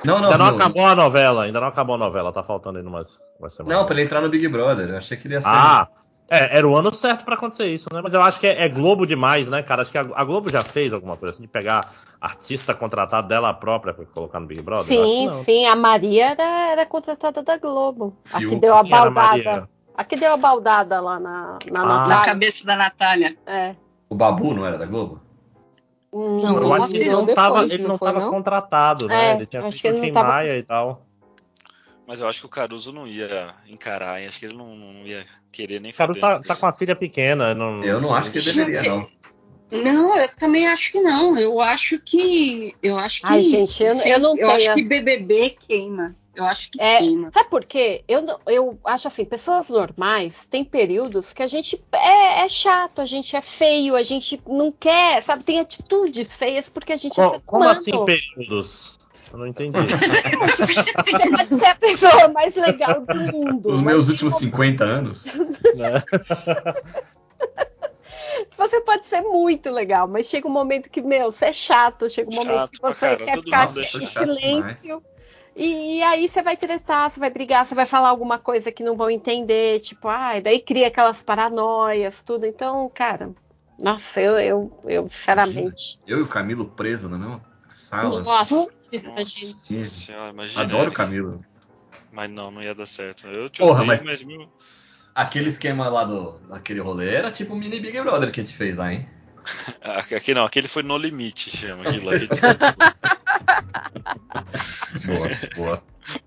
Não, não, Ainda não não. acabou a novela, ainda não acabou a novela, tá faltando ainda umas, umas semanas. Não, pra ele entrar no Big Brother. Eu achei que ele ia ser. Ah, é, era o ano certo pra acontecer isso, né? Mas eu acho que é, é Globo demais, né, cara? Acho que a, a Globo já fez alguma coisa assim, de pegar artista contratado dela própria pra colocar no Big Brother. Sim, sim. A Maria era, era contratada da Globo. A que deu a baldada. Maria? A que deu a baldada lá na, na Ah. Na Natália. cabeça da Natália. É. O Babu não era da Globo? Hum, Não, Eu acho que ele não tava, depois, ele não não foi, tava não? contratado, né? É, ele tinha acho feito que ele o não Tim tava- Maia e tal. Mas eu acho que o Caruso não ia encarar, hein? acho que ele não, não ia querer nem O cara fudendo. tá, tá com a filha pequena. Não... Eu não acho que deveria, não. Não, eu também acho que não. Eu acho que. Eu acho que. Ai, gente, eu- eu não Eu acho tenho- que BBB queima. Eu acho que É, queima. Sabe por quê? Eu, eu acho assim, pessoas normais têm períodos que a gente é, é chato, a gente é feio, a gente não quer, sabe? Tem atitudes feias porque a gente é Co- ser como humano. assim períodos? Eu não entendi. Você pode ser a pessoa mais legal do mundo. Os meus últimos um- 50 anos. Você pode ser muito legal, mas chega um momento que, meu, você é chato, chega um momento Chato que pra você quer ficar é em silêncio. E, e aí você vai estressar, você vai brigar, você vai falar alguma coisa que não vão entender, tipo, ai, daí cria aquelas paranoias, tudo. Então, cara, nossa, eu, eu, eu sinceramente. Eu e o Camilo preso na mesma sala. Nossa, Nossa senhora, imagina. Adoro o. Camilo. Mas não, não ia dar certo. Eu te Porra, odeio, mas- meu- Aquele esquema lá do daquele rolê era tipo um mini Big Brother que a gente fez lá, hein? Aqui não, aquele foi no limite, chama aquilo. aquele- Boa, boa.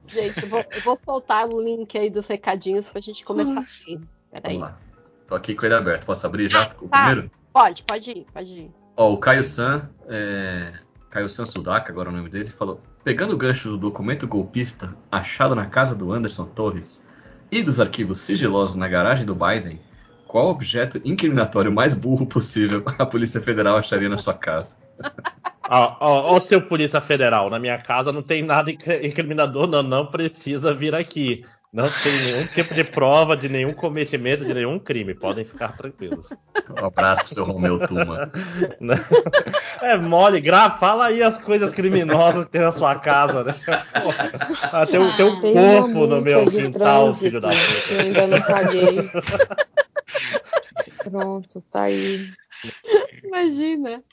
Gente, eu vou, eu vou soltar o link aí dos recadinhos pra gente começar aqui. Peraí. Vamos lá. Tô aqui com ele aberto. Posso abrir já o Tá. primeiro? Pode, pode ir, pode ir. Ó, o Caio San, é... Caio San Sudaka, agora é o nome dele, falou: pegando o gancho do documento golpista achado na casa do Anderson Torres e dos arquivos sigilosos na garagem do Biden, qual objeto incriminatório mais burro possível a Polícia Federal acharia na sua casa? Ó, ó, ó, seu Polícia Federal, na minha casa não tem nada inc- incriminador, não, não precisa vir aqui. Não tem nenhum tipo de prova de nenhum cometimento de nenhum crime, podem ficar tranquilos. Um abraço pro seu Romeu Tuma. É mole, Gra, fala aí as coisas criminosas que tem na sua casa, né? Porra, ah, tem, um- tem um Tem uma corpo no meu quintal, filho da puta. eu ainda não paguei. Pronto, tá aí. Imagina.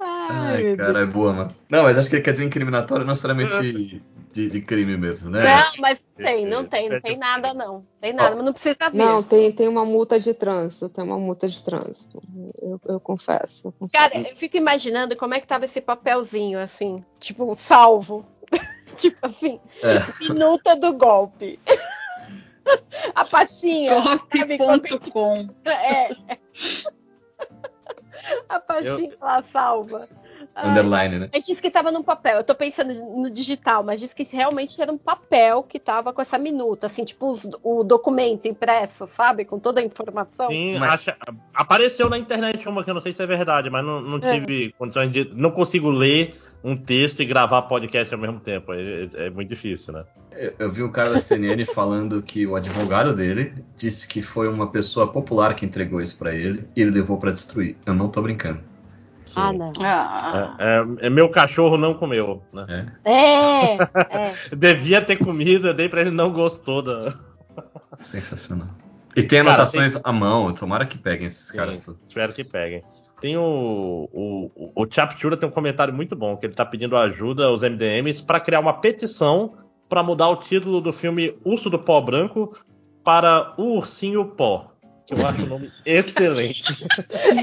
Ai, Ai, cara, é boa, mano. Não, mas acho que ele quer dizer incriminatório não necessariamente de, de crime mesmo, né? Não, mas tem, não tem, não tem nada, não. Tem nada, mas não precisa ver. Não, tem, tem uma multa de trânsito, tem uma multa de trânsito. Eu, eu confesso. Cara, eu fico imaginando como é que tava esse papelzinho, assim, tipo, salvo. tipo assim, É. minuta do golpe. A pastinha. sabe, quando- Golpe.com. É. A pastinha lá salva. Ai, Underline, né? Mas disse que tava num papel. Eu tô pensando no digital, mas disse que realmente era um papel que tava com essa minuta, assim, tipo os- o documento impresso, sabe? Com toda a informação. Sim, Mas- acha- apareceu na internet uma que eu não sei se é verdade, mas não, não É. tive condições de. Não consigo ler um texto e gravar podcast ao mesmo tempo. É, é- é muito difícil, né? Eu, eu vi o cara da CNN falando que o advogado dele disse que foi uma pessoa popular que entregou isso pra ele e ele levou pra destruir. Eu não tô brincando. Ah, não. Ah, É, é- meu cachorro não comeu, né? É. É, é. Devia ter comido, eu dei pra ele não gostou da. Sensacional. E tem Cara, anotações à mão, tomara que peguem esses caras Sim, todos. espero que peguem. Tem o. O, o, Chaptura tem um comentário muito bom, que ele tá pedindo ajuda aos MDMs para criar uma petição para mudar o título do filme Urso do Pó Branco para O Ursinho Pó. Que eu acho o nome excelente.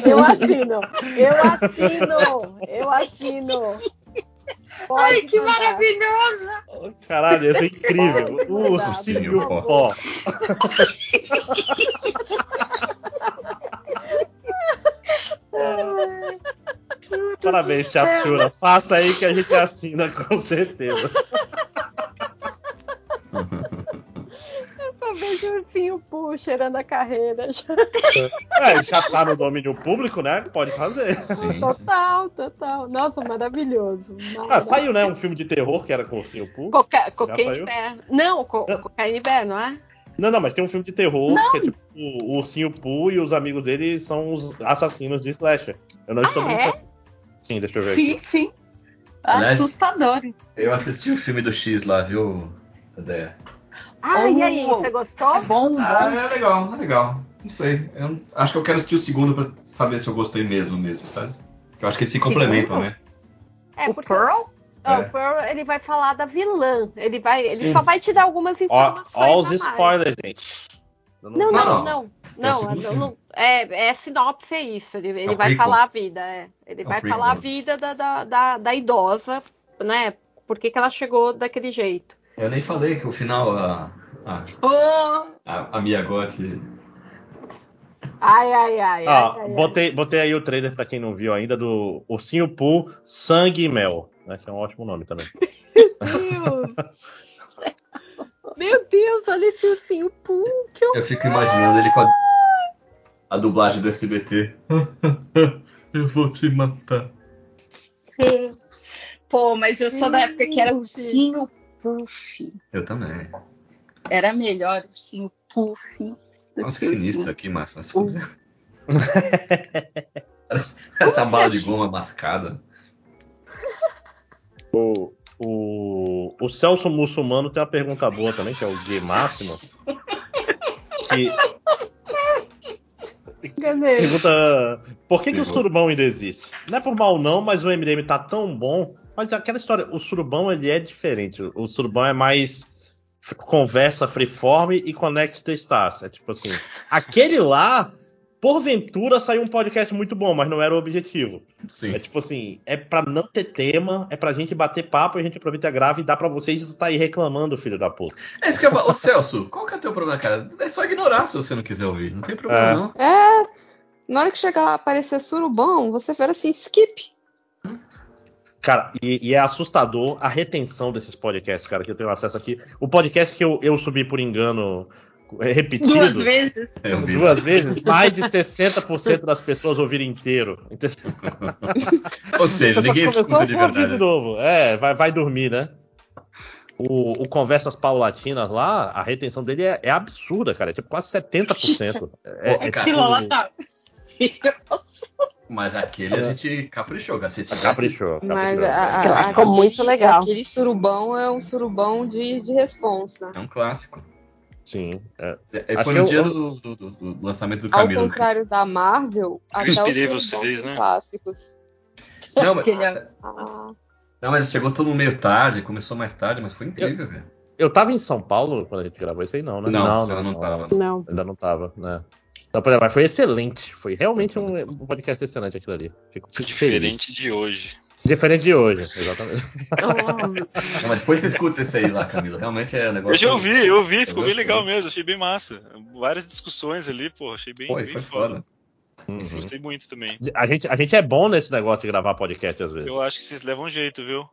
Eu assino, eu assino, eu assino. Pode Ai, que mandar. maravilhoso! Caralho, esse é incrível. Pode O Ursinho Pó. Parabéns, Chaptura. Faça aí que a gente assina com certeza. Só vejo o ursinho Poo cheirando a carreira. É, já tá no domínio público, né? Pode fazer. Sim, sim. Total, total. Nossa, maravilhoso. Ah, saiu, né? Um filme de terror que era com o Ursinho Poo. Coca cocaína saiu? Bear. Não, co cocaína Bear, não é? Não, não, mas tem um filme de terror que é tipo o Ursinho Poo e os amigos dele são os assassinos de Slasher. Eu não estou Ah, é? brincando. Sim, deixa eu ver Sim, aqui. sim. Assustador. Eu assisti o filme do X lá, viu, Ideia? Ah, Oh, e aí, você gostou? É bom, Ah, bom. é legal, é legal. Não sei. Eu acho que eu quero assistir o segundo pra saber se eu gostei mesmo, mesmo, sabe? Eu acho que eles se complementam, né? É, o porque Pearl? Ah, É. o Pearl, ele vai falar da vilã. Ele vai, ele Sim. só vai te dar algumas informações. ó os spoilers, gente. Não, Não, não, não. não. É o Não, não, não- é, é sinopse, é isso. Ele, ele o vai prequel. falar a vida, é. Ele É o vai prequel. falar a vida da, da, da, da idosa, né? Por que, que ela chegou daquele jeito. Eu nem falei que o final, a, a, Oh, a, a Mia Gotti. Ai, ai, ai. Ah, ai, ai, botei, botei aí o trailer pra quem não viu ainda do Ursinho Poo Sangue e Mel. Né, que é um ótimo nome também. Meu Deus! Meu Deus, olha esse ursinho Poo, que Eu fico imaginando ele com a, a dublagem do SBT. eu vou te matar. pô, mas eu sou da época que era ursinho puff. Eu também. Era melhor ursinho puff Nossa, que sinistro aqui, Márcio. Mas foda. Essa bala de goma mascada. O, o, o Celso Muçulmano tem uma pergunta boa também, que é o Gay Máximo. Que pergunta por que, que o surubão ainda existe? Não é por mal não, mas o MDM tá tão bom. Mas aquela história, o surubão ele é diferente. O surubão é mais conversa freeform e connect the stars. É tipo assim, aquele lá porventura saiu um podcast muito bom, mas não era o objetivo. Sim. É tipo assim, é pra não ter tema, é pra gente bater papo, a gente aproveita a grava e dá pra vocês e tu tá aí reclamando, filho da puta. É isso que eu falo. Ô Celso, qual que é o teu problema, cara? É só ignorar se você não quiser ouvir. Não tem problema, É. não. É, na hora que chegar a aparecer surubão, você fala assim, skip. Cara, e, e é assustador a retenção desses podcasts, cara, que eu tenho acesso aqui. O podcast que eu, eu subi por engano é, repetido. Duas vezes. É. Duas vezes, mais de 60% das pessoas ouviram inteiro. Ou seja, ninguém escuta de verdade. de novo. É, vai, vai dormir, né? O, o Conversas Paulatinas lá, a retenção dele é, é absurda, cara. É tipo quase 70%. É, é Cara, Aquilo lá tipo- tá. Mas aquele a gente caprichou, cara. Se tivesse- Caprichou. Mas caprichou. a- a- Ficou aquele- muito legal. Aquele surubão é um surubão de, de responsa. É um clássico. Sim. é. É, Acho Foi no eu- dia eu- do, do- do- do lançamento do Ao Camilo. contrário da Marvel, até os inspirei vocês, são né? clássicos. Não, mas, Aquele é- Ah, não, mas chegou todo mundo meio tarde, começou mais tarde, mas foi incrível, velho. Eu tava em São Paulo quando a gente gravou isso aí, não, né? Não, você não tava. Não. Ainda não tava, né? Não, por exemplo, mas foi excelente. Foi realmente um, um podcast excelente aquilo ali. Fico Foi feliz. diferente de hoje. Diferente de hoje, exatamente. Não, mas depois você escuta esse aí lá, Camilo. Realmente é um negócio. Eu já ouvi, eu ouvi, ficou bem legal mesmo, achei bem massa. Várias discussões ali, pô, achei bem, Foi, bem foi foda. foda. Uhum. Gostei muito também. A, gente, a gente é bom nesse negócio de gravar podcast às vezes. Eu acho que vocês levam jeito, viu?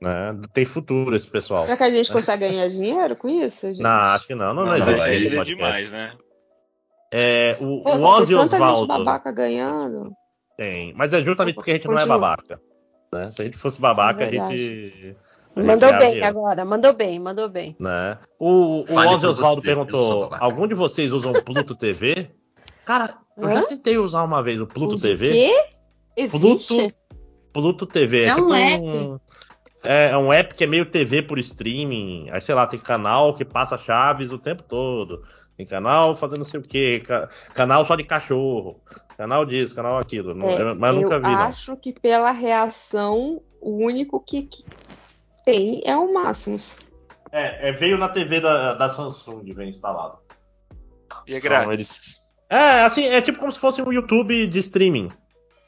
né? Tem futuro esse pessoal. será que a gente consegue ganhar dinheiro com isso, gente? Não, acho que não. Não, não, Não, esse ele é podcast. demais, né? É, o, Pô, o Ozzy tem tanta gente Osvaldo babaca ganhando. tem. Mas é justamente porque a gente não é Continua. babaca. né? Se a gente fosse babaca, É a gente. Mandou bem agora, mandou bem, mandou bem. Né? O, o Fale Ozzy Osvaldo você, perguntou: algum de vocês usam Pluto TV? Cara, eu já Hã? tentei usar uma vez o Pluto o TV. quê? Existe? Pluto, Pluto TV. É um tipo É, é um app que é meio TV por streaming. Aí, sei lá, tem canal que passa chaves o tempo todo. Tem canal fazendo não sei o quê. ca- canal só de cachorro. Canal disso, canal aquilo. Não- É, eu- mas eu nunca vi, não. acho que pela reação, o único que, que tem é o Máximos. É, é, veio na TV da, da Samsung, vem instalado. E é Então, grátis. É, assim, é tipo como se fosse um YouTube de streaming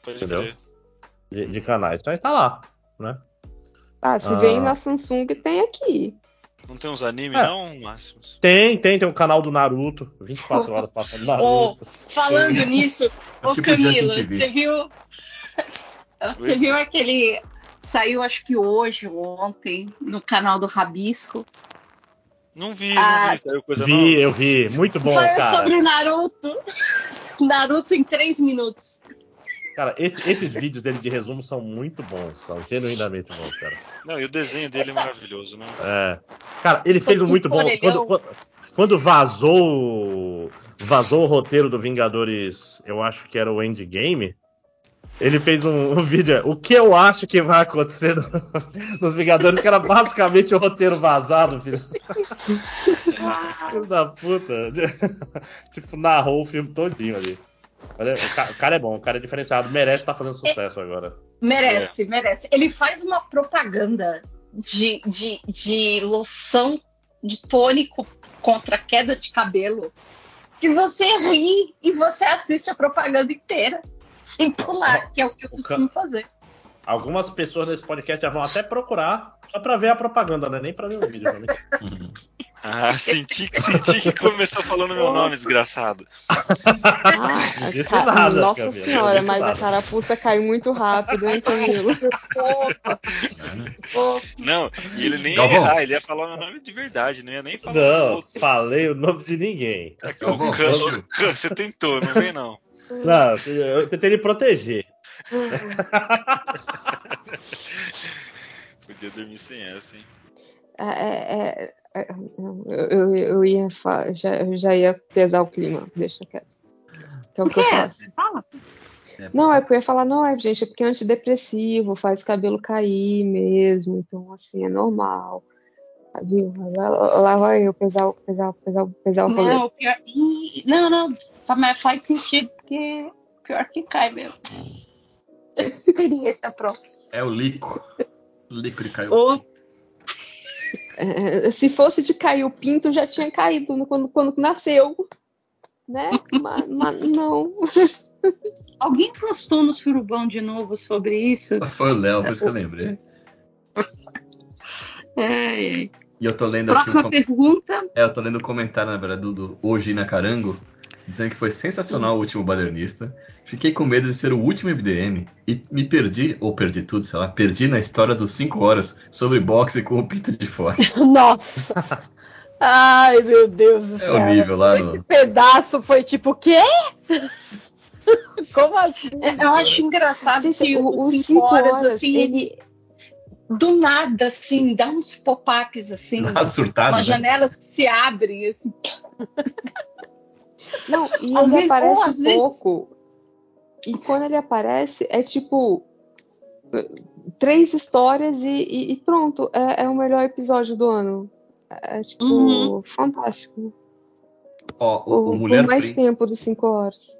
Pode entendeu? de, de canais. Então aí tá lá, né? Ah, se Ah. vem na Samsung, tem aqui. Não tem uns animes, É. não, Máximos? Tem, tem, tem um canal do Naruto. 24 horas passando Naruto. Falando nisso, ô Tipo Camila, você viu. Você viu aquele. Saiu acho que hoje ou ontem no canal do Rabisco. Não vi, Ah, não vi. Saiu coisa Vi, nova. eu vi. Muito bom, Foi cara. sobre Naruto. Naruto em três minutos. Cara, esse- esses vídeos dele de resumo são muito bons. São genuinamente bons, cara. Não, e o desenho dele é maravilhoso, né? É. Cara, ele fez um muito bom. Quando, quando, quando vazou, vazou o roteiro do Vingadores, eu acho que era o Endgame. Ele fez um, um vídeo. O que eu acho que vai acontecer no- nos Vingadores, que era basicamente o roteiro vazado, filho. Filho da puta. tipo, narrou o filme todinho ali. Olha, o ca- o cara é bom, o cara é diferenciado, merece estar fazendo sucesso agora. Merece, merece. Ele faz uma propaganda de, de, de loção de tônico contra queda de cabelo que você ri e você assiste a propaganda inteira sem pular, que é o que eu costumo fazer. Algumas pessoas nesse podcast já vão até procurar só pra ver a propaganda, né? Nem pra ver o vídeo. Né? Ah, senti que, senti que começou falando meu nome, desgraçado. Ah, ca- nada, Nossa Camila, senhora, mas nada. a carapuça caiu muito rápido, hein, Camilo? Não, e ele nem ia errar, ele ia falar meu nome de verdade, não ia nem falar o Não, outro. falei o nome de ninguém. Aqui, Galvão, o Can- vamos- o Can, você tentou, não vem não. Não, eu tentei lhe proteger. Podia dormir sem essa, hein? É, é, é, é, eu, eu, eu ia fa- já, eu já ia pesar o clima, deixa quieto. Que é o que eu faço. Fala. Não, é porque eu ia falar, não, é, gente, é porque é antidepressivo, faz o cabelo cair mesmo, então assim, é normal. Ah, Viu? Lá, lá vai eu pesar, pesar, pesar, pesar o rolê. Não, pior... Não, não, mas faz sentido, porque pior que cai mesmo. Experiência própria. É o Lico. O de caiu. É, se fosse de cair o pinto, já tinha caído quando, quando nasceu. né? Mas, mas não. Alguém postou no Surubão de novo sobre isso? Foi o Léo, por isso que eu lembrei. É, é. E eu tô lendo aqui Próxima um com- pergunta. É, eu tô lendo o comentário, na verdade, do, do Hoje na Carango, dizendo que foi sensacional o último badernista. Fiquei com medo de ser o último MDM e me perdi, ou perdi tudo, sei lá, perdi na história dos 5 horas sobre boxe com o pinto de fora. Nossa! Ai, meu Deus do É céu. o nível lá Esse no. pedaço foi tipo, o quê? Como assim? É, Eu acho engraçado que o- os os 5 cinco horas, horas, assim, ele- do nada, assim, dá uns pop-ups, assim, Uma surtada, umas né? janelas que se abrem, assim. Não, e Às ele vezes- aparece ou às vezes- E quando ele aparece, é tipo. Três histórias e, e- e pronto. É, é o melhor episódio do ano. É tipo. Uhum. Fantástico. Ó, o, O, o por Mulher, mais Pring- tempo dos cinco horas.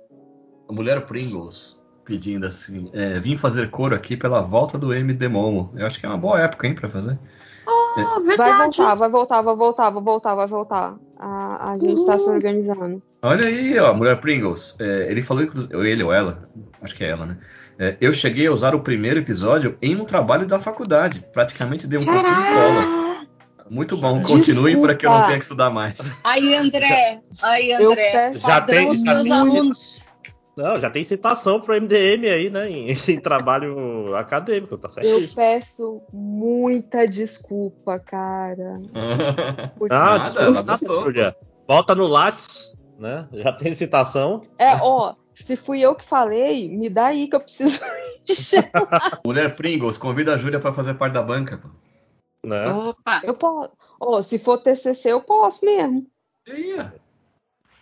a Mulher Pringles pedindo assim: é, vim fazer coro aqui pela volta do MD Momo. Eu acho que é uma boa época, hein, pra fazer. Ah, Vai verdade. voltar, vai voltar, vai voltar, vai voltar, vai voltar. A, a gente tá se Uhum. organizando. Olha aí, ó, Mulher Pringles. É, ele falou, inclusive, ou ele ou ela, acho que é ela, né? É, eu cheguei a usar o primeiro episódio em um trabalho da faculdade. Praticamente dei um pouquinho de cola. Caraca! Muito bom, continue para que eu não tenha que estudar mais. Aí, André, aí, Eu André, peço Já tem- já meus alunos. Não, já tem citação pro MDM aí, né? Em, em trabalho acadêmico, tá Eu certíssimo. peço muita desculpa, cara. Porque- Ah, Nada, ela nada. Júlia. Volta no Lattes, né? Já tem citação. É, ó, se fui eu que falei, me dá aí que eu preciso. Mulher Pringles, convida a Júlia para fazer parte da banca. pô. Né? Opa! eu posso. Ó, se for TCC, eu posso mesmo. Ó.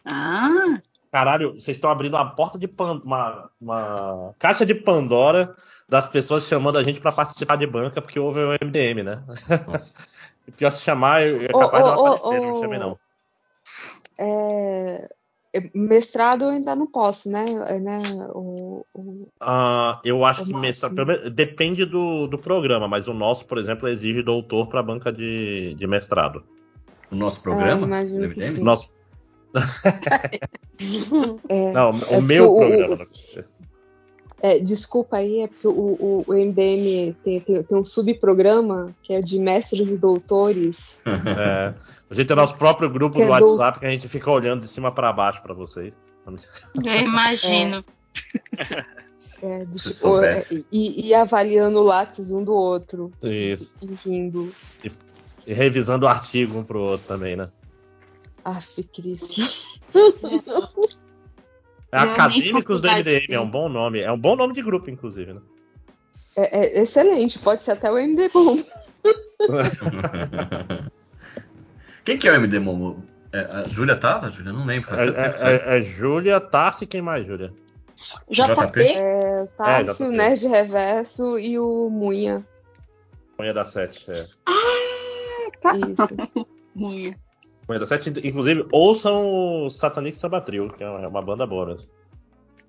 Ah, Caralho, vocês estão abrindo uma porta de pan... uma, uma caixa de Pandora das pessoas chamando a gente pra participar de banca porque houve o MDM, né? Nossa. E pior se chamar, é Ô, capaz de não aparecer, não me ô. chame não. É, é, mestrado eu ainda não posso, né? É, né? O, o- Ah, eu acho O que mestrado, pelo menos- depende do, do programa, mas o nosso, por exemplo, exige doutor para banca de, de mestrado. O nosso programa? É, MDM? sim. Nosso, é, não, É o meu porque o- programa. né? é, desculpa aí, é porque o, o, o MDM tem, tem, tem um subprograma que é de mestres e doutores. É, a gente tem nosso próprio grupo do é do- WhatsApp que a gente fica olhando de cima para baixo para vocês. eu imagino. É, do Se tipo, é, e, e avaliando o lápis um do outro Isso. e rindo. E revisando o artigo um pro outro também, né? Aff, Cris. É Acadêmicos do MDM, é um bom nome. É um bom nome de grupo, inclusive, né? É, é excelente, pode ser até o MD bom. Quem que é o MD Momo? É, a Júlia tava? Júlia? Não lembro. Faz É, tanto tempo é, é, é Júlia, Tarsi, quem mais, Júlia? JP? É, Tarsi, já o tô Nerd Reverso e o Munha. Manhã da Sete. É. Isso. Unha. Manhã da Sete, inclusive, ouçam o Satanic Samba Trio, que é uma, é uma banda boa mesmo.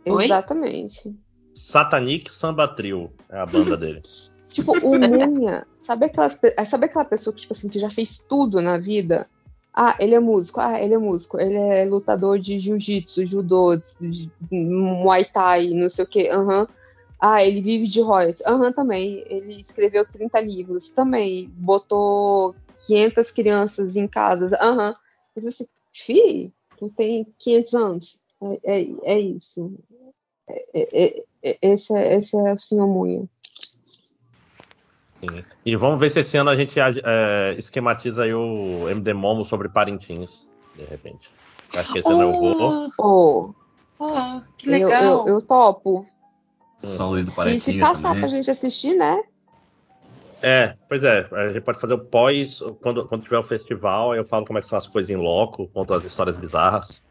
Oi? Exatamente. Satanic Samba Trio é a banda dele. Tipo, o Munha, sabe, aquelas, pe- sabe aquela pessoa que, tipo assim, que já fez tudo na vida? Ah, ele é músico, ah, ele é músico, ele é lutador de jiu-jitsu, judô, muay thai, não sei o que, aham. Ah, ele vive de royalties, aham, também. Ele escreveu 30 livros, também. Botou 500 crianças em casas, aham. Mas assim, fi, tu tem 500 anos. É, é, é isso. É, é, é, esse, é, esse é o senhor Munha. Sim. E vamos ver se esse ano a gente é, esquematiza aí o MD Momo sobre Parintins, de repente. Acho que esse ano eu vou. Oh, Oh, que eu, legal. eu, eu topo. São Luís do Se, se passar pra também. gente assistir, né? É, pois é, a gente pode fazer o pós, quando, quando tiver o festival, eu falo como é que são as coisas em loco, conto as histórias bizarras.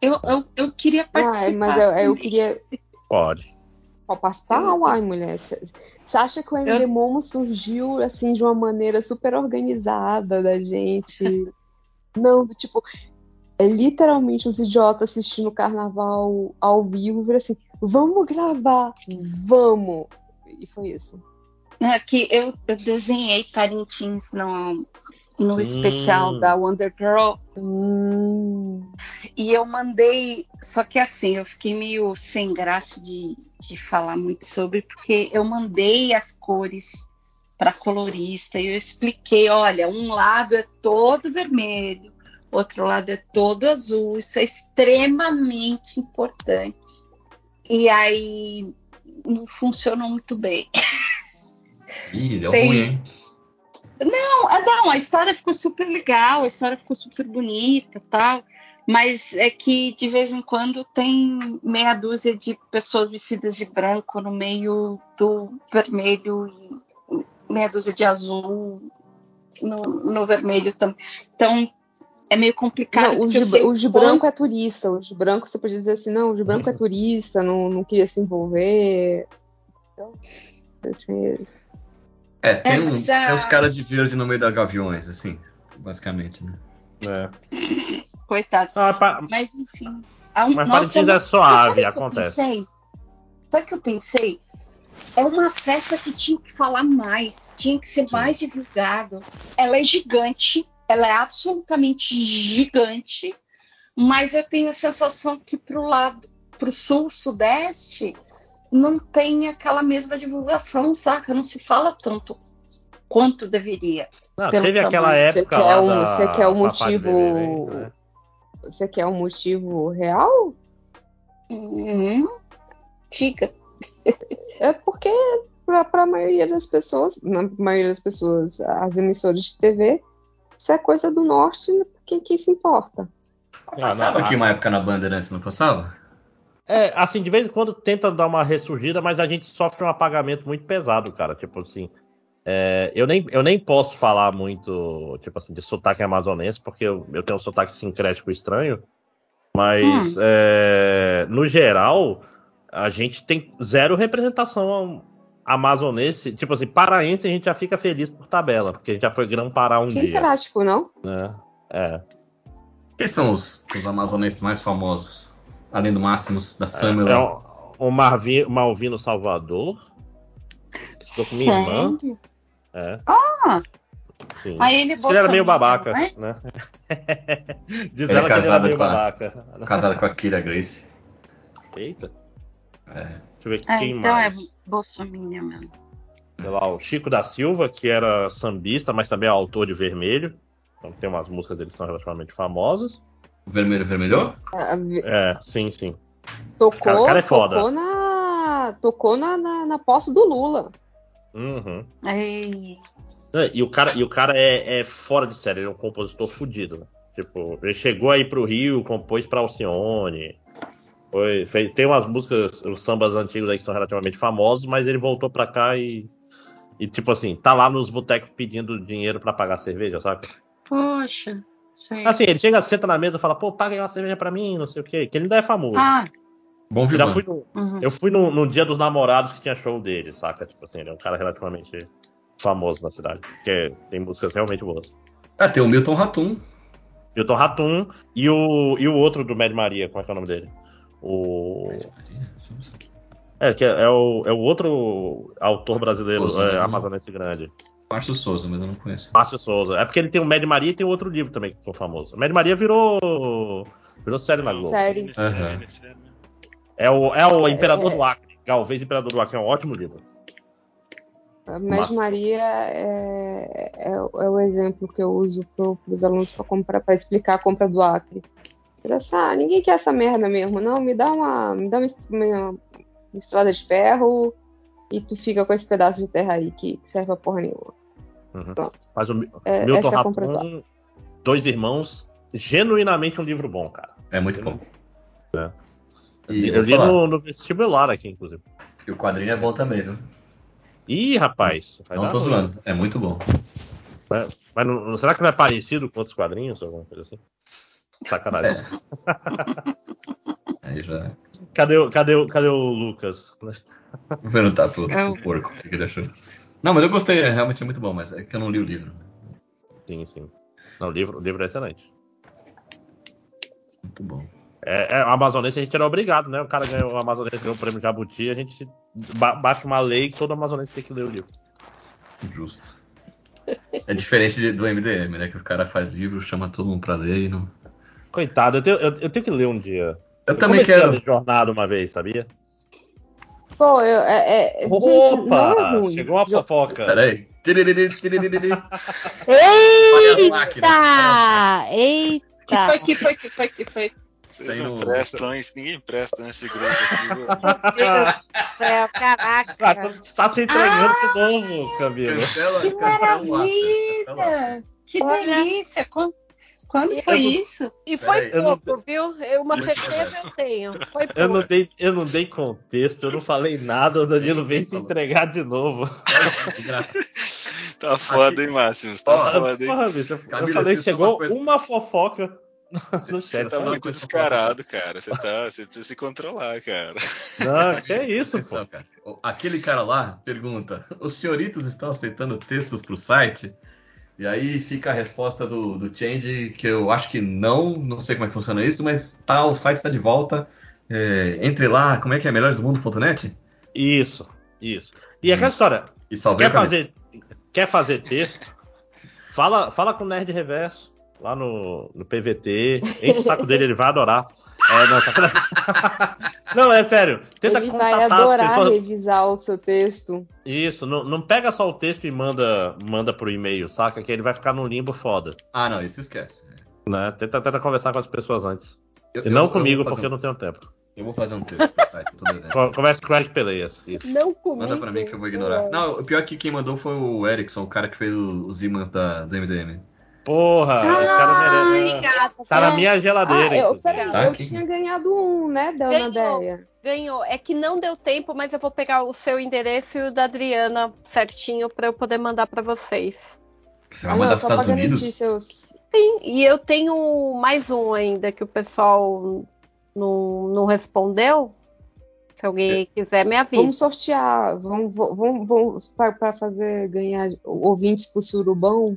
Eu, eu, eu queria Ai, participar. mas eu, eu queria. Pode. Pode participar? Eu- Uai, mulher. Você acha que o MD Momo surgiu assim de uma maneira super organizada da gente? Não, tipo, é literalmente os idiotas assistindo o carnaval ao vivo e viram assim: vamos gravar, vamos! E foi isso. É que eu, eu desenhei Parintins no, no Hum. especial da Wonder Girl. Hum, E eu mandei, só que assim, eu fiquei meio sem graça de, de falar muito sobre, porque eu mandei as cores para colorista e eu expliquei, olha, um lado é todo vermelho, outro lado é todo azul, isso é extremamente importante. E aí não funcionou muito bem. Ih, deu Tem- ruim, hein? Não, ah, não, a história ficou super legal, a história ficou super bonita tal. Mas é que de vez em quando tem meia dúzia de pessoas vestidas de branco no meio do vermelho e meia dúzia de azul no, no vermelho também. Então é meio complicado. Não, os de, os de branco é turista. Os de branco você podia dizer assim, não, os de branco é turista, não, não queria se envolver. Então, assim, É, tem, É, um- mas a- tem os caras de verde no meio da gaviões, assim, basicamente, né? É. Coitados. Ah, pa- Mas enfim. a- Mas nossa, é suave, acontece. pensei? Sabe o que eu pensei? É uma festa que tinha que falar mais, tinha que ser Sim. mais divulgado. Ela é gigante, ela é absolutamente gigante, mas eu tenho a sensação que pro lado, pro sul, sudeste, não tem aquela mesma divulgação, saca? Não se fala tanto quanto deveria. Não, teve aquela tamanho. Você época quer lá um- da você quer um motivo- né? você quer um motivo real? Hum, diga. É porque para a maioria das pessoas, na maioria das pessoas, as emissoras de TV, isso é coisa do norte, quem que se importa? Ah, Passava aqui uma época na Bandeirantes, não passava? É, assim, de vez em quando tenta dar uma ressurgida, mas a gente sofre um apagamento muito pesado, cara. Tipo assim, é, eu, nem, eu nem posso falar muito, tipo assim, de sotaque amazonense, porque eu, eu tenho um sotaque sincrético estranho. Mas, é, no geral, a gente tem zero representação amazonense. Tipo assim, paraense a gente já fica feliz por tabela, porque a gente já foi Grã-Pará um dia. Sincrático, não? Né? É. Quem são os, os amazonenses mais famosos? Além do Máximos, da É, Samuel. é o, o Marvi, Malvino Salvador. Tô com minha irmã. É. Ah, Sim. aí ele ele era meio babaca, é? né? Diz Ele é ela que ele era casado meio com a- babaca. Casado com a Kira Grace. Eita. É. Deixa eu ver É, quem então mais. é Bolsonaro mesmo. Sei lá, o Chico da Silva, que era sambista, mas também é autor de Vermelho. Então tem umas músicas dele que são relativamente famosas. O vermelho vermelhou? Ah, É, sim, sim. Tocou, Cara, cara é foda. tocou na, tocou na, na, na posse do Lula. Uhum. É, E o cara, e o cara é, é fora de série, ele é um compositor fudido. né? Tipo, ele chegou aí pro Rio, compôs pra Alcione. Foi, fez- tem umas músicas, os sambas antigos aí que são relativamente famosos, mas ele voltou pra cá e. E tipo assim, tá lá nos botecos pedindo dinheiro pra pagar cerveja, sabe? poxa. Sei. Assim, ele chega, senta na mesa e fala, pô, paga aí uma cerveja pra mim, não sei o quê. Que ele ainda é famoso. Ah, Bom vilão. fui no, uhum. eu fui no, no dia dos namorados que tinha show dele, saca? Tipo assim, ele é um cara relativamente famoso na cidade. Porque tem músicas realmente boas. Ah, tem o Milton Ratum. Milton Ratum e o, e o outro do Mad Maria, como é que é o nome dele? O. É, que é, é o, é o outro autor brasileiro, é, amazonense grande. Márcio Souza, mas eu não conheço. Márcio Souza. É porque ele tem o Mad Maria e tem outro livro também que ficou famoso. Mad Maria virou. virou série na Globo. Sério. Aham. É o, é o Imperador É. do Acre. Galvez Imperador do Acre é um ótimo livro. A Mas Massa. Maria é, é, é o exemplo que eu uso para os alunos para comprar, para explicar a compra do Acre. Ele ah, ninguém quer essa merda mesmo, não. Me dá uma, me dá uma, uma- uma estrada de ferro e tu fica com esse pedaço de terra aí que serve pra porra nenhuma. Uhum. Pronto. Mas o É, Milton é. Ratum, Dois Irmãos, genuinamente um livro bom, cara. É muito bom. É. E, eu li no, no vestibular aqui, inclusive. e o quadrinho é bom também, viu? Ih, rapaz. Não tô zoando. É muito bom. Mas, mas não- será que não é parecido com outros quadrinhos ou alguma coisa assim? Sacanagem. Aí já. Cadê, o- cadê, o- cadê o Lucas? Vou perguntar pro, É pro porco o que ele achou. Não, mas eu gostei, é realmente muito bom, mas é que eu não li o livro. Sim, sim. Não, o livro, o livro é excelente. Muito bom. É, é, o amazonense a gente era obrigado, né? O cara ganhou o amazonense ganhou o prêmio Jabuti, a gente ba- baixa uma lei que todo amazonense tem que ler o livro. Justo. É diferente do MDM, né? Que o cara faz livro, chama todo mundo pra ler e não. Coitado, eu tenho, eu, eu tenho que ler um dia. Eu também quero. ler jornada uma vez, sabia? Pô, eu, é, é, gente, Opa! não é ruim. chegou uma fofoca. Peraí. Eita! Eita! Que foi, que foi, que foi, que foi? Vocês Tem não no- prestam, hein? Ninguém presta nesse grupo aqui. Meu Deus do céu, caraca! Ah, tu tá se entregando de novo, Camila. Cancela, Que cancela maravilha! Que delícia! Quando, quando foi isso? E foi Peraí, eu não pouco, viu? Eu, uma certeza eu tenho. Foi Eu não, pouco. dei, eu não dei contexto, eu não falei nada, o Danilo veio se entregar de novo. Tá foda, hein, Máximo? Tá foda, hein? Porra, bicho, eu Camila, falei que chegou uma coisa- uma fofoca no Você tá muito descarado, cara. Você, tá, você precisa se controlar, cara. Não, que é isso, pô. Cara. Aquele cara lá pergunta: os senhoritos estão aceitando textos pro site? E aí fica a resposta do, do Change, que eu acho que não, não sei como é que funciona isso, mas tá, o site está de volta. É, entre lá, como é que é? melhoresdomundo.net? Isso, isso. E aquela história, E se quer fazer, quer fazer texto, fala, fala com o Nerd Reverso, lá no, no PVT, enche o saco dele, ele vai adorar. É, não, tá... não, é sério. Tenta Ele vai adorar pessoas. revisar o seu texto. Isso, não, não pega só o texto e manda, manda pro e-mail, saca? Que ele vai ficar num limbo foda. Ah, não, isso esquece. Né? Tenta, tenta conversar com as pessoas antes. Eu- E não eu- eu comigo, fazer porque eu um- não tenho tempo. Eu vou fazer um texto pro site, tô devendo. Co- Conversa com o Ed Peleias. Isso. Não comigo. Manda pra mim que eu vou ignorar. Não, o pior é que quem mandou foi o Erickson, o cara que fez os imãs da, do MDM. Porra, esse cara merece. Obrigada. Tá na É, minha geladeira. Ah, eu, peraí, Tá eu aqui. tinha ganhado um, né, da Ganhou. Ganhou. É que não deu tempo, mas eu vou pegar o seu endereço e o da Adriana certinho pra eu poder mandar pra vocês. Você vai Ah, mandar não, Estados Unidos? garantir seus. Sim, e eu tenho mais um ainda que o pessoal não, não respondeu. Se alguém quiser, me avisa. Vamos sortear, vamos, vamos, vamos para fazer ganhar ouvintes pro surubão.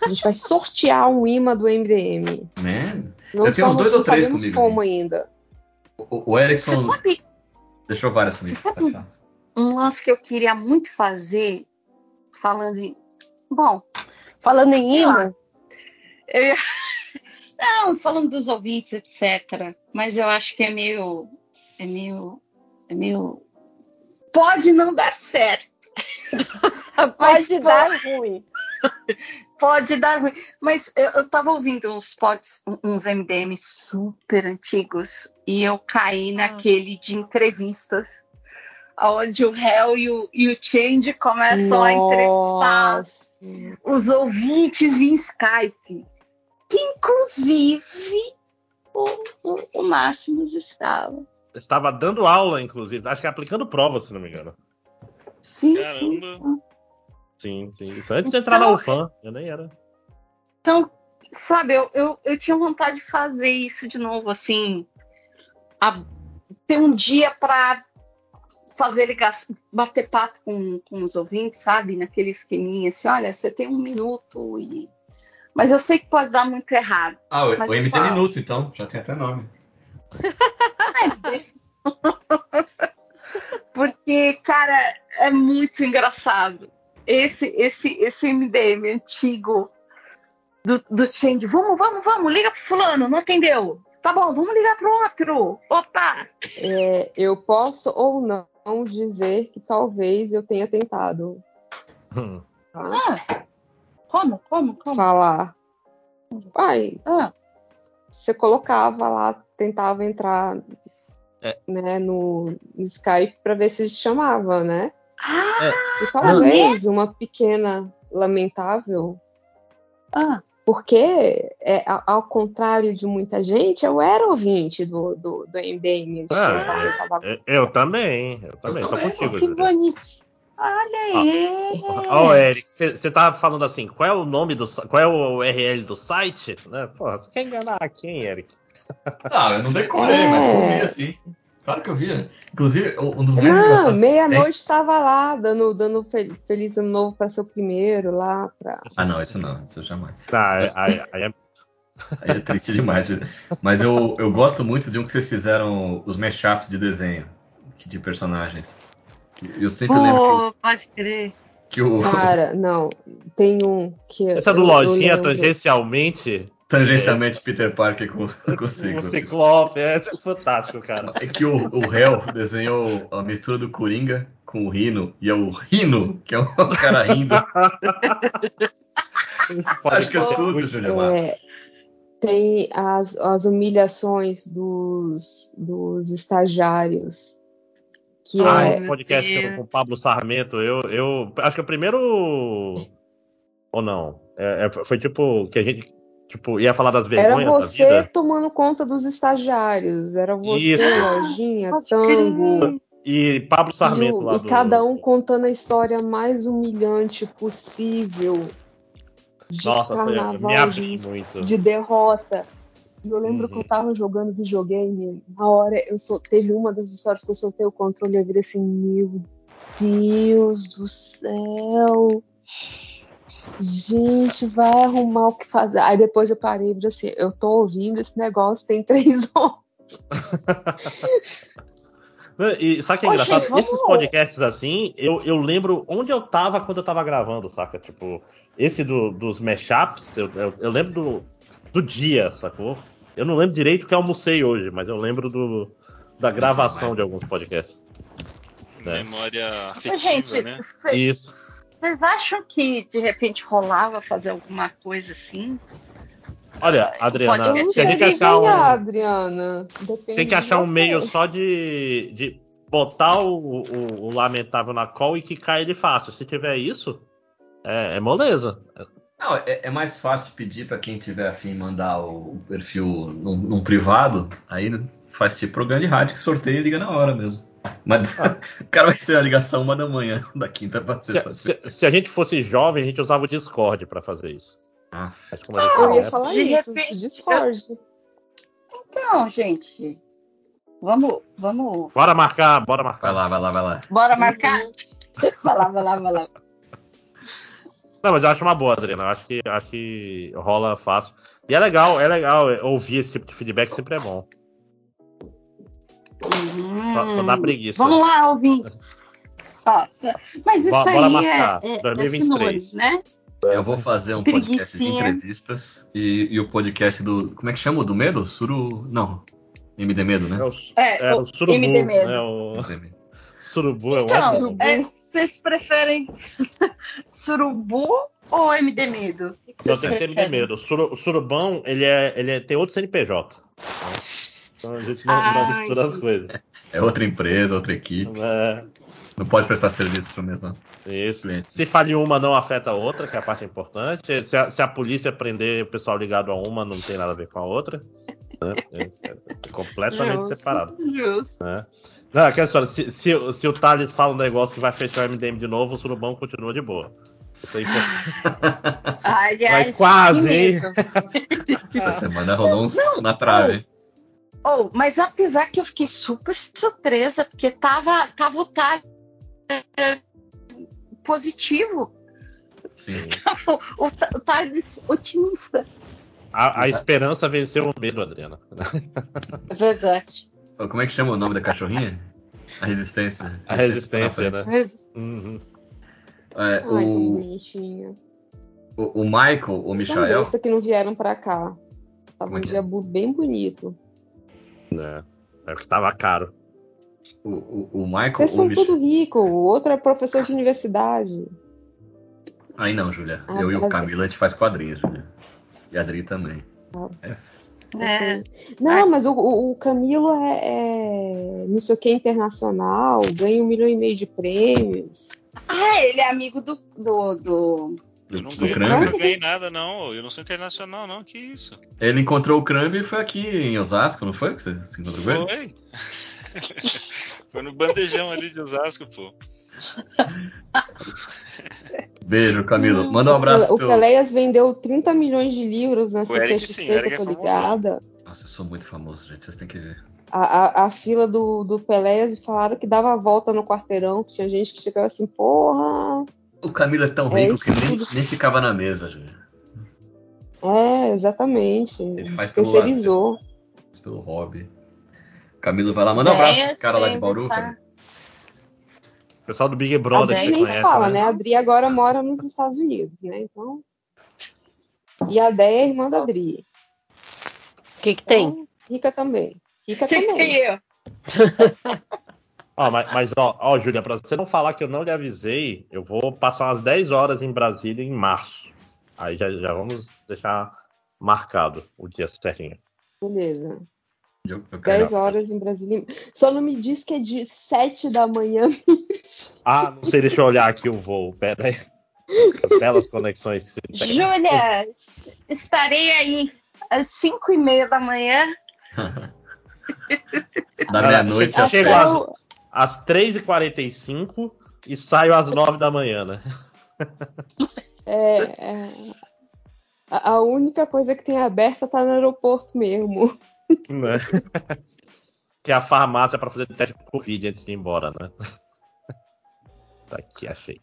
A gente vai sortear um imã do MDM. Man. Não Eu tenho uns dois ou três comigo, como ainda. O, o Erickson Você sabe deixou várias comigo. Você tá sabe- chato. um lance que eu queria muito fazer, falando em. Bom, Falando em imã, eu ia. Não, falando dos ouvintes, etc. Mas eu acho que é meio. É meio. É meio. Pode não dar certo. Mas, pode pô- dar ruim. Pode dar ruim. Mas eu, eu tava ouvindo uns pods, uns MDM super antigos. E eu caí naquele de entrevistas. Onde o réu e o, e o Change começam a entrevistar Nossa. os ouvintes via Skype. Que inclusive o, o, o Máximos estava. Estava dando aula, inclusive. Acho que aplicando prova, se não me engano. Sim, Caramba. sim, sim. Sim, sim. Isso antes de entrar na Então- UFAM. Eu nem era. Então, sabe, eu, eu, eu tinha vontade de fazer isso de novo, assim. a- ter um dia para fazer ligação, bater papo com, com os ouvintes, sabe? Naquele esqueminha, assim, olha, você tem um minuto e. Mas eu sei que pode dar muito errado. Ah, o, o MT Minuto, então. Já tem até nome. Porque, cara, é muito engraçado. Esse, esse, esse MDM antigo do, do Change. Vamos, vamos, vamos, liga pro fulano, não atendeu. Tá bom, vamos ligar pro outro. Opa! É, eu posso ou não dizer que talvez eu tenha tentado Hum. tá? Ah, como, como, como? falar. Pai, Ah, você colocava lá, tentava entrar É. né, no, no Skype para ver se chamava, né? Ah, E talvez uma pequena lamentável, ah. porque é, ao contrário de muita gente, eu era ouvinte do, do, do MDM. Ah, nessa bagunça. Eu, eu também, eu também. Tô também, contigo, que Júlia. bonitinho. Olha aí. Ó, Eric, você tá falando assim, qual é o nome do qual é o URL do site? Né? Porra, você quer enganar quem, Eric? Ah, eu não decorei, mas eu É. via assim. Claro que eu via. Inclusive, um dos mais Não, meia-noite estava lá, dando, dando fel- feliz ano novo para seu primeiro lá. Pra... Ah, não, isso não. Isso jamais. Tá, aí, aí- aí é- Aí é triste demais. né? Mas eu, eu gosto muito de um que vocês fizeram os mashups de desenho que- de personagens. Eu sempre lembro Pô, pode crer. que, que o. Cara, não, tem um que. Essa eu- do eu Lojinha lembro. Tangencialmente Tangencialmente Peter Parker com, com o O Ciclope. Ciclope, é, é fantástico, cara. É que o, o Hell desenhou a mistura do Coringa com o Rino, e é o Rino, que é o cara rindo. Acho que eu escuto, Júlia Marcos. É, tem as, as humilhações dos, dos estagiários. Que Ah, é, esse podcast que eu- com o Pablo Sarmento, eu, eu acho que é o primeiro. Ou não? É, é, foi tipo que a gente tipo, ia falar das era vergonhas da você vida. tomando conta dos estagiários. Era você, Isso. Lojinha, Tango. E Pablo E, Sarmento o- lá e do. cada um contando a história mais humilhante possível de Nossa, foi, me carnaval, abri de, muito. de derrota. E eu lembro Uhum. que eu tava jogando videogame, na hora eu sol... teve uma das histórias que eu soltei o controle e eu virei assim, meu Deus do céu. Gente, vai arrumar o que fazer. Aí depois eu parei e falei assim, eu tô ouvindo esse negócio tem três horas. E sabe o que é Ô, engraçado? vamos- Esses podcasts assim, eu, eu lembro onde eu tava quando eu tava gravando, saca? Tipo, esse do- dos mashups, eu, eu, eu lembro do, do dia, sacou? Eu não lembro direito o que eu almocei hoje, mas eu lembro do, da gravação de alguns podcasts. Memória afetiva, gente, né? cê- Isso. Vocês acham que de repente rolava fazer alguma coisa assim? Olha, Adriana, Pode se a gente achar um, Adriana. Depende tem que achar um meio só de, de botar o, o- o lamentável na call e quicar ele fácil. Se tiver isso, é, é moleza. Não, é, é mais fácil pedir pra quem tiver afim mandar o, o perfil num, num privado, aí faz tipo programa de rádio que sorteia e liga na hora mesmo. Mas o cara vai ser a ligação uma da manhã, da quinta pra Se, sexta-feira. se- se a gente fosse jovem, a gente usava o Discord pra fazer isso. Ah, Mas como a gente Eu ia é, falar de isso, repente, Discord. Então, gente, vamos, vamos, Bora marcar, bora vai marcar. lá, vai lá, vai lá. bora marcar? vai lá, vai lá, vai lá. Não, mas eu acho uma boa, Adriana. Eu acho que, acho que rola fácil. E é legal, é legal ouvir esse tipo de feedback, sempre é bom. Só, só dá preguiça. Vamos lá, ouvintes. Nossa, mas isso aí marcar, é, é, é 2023. sinônimo, né? Eu vou fazer um podcast de entrevistas e, e o podcast do. Como é que chama? o Do Medo? Suru. Não. MD Medo, né? É o, É, é o o surubu, MD medo. né? O surubu é um Então, ótimo. é, vocês preferem surubu ou MD Medo? O que que Não, tem que ser MD medo. O o surubão, ele, é, ele é- tem outro CNPJ. Então a gente não, não mistura as coisas. É outra empresa, outra equipe. É, Não pode prestar serviço pro mesmo. isso. Cliente. Se falha uma, não afeta a outra, que é a parte importante. Se a, se a polícia prender o pessoal ligado a uma, não tem nada a ver com a outra. né? É, é completamente Justo, separado. Justo. né? Não, aquela história, se, se, se o Thales fala um negócio que vai fechar o MDM de novo, o surubão continua de boa. Isso aí, Aliás, Mas quase, hein? Essa semana rolou uns na trave. Oh, mas apesar que eu fiquei super surpresa, porque tava, tava o Thales é, positivo. Sim. O, o, o otimista. a, a esperança venceu o medo, Adriana. É verdade. Ô, Como é que chama o nome da cachorrinha? A resistência. A resistência, né? frente. Uhum. É, Ai, o, bonitinho. o, o Michael, o Michael. bestas que não vieram pra cá. Tava Como um que dia é? bem bonito. É, é o que tava caro. O, o, o Michael, Vocês o são Michel. tudo rico. O outro é professor de universidade. Aí não, Júlia. Ah, Eu e o Camilo a gente faz quadrinhos, Júlia. E a Adri também. É. Assim. Não, mas o, o- o Camilo é, é não sei o que internacional, ganha um milhão e meio de prêmios. Ah, ele é amigo do. do, do... Eu não, do ganhei, Crumb. eu não ganhei nada, não. Eu não sou internacional, não. Que isso? Ele encontrou o Crumb e foi aqui em Osasco, não foi? Que você se encontrou com ele? Foi. Foi no bandejão ali de Osasco, pô. Beijo, Camilo. Manda um abraço O pro teu... Peleias vendeu 30 milhões de livros na CPXP, que eu é tô ligada. Nossa, eu sou muito famoso, gente. Vocês têm que ver. A, a, a fila do, do Peleias e falaram que dava a volta no quarteirão, que tinha gente que chegava assim, porra. O Camilo é tão É rico que nem, nem ficava na mesa, Júlia. É, exatamente. Ele faz pelo Terceirizou. Pelo hobby. Camilo vai lá. Manda um abraço É, pros caras lá de Bauru. O pessoal do Big A Brother que Adri você nem se fala, né? né? A Adri agora mora nos Estados Unidos, né? Então. E a Déia é irmã da Adri. O que, que tem? Então, rica também. Rica Que que também. tem eu? Ó, mas, mas, ó, ó, Júlia, pra você não falar que eu não lhe avisei, eu vou passar umas 10 horas em Brasília em março. Aí já, já vamos deixar marcado o dia certinho. Beleza. Eu, eu quero- 10 horas em Brasília. Só não me diz que é de 7 da manhã. Ah, não sei, deixa eu olhar aqui o voo. Pera aí. As belas conexões que você tem. Júlia, estarei aí às 5 e meia da manhã. Da meia-noite chego sete. Às, às 3h45 e saio às 9 da manhã, né? É, é, a, única coisa que tem aberta tá no aeroporto mesmo. Né? Que é a farmácia para fazer teste de Covid antes de ir embora, né? Tá aqui, achei.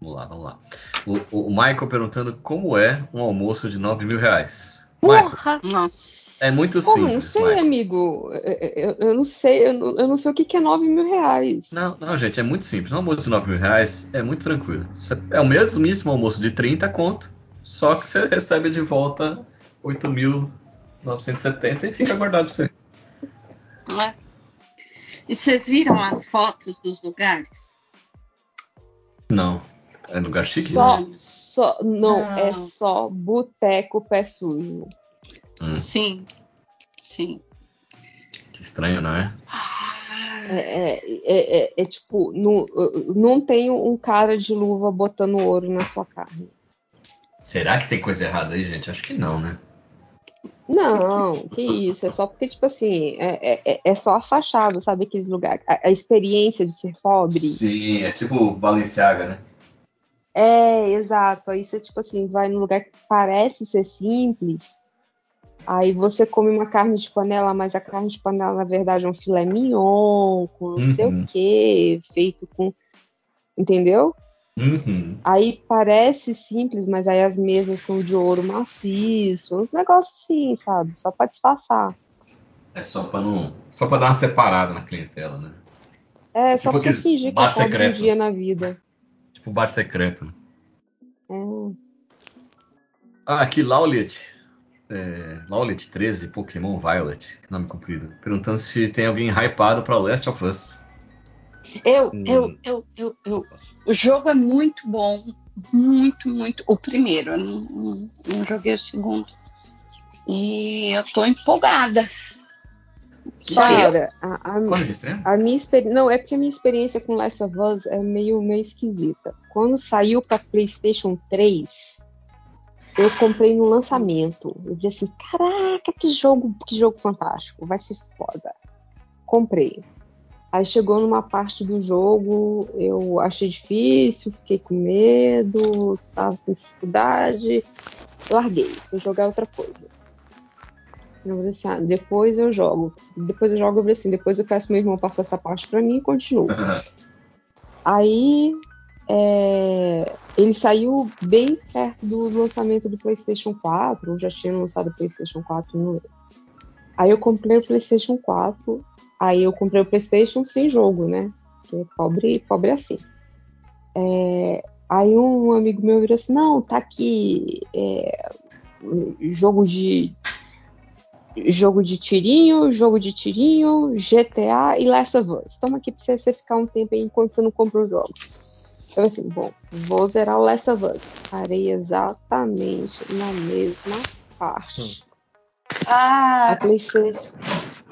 Vamos lá, vamos lá. O, o Michael perguntando como é um almoço de 9 mil reais. Michael, Porra! Nossa. É muito não simples, sei, Michael. amigo. Eu, eu- eu não sei, eu não, eu não sei o que, que é 9 mil reais. Não, não, gente, é muito simples. Um almoço de 9 mil reais é muito tranquilo. É o mesmíssimo almoço de 30 conto, só que você recebe de volta 8.970 e fica guardado pra você. É. E vocês viram as fotos dos lugares? Não. É lugar chique? Só, Não. só, não, Não. é só boteco pé sujo. Hum, Sim. Sim. que estranho, não é? É, é, é, é- é tipo, não, não tem um cara de luva botando ouro na sua carne. Será que tem coisa errada aí, gente? Acho que não, né? Não, que isso, é só porque, tipo assim, é, é, é só a fachada, sabe? Aqueles lugares, a, a experiência de ser pobre. Sim, é tipo Balenciaga, né? É, exato. Aí você, tipo assim, vai num lugar que parece ser simples, aí você come uma carne de panela, mas a carne de panela, na verdade, é um filé mignon, com não sei Uhum. o quê, feito com. Entendeu? Uhum. Aí parece simples, mas aí as mesas são de ouro maciço, uns negócios assim, sabe? Só pra disfarçar. É só pra não. Só pra dar uma separada na clientela, né? É, só Tipo pra você fingir que é um dia na vida. Tipo bar secreto. né? É. Ah, aqui, Laulet. É, Laulet 13, Pokémon Violet, que nome comprido. Perguntando se tem alguém hypado pra Last of Us. Eu, Hum. eu, eu, eu, eu. O jogo é muito bom. Muito, muito. O primeiro, eu não, não, não joguei o segundo. E eu tô empolgada. Cara, a, a, a minha experiência. Não, é porque a minha experiência com Last of Us é meio, meio esquisita. Quando saiu pra PlayStation 3, eu comprei no lançamento. Eu vi assim, caraca, que jogo, que jogo fantástico, vai ser foda. Comprei. Aí chegou numa parte do jogo, eu achei difícil, fiquei com medo, tava com dificuldade, larguei, fui jogar outra coisa. Eu falei assim, ah, depois eu jogo. Depois eu jogo, eu falei assim, depois eu peço meu irmão passar essa parte pra mim e continuo. Aí é, ele saiu bem perto do lançamento do PlayStation 4, ou já tinha lançado o PlayStation 4, não lembro. Aí eu comprei o PlayStation 4, aí eu comprei o PlayStation sem jogo, né? Porque pobre, pobre é assim. É, aí um amigo meu virou assim: não, tá aqui é, jogo de. Jogo de tirinho, jogo de tirinho, GTA e Last of Us. Toma aqui pra você, ficar um tempo aí enquanto você não compra os jogos. Eu assim, bom, vou zerar o Last of Us. Parei exatamente na mesma parte. A Ah, PlayStation,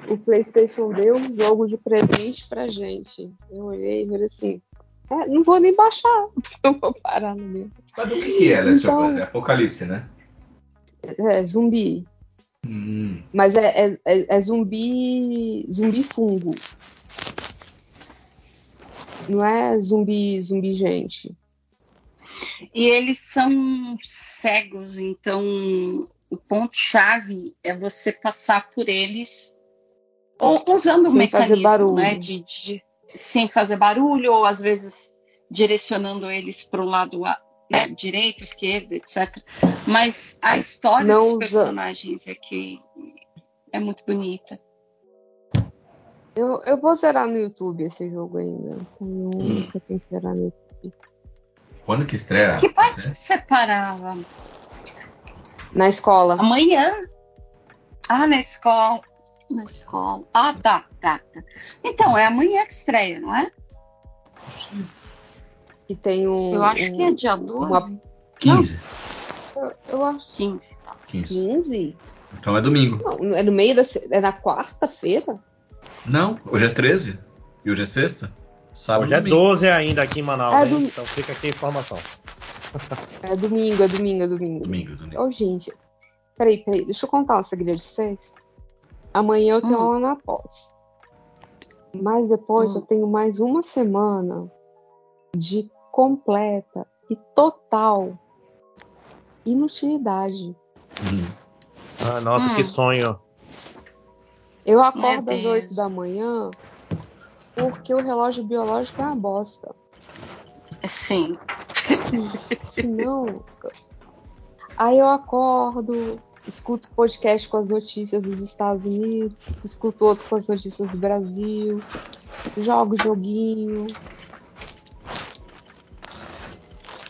o PlayStation deu um jogo de presente pra gente. Eu olhei e falei assim: "É, não vou nem baixar, eu vou parar no meu. Mas do que, que é Last Então- of Us? É Apocalipse, né? É zumbi, Hum, mas é, é, é- é zumbi, zumbi fungo. Não é zumbi, zumbi gente. e eles são cegos, então o ponto-chave é você passar por eles ou usando o Sem fazer mecanismo, barulho. né? De, de- sem fazer barulho, ou às vezes direcionando eles para o lado né, direito, esquerdo, etc. Mas a história Não dos usa- personagens é que é muito bonita. Eu, eu vou zerar no YouTube esse jogo ainda. Um Hum. que eu tenho que zerar no YouTube. quando que estreia? Que parte que você parava? Na escola. Amanhã? Ah, na escola. Na escola. Ah, tá, tá, tá. Então, é amanhã que estreia, não é? Que tem um. Eu acho um- que é dia 12. uma- 15. Eu, eu acho 15. Tá. 15. 15? Então é domingo. Não, é no meio da. É na quarta-feira? Não, hoje é 13. E hoje é sexta. Sábado Hoje é e domingo. 12 ainda aqui em Manaus, É do- Então fica aqui a informação. É domingo, é domingo, é domingo. Domingo, domingo. Ô, gente. Peraí, peraí. Deixa eu contar um segredo de vocês. Amanhã eu tenho Hum. aula na pós. Mas depois Hum. eu tenho mais uma semana de completa e total inutilidade. Hum. Ah, nossa, Hum. que sonho. Eu acordo às Deus. 8 da manhã porque o relógio biológico é uma bosta. Sim. Senão. Aí eu acordo, escuto podcast com as notícias dos Estados Unidos, escuto outro com as notícias do Brasil, jogo joguinho.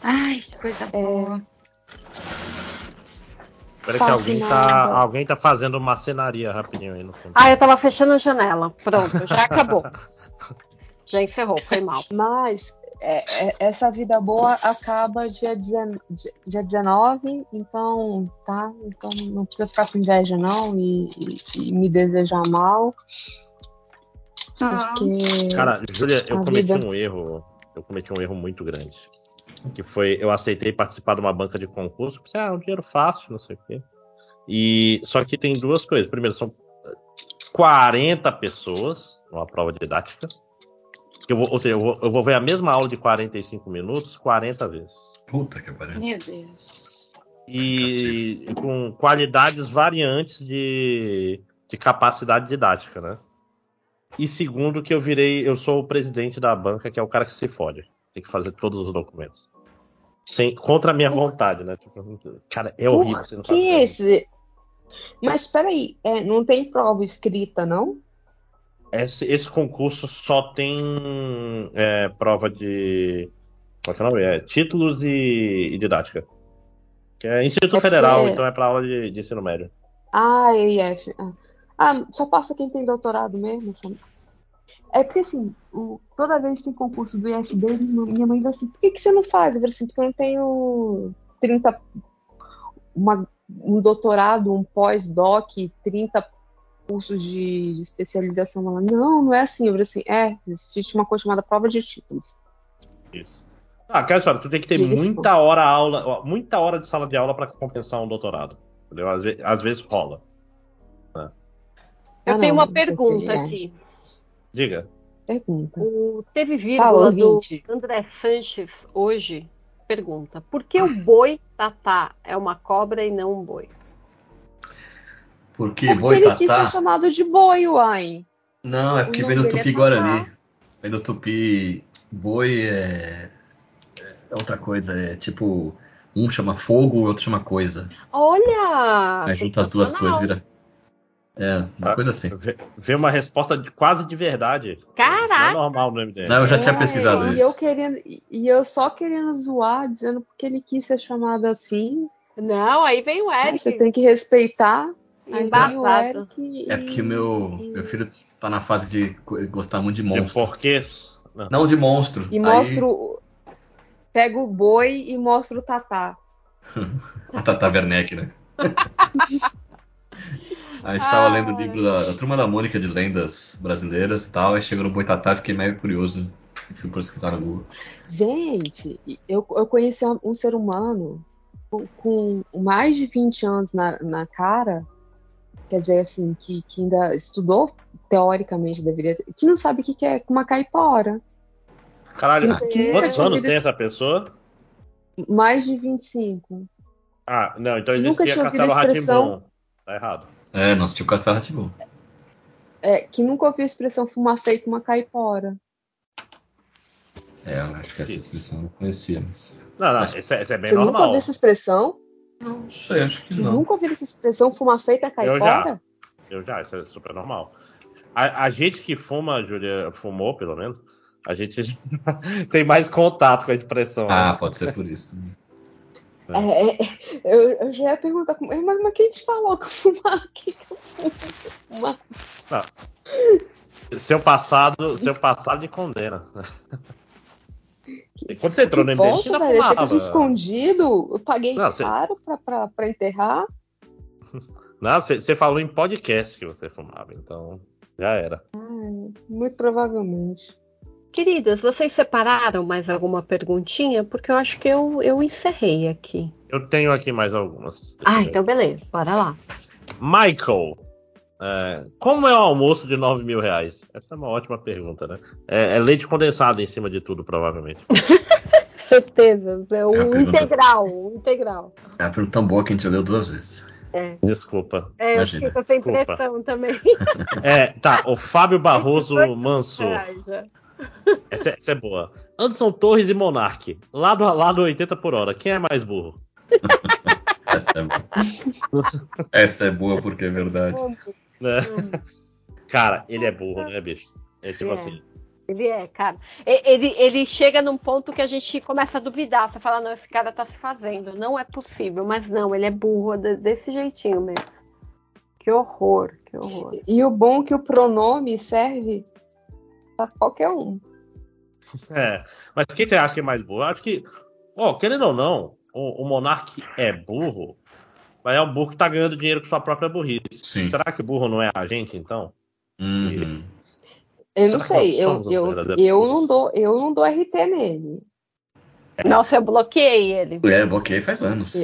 Ai, que coisa boa. Espera que alguém tá, alguém tá fazendo marcenaria rapidinho aí no fundo. Ah, eu tava fechando a janela. Pronto, já acabou. já encerrou, foi mal. Mas é, é, essa vida boa acaba dia, 19, dia 19, então tá? Então não precisa ficar com inveja não e, e- e me desejar mal. Ah, Porque Cara, Júlia, eu cometi vida- um erro. Eu cometi um erro muito grande. Que foi, eu aceitei participar de uma banca de concurso. Pensei, ah, é um dinheiro fácil, não sei o quê. E só que tem duas coisas. Primeiro, são 40 pessoas numa prova didática. Que eu vou, ou seja, eu vou, eu vou ver a mesma aula de 45 minutos 40 vezes. Puta que pariu. meu Deus. E com qualidades variantes de, de capacidade didática, né? E segundo, que eu virei, eu sou o presidente da banca, que é o cara que se fode. Tem que fazer todos os documentos. Sem, contra a minha vontade, né? Tipo, cara, é horrível. Por que esse? Mas peraí, é, não tem prova escrita, não? Esse, esse concurso só tem é, prova de. Qual que é o nome? É, títulos e, e didática. Que é Instituto É Federal, porque- então é para aula de, de ensino médio. Ah, EIF. Ah. Ah, só passa quem tem doutorado mesmo. sabe? É porque assim, o- toda vez que tem concurso do IFB, minha mãe vai assim, por que, que você não faz? Eu falei assim, porque eu não tenho 30, uma- um doutorado, um pós-doc, 30 cursos de, de especialização. Ela, não, não é assim. Eu falei assim, é, existe uma coisa chamada prova de títulos. Isso. Ah, aquela história, tu tem que ter Isso. muita hora aula, muita hora de sala de aula para compensar um doutorado. Entendeu? Às, ve- às vezes rola. Eu Ah, tenho não, uma pergunta aqui. Diga. Pergunta. O, teve Fala, vírgula do. André Sanches hoje. Pergunta: por que o boi tatá é uma cobra e não um boi? Porque Porque boi ele quis ser tatá. chamado de boi, uai. Não, é porque O vem do é tupi tatá. guarani. Vem do tupi. Boi é. É outra coisa. É tipo. Um chama fogo, o outro chama coisa. Olha! Aí junta as duas coisas, vira. É, uma coisa assim. Vê, vê uma resposta de- quase de verdade. Caraca! Não é normal no MDM. Não, eu já tinha É, pesquisado e isso. Eu querendo, e eu só querendo zoar, dizendo porque ele quis ser chamado assim. Não, aí vem o né, Eric. Você tem que respeitar. O embasado. Eric e- É porque meu, meu filho tá na fase de gostar muito de De monstro. porquês. Não. Não de monstro. E Aí, mostra o. Pega o boi e mostra o tatá. A Tata Werneck, né? Aí estava Ah. lendo o livro da, da Turma da Mônica de lendas brasileiras e tal. Aí chegou no Boitatá, fiquei meio curioso. Fui pesquisar no Google. Gente, eu, eu conheci um, um ser humano com, com mais de 20 anos na, na cara, quer dizer, assim, que, que ainda estudou, teoricamente deveria ter, que não sabe o que, que é uma caipora. Caralho, Que quantos anos tem essa pessoa? Mais de 25. Ah, não, então Nunca existia tinha ouvido a Castelo expressão. Ratimbun. Tá errado. É, nosso tio Castelo Ratibum. É, que nunca ouviu a expressão fumar feito uma caipora. É, eu acho que essa expressão eu não conhecia, mas. Não, não, isso é, isso é bem Você nunca normal. ouviu essa expressão? Não sei, acho que Vocês não. nunca ouviram essa expressão fumar feita Eu já. caipora? Eu já, isso é super normal. A, a gente que fuma, Júlia fumou, pelo menos, a gente tem mais contato com a expressão. Ah, né? pode ser por isso. É, é, eu, eu já ia perguntar, mas, mas quem te falou que eu fumava? Que que eu fumava? Seu passado, seu passado de condena. E Quando você entrou no Que MDM, você ainda velho, fumava. escondido. Eu paguei Não, você- caro pra, pra, pra enterrar. Não, você, você falou em podcast que você fumava, então já era. Muito provavelmente. Queridos, vocês separaram mais alguma perguntinha? Porque eu acho que eu, eu encerrei aqui. Eu tenho aqui mais algumas. Ah, então beleza, bora lá. Michael, é, como é o almoço de 9 mil reais? Essa é uma ótima pergunta, né? É, é leite condensado em cima de tudo, provavelmente. Certeza, é o É pergunta- integral, o integral. É uma pergunta tão boa que a gente já leu duas vezes. Desculpa. É, eu Imagina, com essa desculpa. impressão também. É, tá, o Fábio Barroso Manso. Essa, é- essa é boa. Anderson Torres e Monark. Lado a lado 80 por hora. Quem é mais burro? Essa é boa. Essa é boa porque é verdade. Né? Cara, ele é burro, né, bicho? É tipo É. assim. Ele é, cara. Ele, ele chega num ponto que a gente começa a duvidar. Você fala, não, esse cara tá se fazendo. Não é possível. Mas não, ele é burro de- desse jeitinho mesmo. Que horror, que horror. E o bom é que o pronome serve pra qualquer um. É. Mas quem você acha que é mais burro? Eu acho que, ó, querendo ou não, o, o Monark é burro, mas é um burro que tá ganhando dinheiro com sua própria burrice. Sim. Será que o burro não é a gente, então? Uhum. Eu não Será sei, eu, eu, eu, não dou, eu não dou RT nele. Nossa, eu bloqueei ele. É, bloqueei faz anos.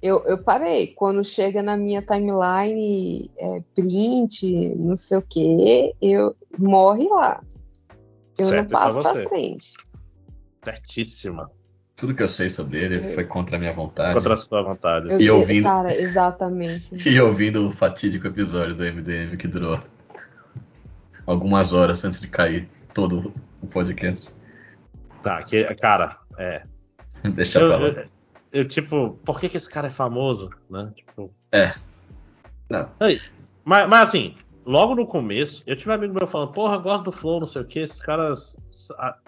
Eu, eu parei. Quando chega na minha timeline é, print, não sei o que, eu morre lá. Eu Certo não passo pra você. frente. Certíssima. Tudo que eu sei sobre ele foi contra a minha vontade. Contra a sua vontade. Eu- E ouvindo- Cara, exatamente. E ouvindo o fatídico episódio do MDM que durou algumas horas antes de cair todo o podcast. Tá, que, cara, é. Deixa Eu, pra lá. eu- eu, tipo, por que, que esse cara é famoso, né? Tipo, Não, Mas, mas assim, logo no começo, eu tive um amigo meu falando, porra, gosto do Flow, não sei o que, esses caras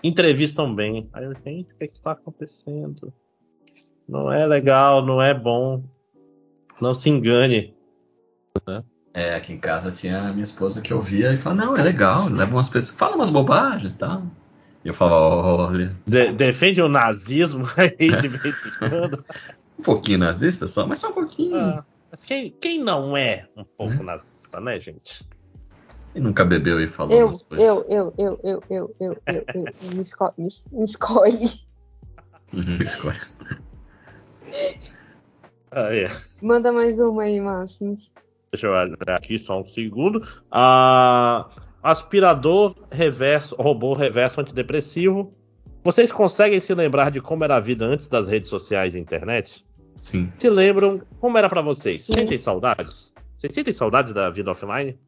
entrevistam bem. Aí eu, gente, o que, que está acontecendo? Não é legal, não é bom. Não se engane. é, aqui em casa tinha a minha esposa que ouvia e falava, não, é legal, leva umas pessoas, fala umas bobagens e tal. E eu falava, olha, De- defende o nazismo aí de vez em quando. um pouquinho nazista só, mas só um pouquinho. Ah, mas quem, quem não é um pouco nazista, festa, né, gente? E nunca bebeu e falou eu, umas coisas. Eu, eu, eu, eu, eu, eu, eu, eu, me, esco me, me escolhe. Uhum, me escolhe. ah, é. Manda mais uma aí, Márcio. Deixa eu olhar aqui só um segundo. Ah, aspirador reverso, robô reverso antidepressivo. Vocês conseguem se lembrar de como era a vida antes das redes sociais e internet? Sim. Se lembram como era para vocês? Sim. Sentem saudades? Vocês sentem saudades da vida offline?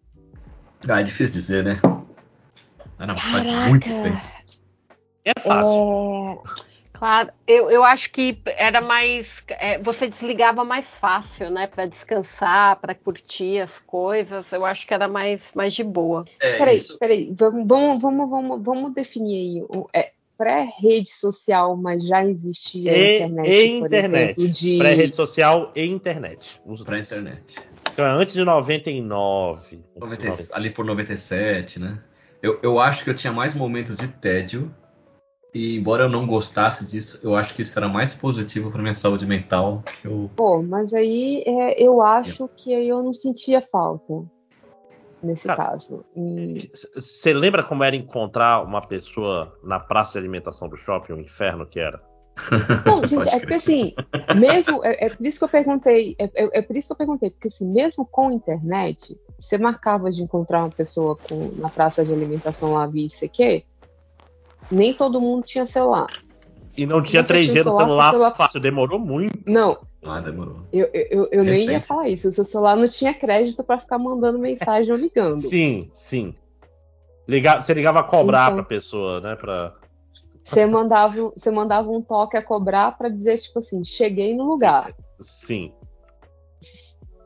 Ah, é difícil dizer, né? Ah, não, faz muito tempo. É fácil. Claro, eu, eu acho que era mais. é, você desligava mais fácil, né? Pra descansar, pra curtir as coisas. Eu acho que era mais, mais de boa. É, Peraí, isso- peraí, vamos, vamos, vamos, vamos, vamos definir aí. É, pré-rede social, mas já existia E- internet, e por internet. exemplo, de... Pré-rede social e internet. Os antes de 99. 90 ali por 97, né? Eu, eu acho que eu tinha mais momentos de tédio. E embora eu não gostasse disso, eu acho que isso era mais positivo pra minha saúde mental. Que eu... Pô, mas aí é, eu acho que aí eu não sentia falta. Nesse Cara, caso. E- Você lembra como era encontrar uma pessoa na praça de alimentação do shopping, o inferno que era? Não, gente, é porque assim, mesmo. É, é por isso que eu perguntei. É, é- é por isso que eu perguntei, porque assim, mesmo com internet, você marcava de encontrar uma pessoa com- na praça de alimentação lá, via ICQ, nem todo mundo tinha celular. E não tinha Você 3G tinha no celular, celular, celular- fácil, demorou muito. Não, Ah, demorou. eu, eu, eu- nem ia falar isso. O seu celular não tinha crédito pra ficar mandando mensagem ou ligando. Sim, sim. Liga- você ligava a cobrar Então. pra pessoa, né? Pra... Você mandava, você mandava um toque a cobrar pra dizer, tipo assim, cheguei no lugar. Sim.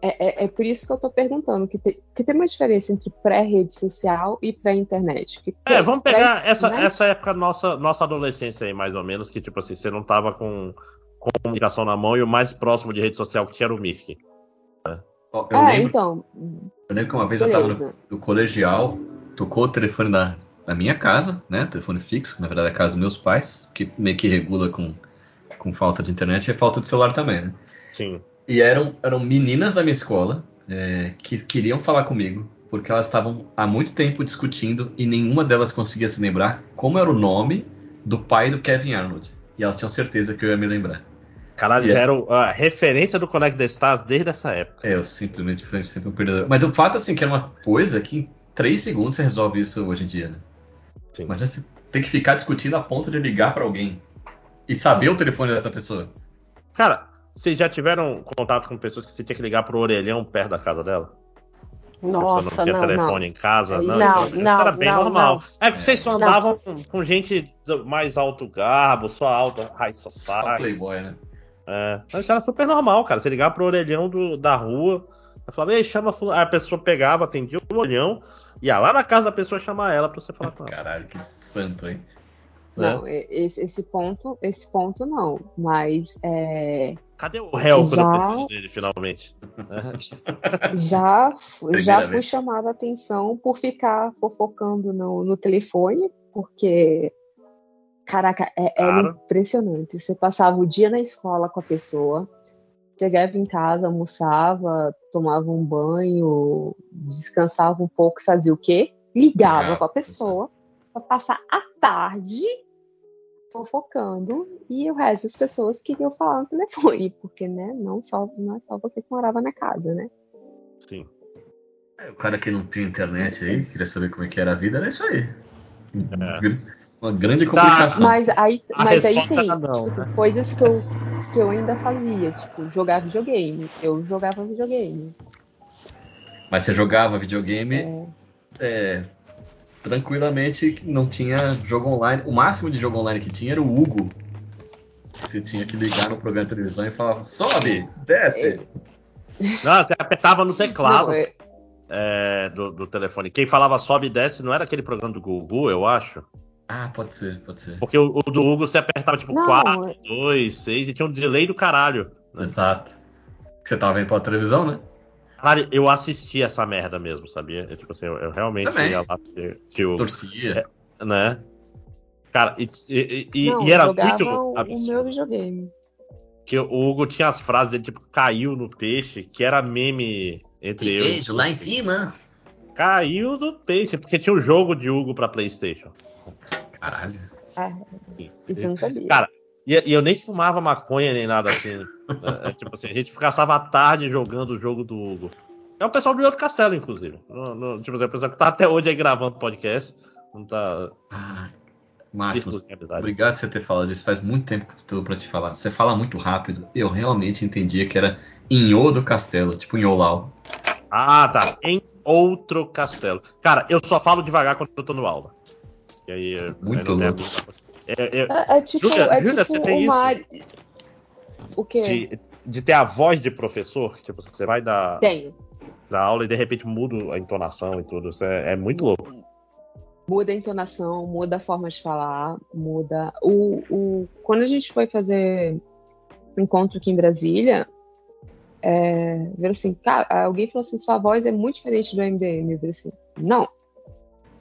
É, é, é por isso que eu tô perguntando, que tem, que tem uma diferença entre pré-rede social e pré-internet. Que É, vamos pegar pré- essa, né? essa época nossa, nossa adolescência aí, mais ou menos, que tipo assim, você não tava com comunicação na mão e o mais próximo de rede social que tinha era o Mirk. Ó, Eu, É, lembro, então. eu lembro que uma vez eu tava beleza. no, no colegial, tocou o telefone da, da minha casa, né? Telefone fixo, na verdade é a casa dos meus pais, que meio que regula com, com falta de internet e falta de celular também, né? Sim. E eram, eram meninas da minha escola é, que queriam falar comigo, porque elas estavam há muito tempo discutindo e nenhuma delas conseguia se lembrar como era o nome do pai do Kevin Arnold. E elas tinham certeza que eu ia me lembrar. Caralho, E é- já era a referência do Connect the Stars desde essa época. É, eu simplesmente fui sempre um perdedor. Mas o fato, assim, que é uma coisa que em três segundos você resolve isso hoje em dia, né? Sim. Imagina você ter que ficar discutindo a ponto de ligar pra alguém e saber o telefone dessa pessoa. Cara, vocês já tiveram contato com pessoas que você tinha que ligar pro orelhão perto da casa dela? Nossa, não tinha não, telefone não. em casa? Não, isso era- não, era bem não, normal. É porque É. vocês só Não. andavam com, com gente mais alto garbo, só alta high Só society. Playboy, né? É, mas era super normal, cara. Você ligava pro orelhão do- da rua, eu falava, ei, chama a pessoa pegava, atendia o orelhão, ia lá na casa da pessoa chamar ela pra você falar com ela. Caralho, que santo, hein? Não, e- esse, esse ponto, esse ponto não. Mas é, Cadê o réu quando eu Já- preciso dele, finalmente? É. já, já fui chamada a atenção por ficar fofocando no, no telefone, porque, caraca, é, era Claro. impressionante. Você passava o dia na escola com a pessoa, chegava em casa, almoçava, tomava um banho, descansava um pouco e fazia o quê? Ligava para a pessoa para passar a tarde fofocando e o resto das pessoas queriam falar no telefone, porque né, não só não é só você que morava na casa, né? Sim. É, o cara que não tinha internet aí, queria saber como é que era a vida, era isso aí. É. Uma grande complicação. Mas aí, mas aí era não, tipo assim, né? coisas que eu, que eu ainda fazia, tipo, jogar videogame. Eu jogava videogame. Mas você jogava videogame É, é, tranquilamente, que não tinha jogo online. O máximo de jogo online que tinha era o Hugo. Você tinha que ligar no programa de televisão e falava, sobe, desce. Não, você apertava no teclado não, é- é, do, do telefone. Quem falava sobe e desce não era aquele programa do Gugu, eu acho. Ah, pode ser, pode ser. Porque o, o do Hugo você apertava tipo Não, 4, é- 2, 6 e tinha um delay do caralho. Exato. Que você tava vendo pela televisão, né? Caralho, eu assisti essa merda mesmo, sabia? Eu, tipo assim, eu, eu realmente Também. ia lá que, que o. Torcia. Né? Cara, e, e- e- não, e era muito o, o absurdo. meu videogame. Que o Hugo tinha as frases dele, tipo, caiu no peixe, que era meme entre eu. e- lá em cima. Caiu no peixe, porque tinha um jogo de Hugo pra Playstation. Caralho. Ah, isso eu não sabia. Cara, E, e eu nem fumava maconha nem nada assim. É, é, tipo assim, a gente passava a tarde jogando o jogo do Hugo. É o pessoal do outro castelo, inclusive. No, no, tipo assim, o pessoal que tá até hoje aí gravando podcast. Não tá. Ah, Máximo, obrigado por você ter falado disso. Faz muito tempo que tô pra te falar. Você fala muito rápido. Eu realmente entendia que era Inho do Castelo, tipo Inholau. Ah, tá. Em outro castelo. Cara, eu só falo devagar quando eu tô no aula. E aí, eu- Muito louco. É, é, É, é tipo, Júlia, é Júlia, tipo você tem o isso? O quê? de, de ter a voz de professor, que tipo, você vai dar, Tenho. dar aula e de repente muda a entonação e tudo. Isso é, é muito louco. Muda a entonação, muda a forma de falar, muda. O, o... Quando a gente foi fazer um encontro aqui em Brasília, é... viram assim, cara, alguém falou assim, sua voz é muito diferente do MDM. Eu falei assim, não,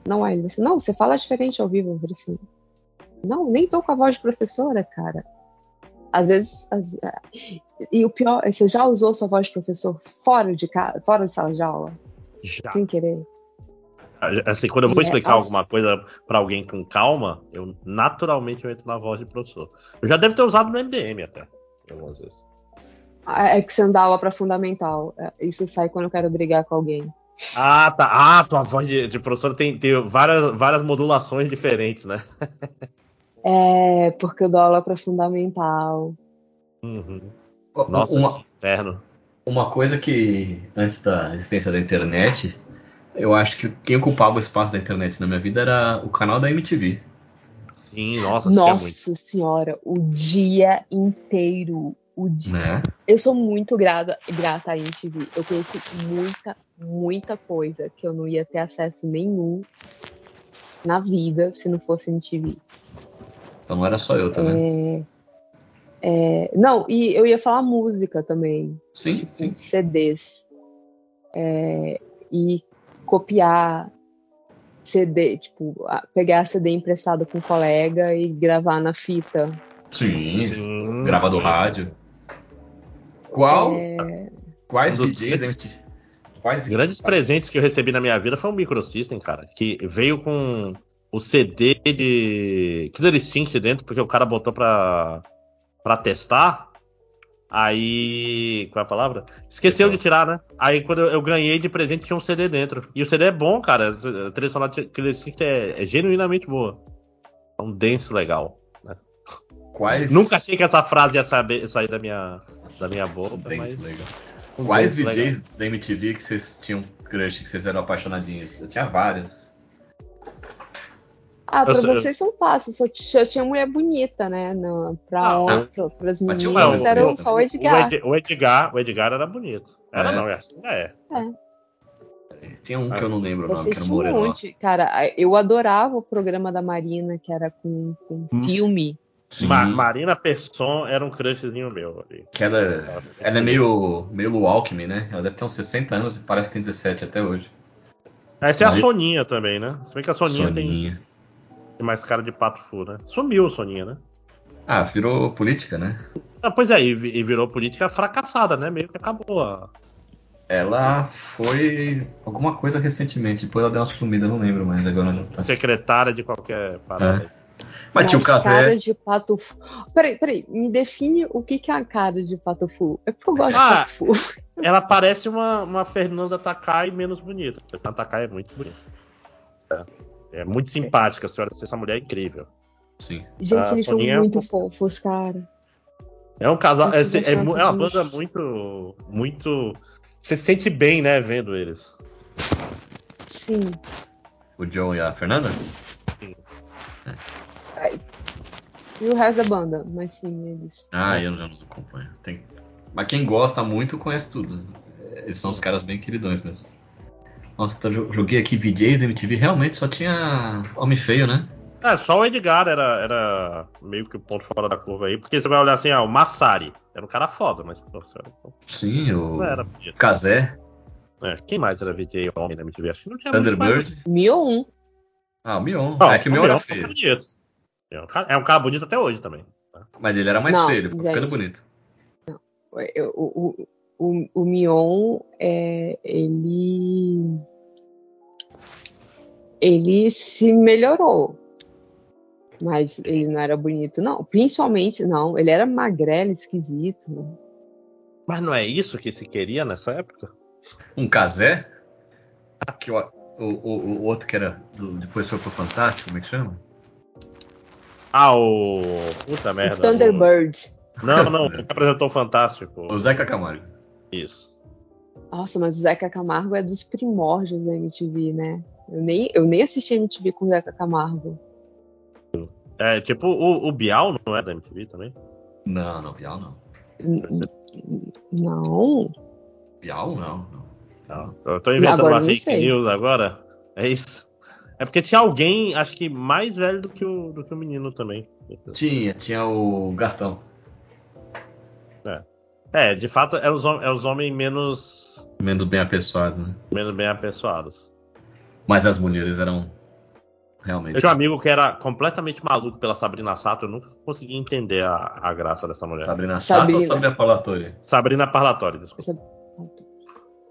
não é. Ele falou assim, não, você fala diferente ao vivo. Eu falei assim, não, nem tô com a voz de professora, cara. Às vezes, às- e o pior, é, você já usou sua voz de professor fora de casa, fora de sala de aula, Já. sem querer? Assim, quando eu vou é- explicar nossa. alguma coisa pra alguém com calma, eu naturalmente eu entro na voz de professor. Eu já devo ter usado no MDM até, algumas vezes. É que você anda aula para fundamental. É, Isso sai quando eu quero brigar com alguém. Ah, tá. Ah, tua voz de, de professor tem, tem várias, várias modulações diferentes, né? É, porque eu dou aula para fundamental. Uhum. Nossa, uma, inferno. uma coisa que, antes da existência da internet, eu acho que quem ocupava o espaço da internet na minha vida era o canal da MTV. Sim, nossa, assistia Nossa muito. senhora, o dia inteiro. O dia... Né? Eu sou muito grata, grata à MTV. Eu conheci muita, muita coisa que eu não ia ter acesso nenhum na vida se não fosse MTV. Então não era só eu também. É, É, não, e eu ia falar música também. Sim, tipo, sim. CDs. É, e copiar CD, tipo, a- pegar CD emprestado com um colega e gravar na fita. Sim, Sim, gravar do sim. rádio. Qual? É, Quais Um MTV? Quais Grandes presentes que eu recebi na minha vida foi um Microsystem, cara, que veio com o CD de Killer Instinct dentro, porque o cara botou pra, pra testar. Aí. Qual é a palavra? Esqueceu de tirar, né? Aí quando eu, eu ganhei de presente tinha um CD dentro. E o CD é bom, cara. A trilha sonora de Killer Instinct é, é genuinamente boa. É um denso legal. Quais? Nunca achei que essa frase ia saber- sair da minha, da minha boca, Bem mas. legal. Quais denso legal. DJs da MTV que vocês tinham crush, que vocês eram apaixonadinhos? Eu tinha vários. Ah, pra Eu vocês são fáceis, só, tinha mulher bonita, né? No, pra Ah, homem, pra, pras meninas homem era bonito só o Edgar. Ed- o Edgar, o Edgar era bonito. Era É. não, é. é. Tinha um Ah, que eu não lembro o nome, que era um tinham um moreno. monte. Cara, eu adorava o programa da Marina, que era com, com Hum. filme. Ma- Marina Persson era um crushzinho meu ali. que ela, ela é meio, meio Lu Alckmin, né? Ela deve ter uns 60 anos e parece que tem 17 até hoje. Essa é a Soninha também, né? Se bem que a Soninha tem, Soninha. tem mais cara de pato fu, né? Sumiu a Soninha, né? Ah, virou política, né? Ah, pois é, e, vi- virou política fracassada, né? Meio que acabou. a- Ela foi alguma coisa recentemente, depois ela deu uma sumida, não lembro mais agora não tá. secretária de qualquer parada. Mas tinha o Mas cara Casé. de pato fu. Peraí, peraí, me define o que, que é a cara de pato fu. É porque eu gosto Ah. de pato fu. Ela parece uma, uma Fernanda Takai menos bonita. A Takai é muito bonita. É, é muito simpática, a senhora. Essa mulher é incrível. Sim. Gente, Ah, eles são Soninha- muito fofos, cara. É um casal. É, é, é uma banda muito. Muito. Você se sente bem, né, vendo eles. Sim. O John e a Fernanda? E o resto da banda, mas sim, eles. Ah, eu já não acompanho. Tem... Mas quem gosta muito conhece tudo. Eles são os caras bem queridões mesmo. Nossa, tá, jo- joguei aqui VJs da MTV, realmente só tinha homem feio, né? É, só o Edgar era, era meio que o ponto fora da curva aí, porque você vai olhar assim, ah, o Massari. Era um cara foda, mas Sim, o era. Casé, É, quem mais era VJ homem na MTV? Acho que não tinha. Thunderbird. Um. Ah, o Mion. Não, é que o Mion era Mion feio. É um, cara, é um cara bonito até hoje também. Mas ele era mais Não, feio, ele ficou ficando gente. bonito. Eu- O, o, o, o Mion, é, ele. Ele se melhorou. Mas ele não era bonito, não. Principalmente, não. Ele era magrelo, esquisito. Mas não é isso que se queria nessa época? Um Casé. Que o, o, o, o outro que era. do- depois foi pro Fantástico, como é que chama? Ah, o. Puta merda. o Thunderbird. o- Não, não, o que apresentou o Fantástico. O Zeca Camargo. Isso. Nossa, mas o Zeca Camargo é dos primórdios da MTV, né? Eu nem, eu nem assisti MTV com o Zeca Camargo. É, tipo, o, o Bial não é da MTV também? Não, não, Bial não. N- Não. Bial não. não. Não. Eu tô inventando Agora uma fake sei. news agora. É isso. É porque tinha alguém, acho que mais velho do que o, do que o menino também. Tinha, tinha o Gastão. É, de fato, é os, é os homens menos, Menos bem apessoado, né? menos bem apessoados. Mas as mulheres eram realmente. Eu tinha um amigo que era completamente maluco pela Sabrina Sato, eu nunca consegui entender a, a graça dessa mulher. Sabrina Sato ou Sabrina. Sabrina Parlatori? Sabrina Parlatório, desculpa.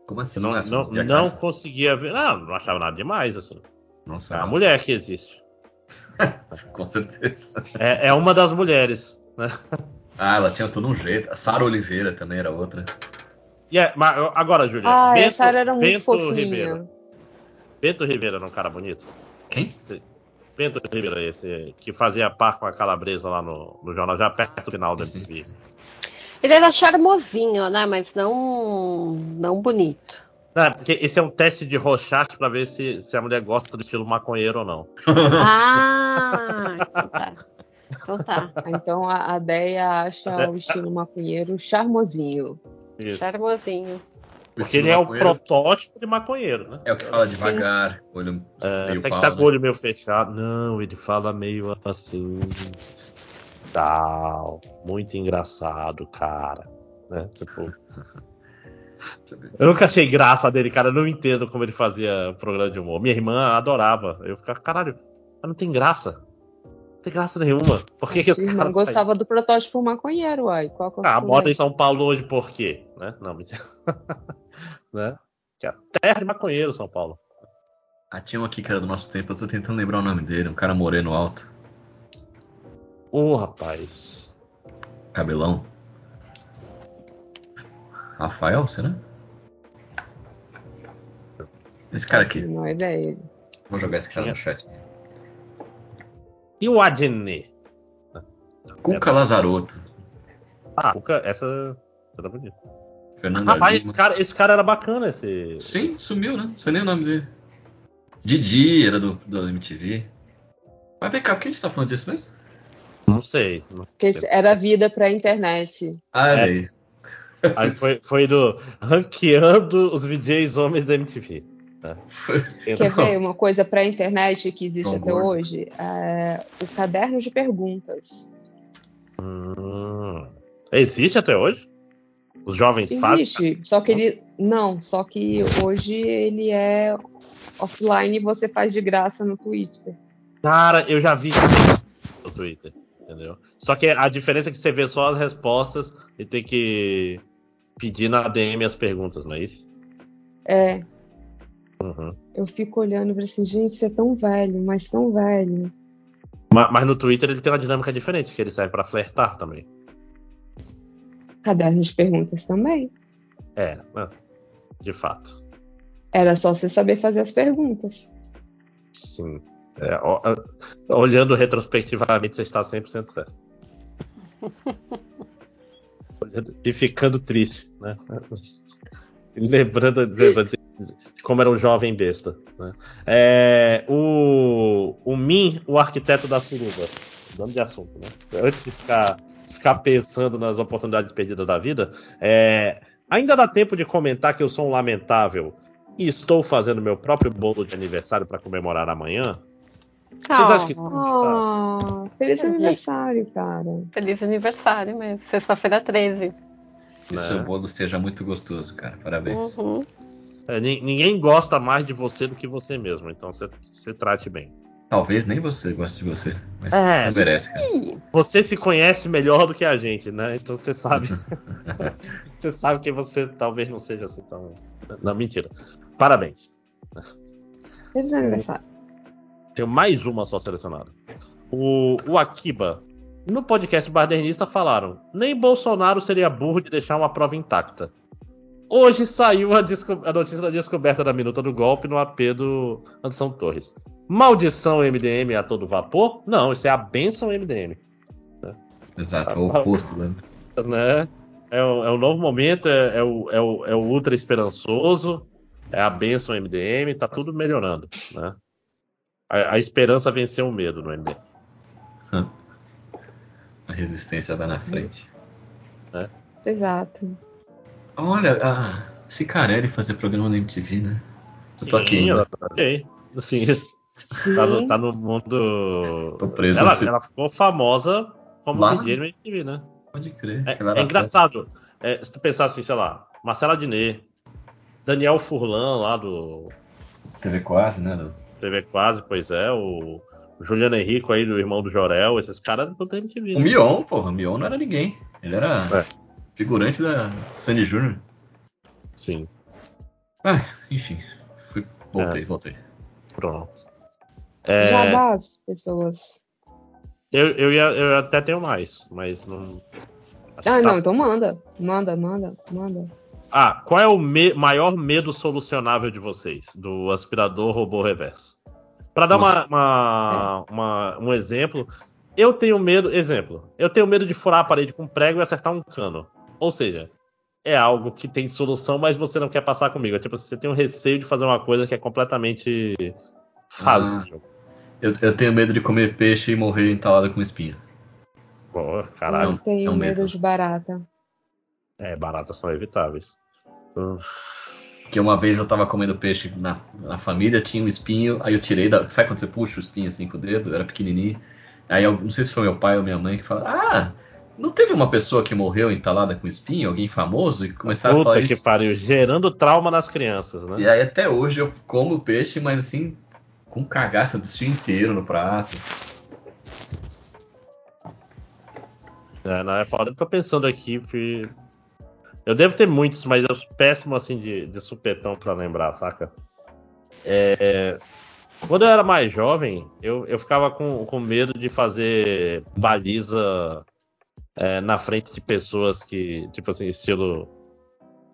Como assim? Não, é não, não casa? conseguia ver. Não, não achava nada demais, assim. Nossa, É a nossa. mulher que existe. Com certeza. É, é uma das mulheres, né? Ah, ela tinha todo um jeito. A Sara Oliveira também era outra. E é, mas agora, Juliana. Ah, Bento, essa era muito Bento fofinha. Ribeiro. Bento Ribeiro era um cara bonito. Quem? Esse- Bento Ribeiro, esse que fazia par com a calabresa lá no, no jornal, já perto do final da. MTV. Ele era charmosinho, né? Mas não, não bonito. Não, porque esse é um teste de rochate pra ver se, se a mulher gosta do estilo maconheiro ou não. Ah, então tá. Então tá. Então a, a Deia acha o estilo maconheiro charmosinho. Isso. Charmosinho. Porque ele é o protótipo de maconheiro, né? É o que fala devagar, olho É, meio tem que pau, estar com o né? olho meio fechado. Não, ele fala meio assim. Tal. Muito engraçado, cara. Né? Tipo, eu nunca achei graça dele, cara. Eu não entendo como ele fazia programa de humor. Minha irmã adorava. Eu ficava, caralho, mas não tem graça. Não tem graça nenhuma. Por que, que esse cara gostava do protótipo maconheiro, uai. Qual que é o Ah, moda em São Paulo hoje por quê? Né? Não, mentira. né? Que é a terra de maconheiro, São Paulo. Ah, tinha um aqui que era do nosso tempo, eu tô tentando lembrar o nome dele, um cara moreno alto, Ô, rapaz. cabelão. Rafael, será? Esse cara aqui. Não é ideia. Vou jogar esse cara no chat. E o Adnet? Cuca Lazarotto. Ah, Cuca, essa. essa era bonita. Fernanda Rapaz, esse cara, esse cara era bacana, esse. Sim, sumiu, né? Não sei nem o nome dele. Didi era do, do MTV. Mas vem cá, por que a gente tá falando disso mesmo? Não sei. não Porque sei. era vida pra internet. Ah, olha É. aí. Foi, foi do ranqueando os VJs homens da MTV. Quer ver uma coisa pra internet que existe Tom até hoje? É, o caderno de perguntas. Hum. Existe até hoje? Os jovens fazem? Existe, só que ele. Não, só que hoje ele é offline e você faz de graça no Twitter. Cara, eu já vi no Twitter, entendeu? Só que a diferença é que você vê só as respostas e tem que pedir na DM as perguntas, não é isso? É, Uhum. eu fico olhando falo assim, gente, você é tão velho, mas tão velho. Ma- Mas, no Twitter ele tem uma dinâmica diferente, que ele serve pra flertar também. Caderno de perguntas também. É, né? de fato. Era só você saber fazer as perguntas. Sim. É, olhando retrospectivamente, você está 100% certo. E ficando triste, né? Lembrando, lembrando de como era um jovem besta. Né? É, o, o Min, o arquiteto da suruba. Dando de assunto, né? Antes de ficar, ficar pensando nas oportunidades perdidas da vida, é, ainda dá tempo de comentar que eu sou um lamentável e estou fazendo meu próprio bolo de aniversário para comemorar amanhã. Vocês acham que isso Ah, feliz Uhum. aniversário, cara. Feliz aniversário mesmo. Sexta-feira 13. Que Né? seu bolo seja muito gostoso, cara. Parabéns. Uhum. É, ni- ninguém gosta mais de você do que você mesmo, então você, você trate bem. Talvez nem você goste de você, mas É. você merece, cara. Você se conhece melhor do que a gente, né? Então você sabe. você sabe que você talvez não seja assim tão. Não, mentira. Parabéns. Feliz aniversário. Tenho mais uma só selecionada. O, o Akiba. No podcast Badernista falaram: nem Bolsonaro seria burro de deixar uma prova intacta. Hoje saiu a, a notícia da descoberta da minuta do golpe no AP do Anderson Torres. Maldição MDM a todo vapor? Não, isso é a benção MDM. Exato, é o oposto, né? né? É o, é o novo momento, é, é o, é, o, é o ultra esperançoso, é a benção MDM, tá tudo melhorando, né? A, a esperança venceu o medo no MDM. A resistência vai na frente. Exato. Olha, a Cicarelli fazer programa na MTV, né? Eu tô aqui. Sim, ainda. ela tá ok. Assim, Sim. tá, no, tá no mundo. Tô preso Ela, nesse- ela ficou famosa como Lá? DJ no MTV, né? Pode crer. É, é engraçado. É, se tu pensar assim, sei lá, Marcela Diné, Daniel Furlan lá do TV quase, né? do- TV Quase, pois é, o Juliano Henrico aí, do irmão do Jorel, esses caras do MTV. O né? Mion, porra. O Mion não era ninguém. Ele era É. figurante da Sandy Júnior. Sim, Ah, enfim. Fui, voltei, É. voltei. pronto. É, Jabás, pessoas. eu, eu, ia, eu até tenho mais, mas não. Ah, tá- não, então manda. Manda, manda, manda. Ah, qual é o me- maior medo solucionável de vocês? Do aspirador robô reverso. Pra dar uma, uma- uma- um exemplo, eu tenho medo. Exemplo, eu tenho medo de furar a parede com prego e acertar um cano. Ou seja, é algo que tem solução, mas você não quer passar comigo. É tipo, você tem um receio de fazer uma coisa que é completamente fácil. Eu, eu tenho medo de comer peixe e morrer entalado com espinha. Pô, caralho, eu tenho é um medo medo. de barata. é, baratas são evitáveis. Porque uma vez eu tava comendo peixe na, na família, tinha um espinho, aí eu tirei da. Sabe quando você puxa o espinho assim com o dedo? Era pequenininho. Aí eu não sei se foi meu pai ou minha mãe que falaram: Ah, não teve uma pessoa que morreu entalada com espinho, alguém famoso? E começaram a Puta falar que isso. pariu, gerando trauma nas crianças, né? E aí até hoje eu como peixe, mas assim, com cagaço do espinho inteiro no prato. É, não é foda. Eu tô pensando aqui, que eu devo ter muitos, mas eu sou péssimo assim de, de supetão pra lembrar, saca? É, Quando eu era mais jovem, eu, eu ficava com, com medo de fazer baliza é, na frente de pessoas que, tipo assim, estilo.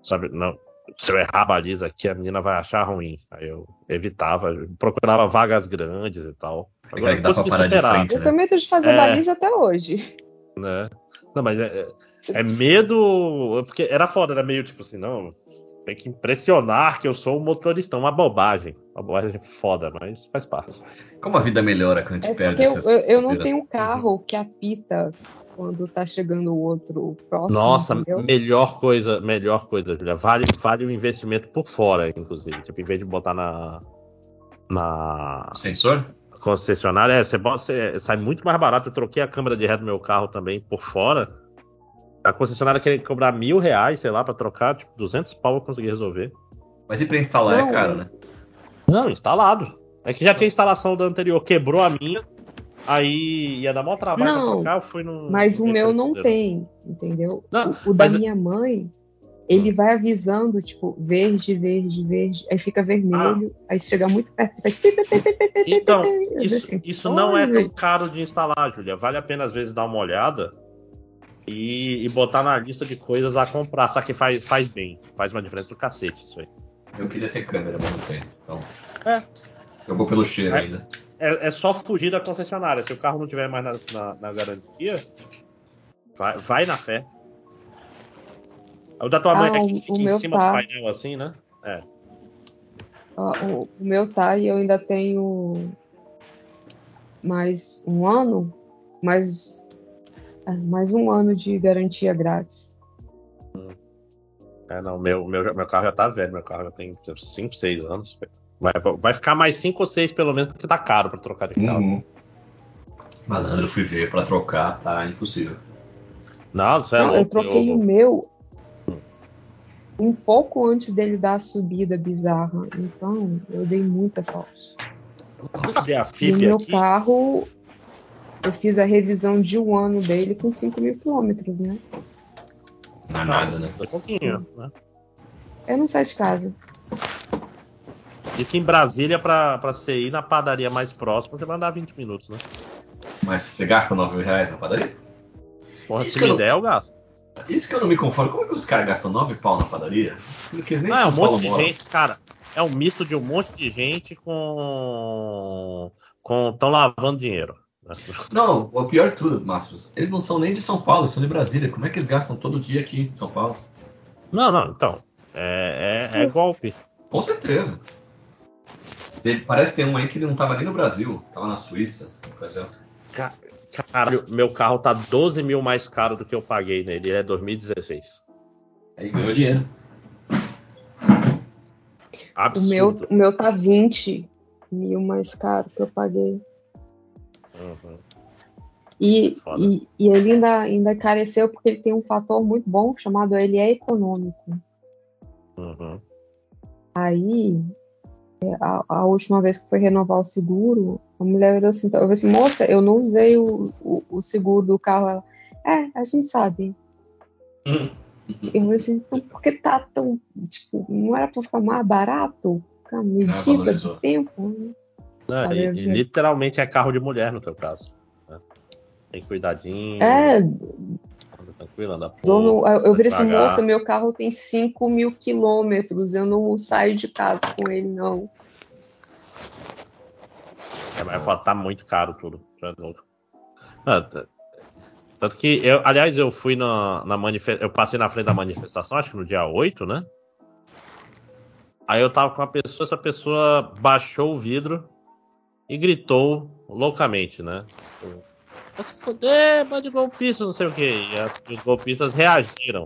Sabe, não. Se eu errar a baliza aqui, a menina vai achar ruim. Aí eu evitava, eu procurava vagas grandes e tal. Aquela que dá eu pra parar de frente. Eu tenho medo de fazer É. baliza até hoje. né? Não, mas é, é- medo. Porque era foda, era meio tipo assim, não. Tem que impressionar que eu sou um motorista. Uma bobagem. Uma bobagem foda, mas faz parte. Como a vida melhora quando a gente É perde essas eu, eu não tenho carro que apita quando tá chegando o outro próximo. Nossa, entendeu? melhor coisa, melhor coisa, Julia. Vale, vale o investimento por fora, inclusive. Tipo, em vez de botar na. Na Sensor? concessionária, é, você, bota- você- sai muito mais barato. Eu troquei a câmera de ré do meu carro também por fora. A concessionária queria cobrar mil reais, sei lá, pra trocar, tipo, 200 pau eu consegui resolver. Mas e pra instalar Não, é caro, né? Não, instalado. É que já tinha instalação da anterior, quebrou a minha, aí ia dar maior trabalho Não, pra trocar, eu fui no. Mas no o meu não tem, entendeu? Não, o o da minha mãe, ele vai avisando, tipo, verde, verde, verde, aí fica vermelho, aí chega muito perto e faz Então, isso, assim, isso não é "Olha, tão caro de instalar, Julia. Vale a pena às vezes dar uma olhada e, e botar na lista de coisas a comprar. Só que faz, faz bem, faz uma diferença do cacete isso aí. Eu queria ter câmera, mas não tenho. Então, É. eu vou pelo cheiro É. ainda. É, é só fugir da concessionária. Se o carro não tiver mais na, na- na garantia, vai, vai na fé. O da tua mãe Ah, é o- que fica em meu cima tá. do painel assim, né? É. o meu tá e eu ainda tenho mais um ano, mais, é, mais um ano de garantia grátis. É, não, meu, meu, meu carro já tá velho, meu carro já tem 5, 6 anos. Vai, vai ficar mais 5 ou 6 pelo menos, porque tá caro pra trocar de carro. Uhum. Malandro, fui ver pra trocar, tá impossível. Não, você é Não, eu troquei eu- o meu um pouco antes dele dar a subida bizarra. Então, eu dei muita sorte. Eu E meu aqui. carro, eu fiz a revisão de um ano dele com 5 mil quilômetros, né? Não é nada, né? Um pouquinho, né? Eu não saio de casa. Diz que em Brasília, pra, pra você ir na padaria mais próxima, você vai andar 20 minutos, né? Mas você gasta 9 mil reais na padaria? Porra, Isso se que eu me não- der, eu gasto. Isso que eu não me conformo. Como é que os caras gastam 9 pau na padaria? Eles nem Não, é um monte de moram. gente, cara. É um misto de um monte de gente com. com. tão lavando dinheiro. Não, o pior de tudo, Márcio, eles não são nem de São Paulo, são de Brasília. Como é que eles gastam todo dia aqui em São Paulo? Não, não, então. É, é, é golpe. Com certeza. Ele- parece que tem um aí que ele não tava nem no Brasil, tava na Suíça. por exemplo. Ca- Caralho, meu carro tá 12 mil mais caro do que eu paguei nele. Ele é 2016. Aí ganhou dinheiro. O Absurdo. meu, o meu tá 20 mil mais caro que eu paguei. Uhum. E, e, e ele ainda, ainda careceu porque ele tem um fator muito bom chamado ele é econômico. Uhum. Aí, a, a última vez que foi renovar o seguro, a mulher virou assim, eu falei assim, moça, eu não usei o, o, o seguro do carro. Ela, é, a gente sabe. Hum. Eu falei assim, então por que tá tão, tipo, não era pra ficar mais barato? Ficar medida valorizou. do tempo? Não, e- e literalmente é carro de mulher no teu caso. né? Tem cuidadinho. É, tranquilo, anda dono, eu, eu virei assim, moça, meu carro tem 5 mil quilômetros, eu não saio de casa com ele, não. É, mas tá muito caro tudo. tu é louco. Ah, Tanto que eu, aliás, eu fui na, na manifestação. Eu passei na frente da manifestação, acho que no dia 8, né? Aí eu tava com uma pessoa, essa pessoa baixou o vidro e gritou loucamente, né? Tipo, Vai se fuder, bando de golpistas, não sei o que. E as- os golpistas reagiram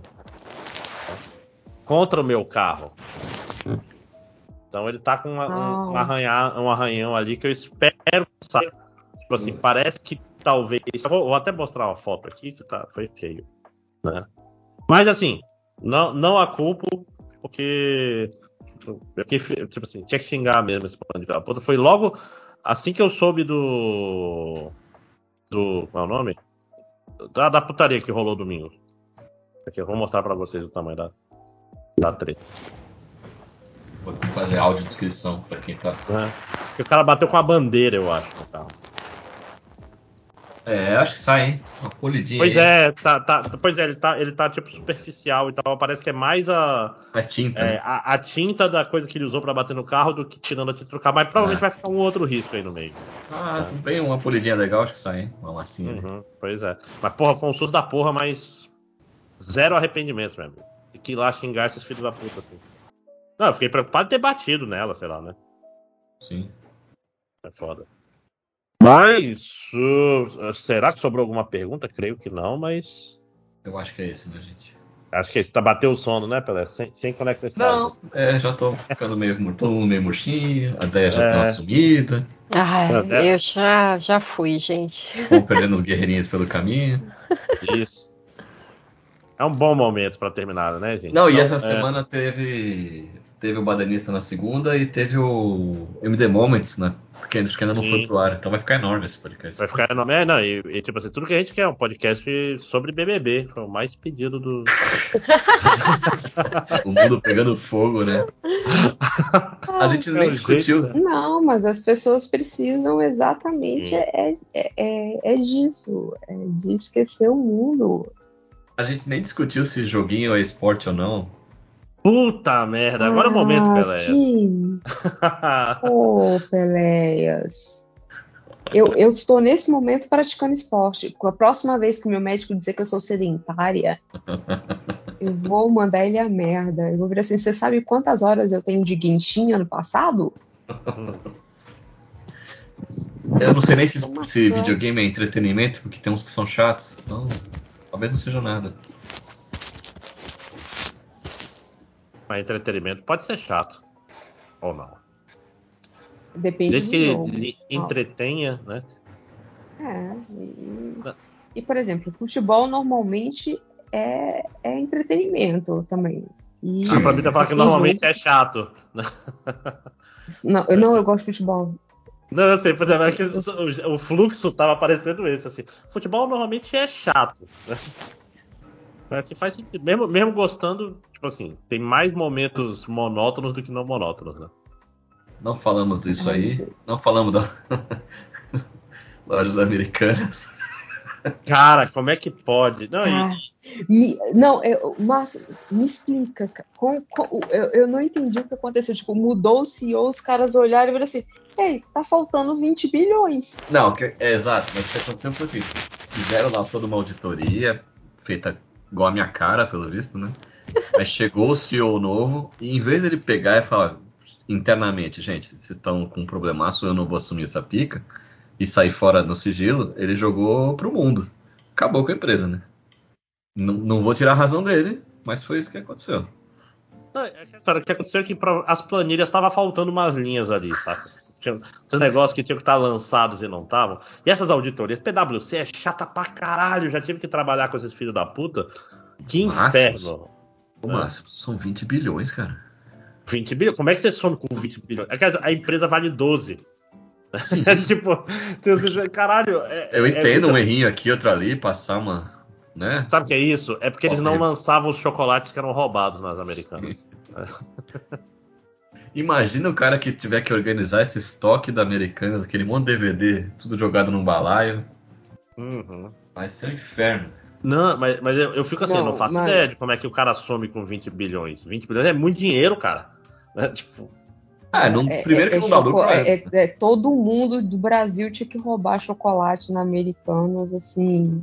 contra o meu carro. Então ele tá com uma- um, um, arranhar, arranhão ali que eu espero que saia. Tipo assim, parece que talvez. eu Vou, vou até mostrar uma foto aqui que tá, foi feio. Né? Mas assim, não, não a culpo, porque. porque, tipo assim, tinha que xingar mesmo esse plano de. Foi logo assim que eu soube do. Do. Qual é o nome? Da, da putaria que rolou domingo. Aqui, eu vou mostrar pra vocês o tamanho da, da treta. Vou fazer áudio descrição pra quem tá. Porque o cara bateu com a bandeira, eu acho, no carro. É, acho que sai, hein? Uma polidinha. Pois aí. é, tá, tá, pois é, ele tá, ele tá tipo superficial e tal. Parece que é mais a, Mais tinta. é, né? a, a tinta da coisa que ele usou pra bater no carro do que tirando a tinta do carro. Mas provavelmente É. vai ficar um outro risco aí no meio. Ah, se bem uma polidinha legal, acho que sai, hein? Uma massinha. Uhum, pois é. Mas porra, foi um susto da porra, mas zero arrependimentos, meu amigo. Tem que ir lá xingar esses filhos da puta assim. Não, eu fiquei preocupado de ter batido nela, sei lá, né? Sim. É foda. Mas uh, será que sobrou alguma pergunta? Creio que não, mas Eu acho que é esse, né, gente? acho que é isso. Tá bateu o sono, né, Pelé? Sem, sem conectar Não, é, já tô ficando meio, mundo meio murchinho, a ideia já É. tá assumida, Ai, É. eu já, já fui, gente. vão perdendo os guerreirinhos pelo caminho. Isso. É um bom momento pra terminar, né, gente? Não, e Então, essa é, semana teve teve o Badanista na segunda e teve o MD Moments, né? Que ainda, acho que ainda não Sim. foi pro ar, então vai ficar enorme esse podcast. Vai ficar enorme. É, não, e, e, tipo assim, tudo que a gente quer é um podcast sobre BBB. Foi o mais pedido do. O mundo pegando fogo, né? A gente É nem o discutiu. jeito, né? Não, mas as pessoas precisam exatamente é, é, é, é disso, é de esquecer o mundo. A gente nem discutiu se joguinho é esporte ou não. Puta merda, agora é o momento, Ah, Pelé. que- Ô, Peleias. Eu, eu estou nesse momento praticando esporte. Com a próxima vez que o meu médico dizer que eu sou sedentária, eu vou mandar ele a merda. Eu vou virar assim: você sabe quantas horas eu tenho de guinchinho ano passado? Eu não sei nem se, se videogame é entretenimento, porque tem uns que são chatos. Então, talvez não seja nada. Mas entretenimento pode ser chato. Ou não. Depende Desde do que ele entretenha, né? É, e, e, por exemplo, futebol normalmente é, é entretenimento também. E, Ah, pra mim tá falando que normalmente jogo- é chato. Não, eu, não, eu gosto de futebol. Não, eu sei, por exemplo, é que o, o fluxo tava parecendo esse, assim. Futebol normalmente é chato, né? Mas que faz sentido. Mesmo, mesmo gostando, tipo assim, tem mais momentos monótonos do que não monótonos, né? Não falamos disso aí. Não falamos da lojas americanas. Cara, como é que pode? Não, e- Ah, me- não, eu, Márcio, me explica. ca- com- com- eu, eu não entendi o que aconteceu. Tipo, mudou o CEO, os caras olharam e viram assim: ei, tá faltando 20 bilhões. Não, que- é exato, mas o que aconteceu foi assim: fizeram lá toda uma auditoria, feita igual a minha cara, pelo visto, né? Aí chegou o CEO novo, e em vez dele pegar e falar internamente, gente, vocês estão com um problemaço, eu não vou assumir essa pica, e sair fora no sigilo, ele jogou pro mundo. Acabou com a empresa, né? Não, não vou tirar a razão dele, mas foi isso que aconteceu. Não, é a história- que aconteceu é que as planilhas estavam faltando umas linhas ali, saca? Tinha os negócios que tinham que estar lançados e não estavam. E essas auditorias, PwC é chata pra caralho, já tive que trabalhar com esses filhos da puta. Que inferno. Ô, Márcio, são 20 bilhões, cara. 20 bilhões? Como é que você some com 20 bilhões? É a empresa vale 12. Sim. É tipo, tipo, caralho. é- Eu é entendo muita- um errinho aqui, outro ali, passar uma. Né? Sabe o que é isso? É porque eles não lançavam os chocolates que eram roubados nas americanas. Imagina o cara que tiver que organizar esse estoque da Americanas, aquele monte de DVD, tudo jogado num balaio. Uhum. Vai ser um inferno. Não, mas, mas eu, eu fico assim, não Não, faço mas- ideia de como é que o cara some com 20 bilhões. 20 bilhões é muito dinheiro, cara. Né? Tipo, Ah, não, É- primeiro é- que é não dá lucro é- antes. é- é todo mundo do Brasil tinha que roubar chocolate na Americanas, assim.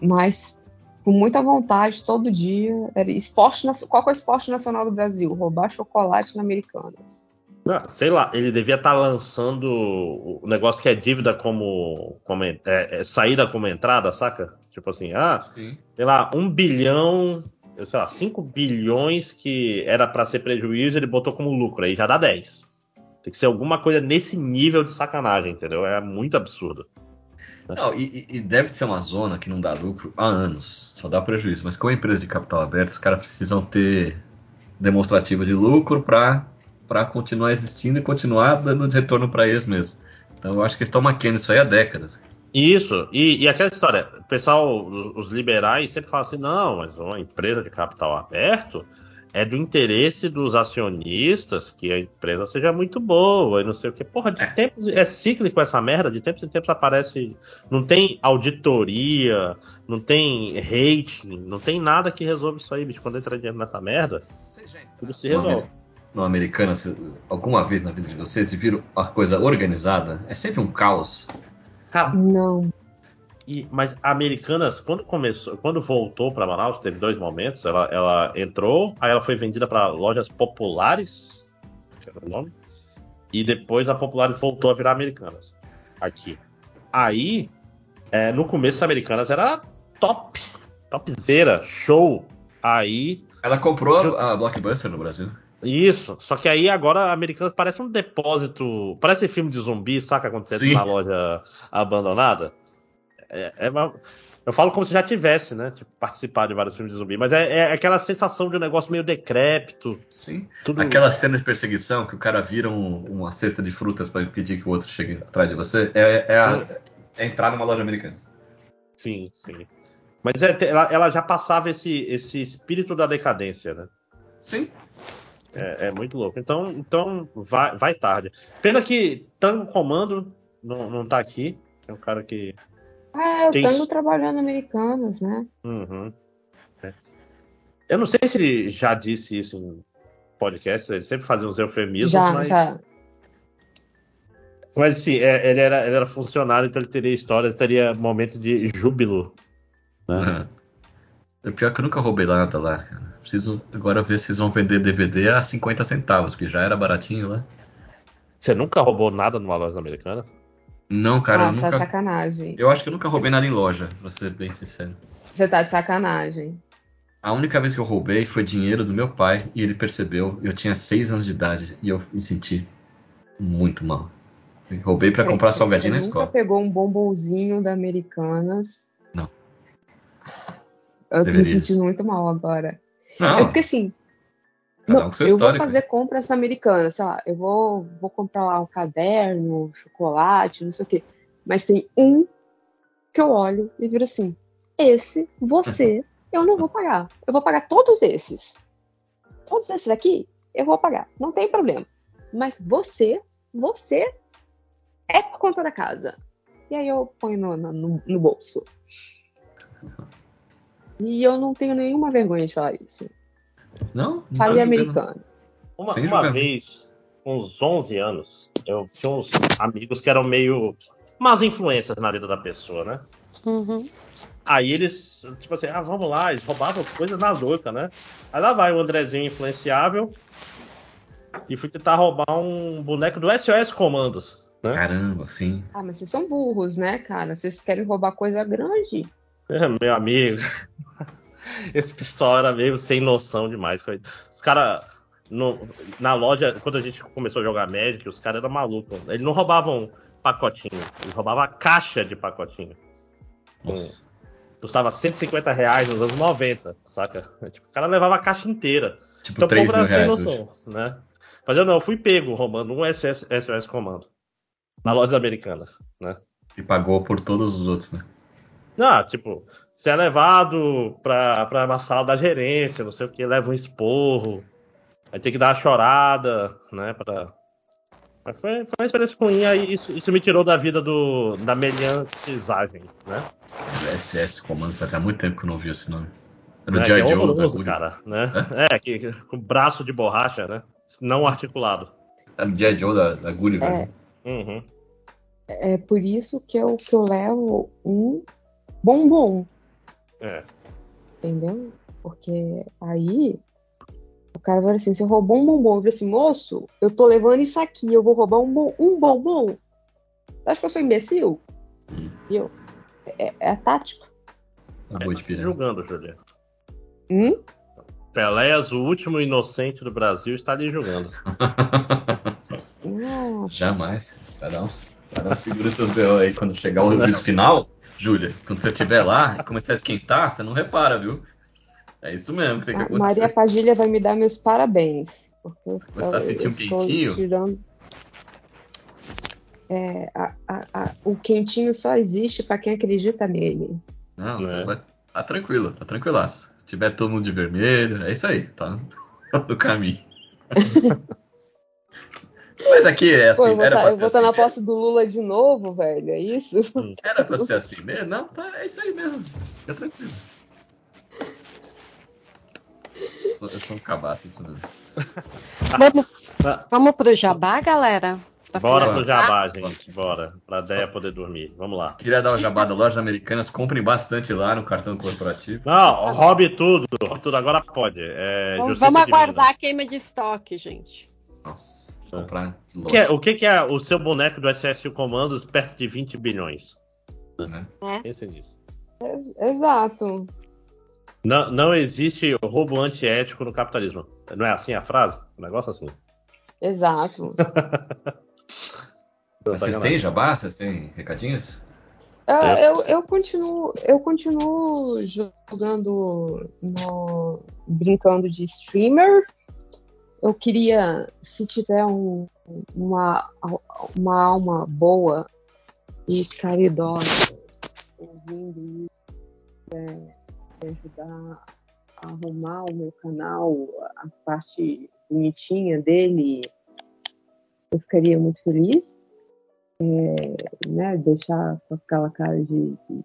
Mas com muita vontade, todo dia. Era esporte, qual que é o esporte nacional do Brasil? Roubar chocolate na Americanas. ah, sei lá, ele devia estar lançando o negócio que é dívida como, como é, é, saída como entrada, saca? Tipo assim, ah, Sim. sei lá, um bilhão, eu sei lá, 5 bilhões que era pra ser prejuízo, ele botou como lucro, aí já dá 10. Tem que ser alguma coisa nesse nível de sacanagem, entendeu? É muito absurdo. Não, e- e deve ser uma zona que não dá lucro há anos, só dá prejuízo. Mas como é empresa de capital aberto, os caras precisam ter demonstrativa de lucro para continuar existindo e continuar dando retorno para eles mesmo. Então eu acho que eles estão maquiando isso aí há décadas. Isso, e, e aquela história, o pessoal, os liberais sempre falam assim, não, mas uma empresa de capital aberto é do interesse dos acionistas que a empresa seja muito boa e não sei o que. Porra, de É. tempos é cíclico essa merda, de tempos em tempos aparece. Não tem auditoria, não tem rating, não tem nada que resolva isso aí, bicho. Quando entra dinheiro nessa merda, tudo se resolve. No americano, se- alguma vez na vida de vocês, se viram uma coisa organizada? É sempre um caos. Cara, Não. E- mas a Americanas, quando começou, quando voltou para Manaus, teve dois momentos. Ela, ela entrou, aí ela foi vendida para lojas populares, que era o nome, e depois a Populares voltou a virar Americanas aqui. Aí, é, no começo, a Americanas era top, topzera, show. Aí, Ela comprou a, a Blockbuster no Brasil. isso. Só que aí agora a Americanas parece um depósito, parece filme de zumbi, saca você Sim. na loja abandonada. É, é uma- eu falo como se já tivesse, né? Tipo, participado de vários filmes de zumbi, mas é, é aquela sensação de um negócio meio decrépito. Sim. Tudo... Aquela cena de perseguição que o cara vira um- uma cesta de frutas para impedir que o outro chegue atrás de você. É, é a- é entrar numa loja americana. Sim, sim. Mas é- ela, ela já passava esse, esse espírito da decadência, né? Sim. É, é muito louco. Então, então vai, vai tarde. Pena que Tango Comando não, não tá aqui. É um cara que. Ah, eu Tem tango trabalhando americanas, né? Uhum. É. Eu não sei se ele já disse isso em podcast, ele sempre fazia uns eufemismos, já, mas, já. mas sim, é, ele, era, ele era funcionário, então ele teria história, teria momento de júbilo. Né? Uhum. É pior que eu nunca roubei nada lá, cara. Preciso agora ver se eles vão vender DVD a 50 centavos, porque já era baratinho lá. Você nunca roubou nada numa loja americana? Não, cara, eu Nossa, nunca. sacanagem. Eu acho que eu nunca roubei nada em loja, pra ser bem sincero. Você tá de sacanagem. A única vez que eu roubei foi dinheiro do meu pai e ele percebeu. Eu tinha 6 anos de idade e eu me senti muito mal. Eu roubei pra comprar Você salgadinho na nunca escola. pegou um bombonzinho da Americanas? Não. Eu tô me Deveria. sentindo muito mal agora. É Não, porque assim, cada não, um eu vou fazer compras americanas, sei lá, eu vou, vou comprar lá um caderno, chocolate, não sei o quê. Mas tem um que eu olho e viro assim: esse, você, eu não vou pagar. Eu vou pagar todos esses. Todos esses aqui, eu vou pagar. Não tem problema. Mas você, você é por conta da casa. E aí eu ponho no- no- no bolso. E eu não tenho nenhuma vergonha de falar isso. Não, não Falei americano. Uma, uma vez, com uns 11 anos, eu tinha uns amigos que eram meio umas influências na vida da pessoa, né? Uhum. Aí eles, tipo assim, ah, vamos lá, eles roubavam coisas na louca, né? Aí lá vai o Andrezinho influenciável e fui tentar roubar um boneco do SOS Comandos, né? Caramba, sim. Ah, mas vocês são burros, né, cara? Vocês querem roubar coisa grande. É, meu amigo. Esse pessoal era meio sem noção demais. Os caras, na loja, quando a gente começou a jogar Magic, os caras eram malucos. Eles não roubavam pacotinho, eles roubavam a caixa de pacotinho. Nossa. Custava 150 reais nos anos 90, saca? Tipo, o cara levava a caixa inteira. Tipo, Então o 3 povo mil reais noção, né? Mas eu não, eu fui pego roubando um SS, SOS Comando. Na loja americanas, né? E pagou por todos os outros, né? Não, tipo, você é levado pra, pra uma sala da gerência, não sei o que, leva um esporro, aí tem que dar uma chorada, né, pra... Mas foi, foi uma experiência ruim, aí isso, isso me tirou da vida do, da meliantizagem, né? SS Comando, fazia muito tempo que eu não vi esse nome. Era o Né, é Joe da horroroso, Guri. cara, né? É, que, que- com braço de borracha, né? Não articulado. Era o G.I. Joe da, da Gulliver. É. né? Uhum. É por isso que eu, que eu levo um bombom, É. entendeu? Porque aí o cara vai assim, se eu roubar um bombom, eu falo assim, moço, eu tô levando isso aqui, eu vou roubar um, bom, um bombom. Você acha que eu sou imbecil? Viu? É, é a tática. A boi de Tá julgando, Julia. Hum? Peléas, o último inocente do Brasil, está ali julgando. Jamais. Vai dar uns, Cara, segura seus B.O. aí quando chegar o juízo final, Júlia. Quando você estiver lá e começar a esquentar, você não repara, viu? É isso mesmo que tem que A acontecer. Maria Padilha vai me dar meus parabéns. Porque eu, Começar a sentir um estou quentinho? tirando. É, a- a- a- o quentinho só existe para quem acredita nele. Não, É. você vai... tá tranquilo, tá tranquilaço. Se tiver todo mundo de vermelho, é isso aí, tá no caminho. Mas aqui é assim, Pô, eu vou era tá- pra eu ser vou estar assim na mesmo. posse do Lula de novo, velho. É isso? Era pra ser assim mesmo? Não, tá, é isso aí mesmo. Fica tranquilo. Eu sou, eu sou um cabaço, isso mesmo. Vamos, Tá. vamos pro jabá, galera? Tá Bora pro jabá, gente. Bora. Pra Deia poder dormir. Vamos lá. Queria dar o jabá da Lojas Americanas, comprem bastante lá no cartão corporativo. Não, roube tudo. Roube tudo. Agora pode. É, Vamos, vamos aguardar a queima de estoque, gente. Nossa, comprar O que, é, o que que é o seu boneco do SS Comandos perto de 20 bilhões? né? Pense nisso. Exato. Não, não existe roubo antiético no capitalismo. Não é assim a frase? Um negócio assim. Exato. Vocês têm jabá? Vocês têm recadinhos? Eu, É. eu, eu continuo, eu continuo jogando no brincando de streamer. Eu queria, se tiver um- uma, uma alma boa e caridosa ouvindo isso, é, ajudar a arrumar o meu canal, a parte bonitinha dele, eu ficaria muito feliz né, deixar com aquela cara de, de,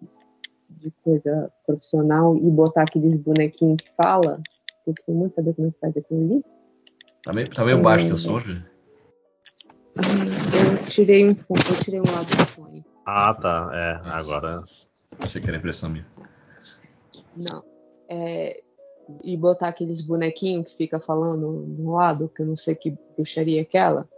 de coisa profissional e botar aqueles bonequinhos que fala. Eu queria muito saber como é que faz aquilo ali. Tá meio, tá meio baixo teu som, Júlio? Eu tirei um fone, eu tirei um lado do fone. Ah, tá. É, agora. Achei que era impressão minha. Não. É, e botar aqueles bonequinhos que fica falando no lado, que eu não sei que bruxaria é aquela.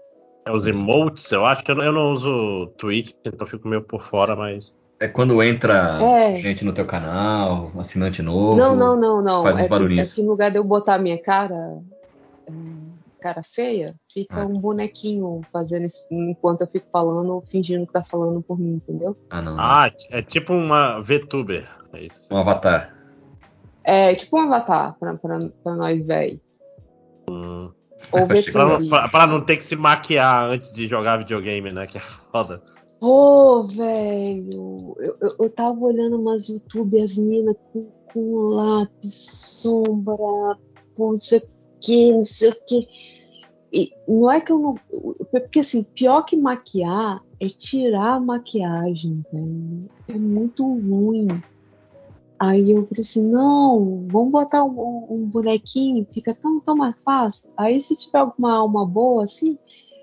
É os emotes, eu acho. Eu não, eu não uso Twitch, então fico meio por fora, mas. É quando entra É. gente no teu canal, assinante novo. Não, não, não, não. Faz uns é, que, é barulhinhos. que no lugar de eu botar a minha cara, é, cara feia, fica Ah. um bonequinho fazendo isso enquanto eu fico falando, fingindo que tá falando por mim, entendeu? Ah, não. não. Ah, é tipo uma VTuber. É isso. Um avatar. É tipo um avatar pra, pra, pra nós, velho. Hum. Ou que Pra, pra- não ter que se maquiar antes de jogar videogame, né? Que é foda. Ô, velho, eu, eu, eu tava olhando umas YouTube, as minas com, com lápis, sombra, pô, que, não sei o que. E não é que eu não. Porque assim, pior que maquiar é tirar a maquiagem, velho. É muito ruim. Aí eu falei assim, não, vamos botar um, um bonequinho, fica tão, tão mais fácil. Aí se tiver alguma alma boa, assim,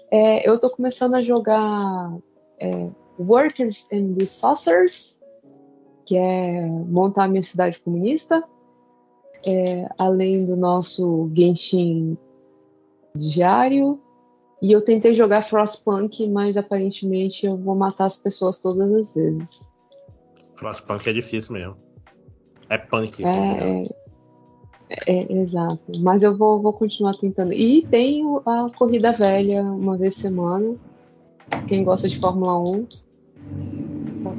é, eu tô começando a jogar é, Workers and Resourcers, que é montar a minha cidade comunista, é, além do nosso Genshin diário. E eu tentei jogar Frostpunk, mas aparentemente eu vou matar as pessoas todas as vezes. Frostpunk é difícil mesmo. É punk. É, é, é, exato. Mas eu vou, vou continuar tentando. E tenho a corrida velha uma vez semana. Quem gosta de Fórmula 1 tá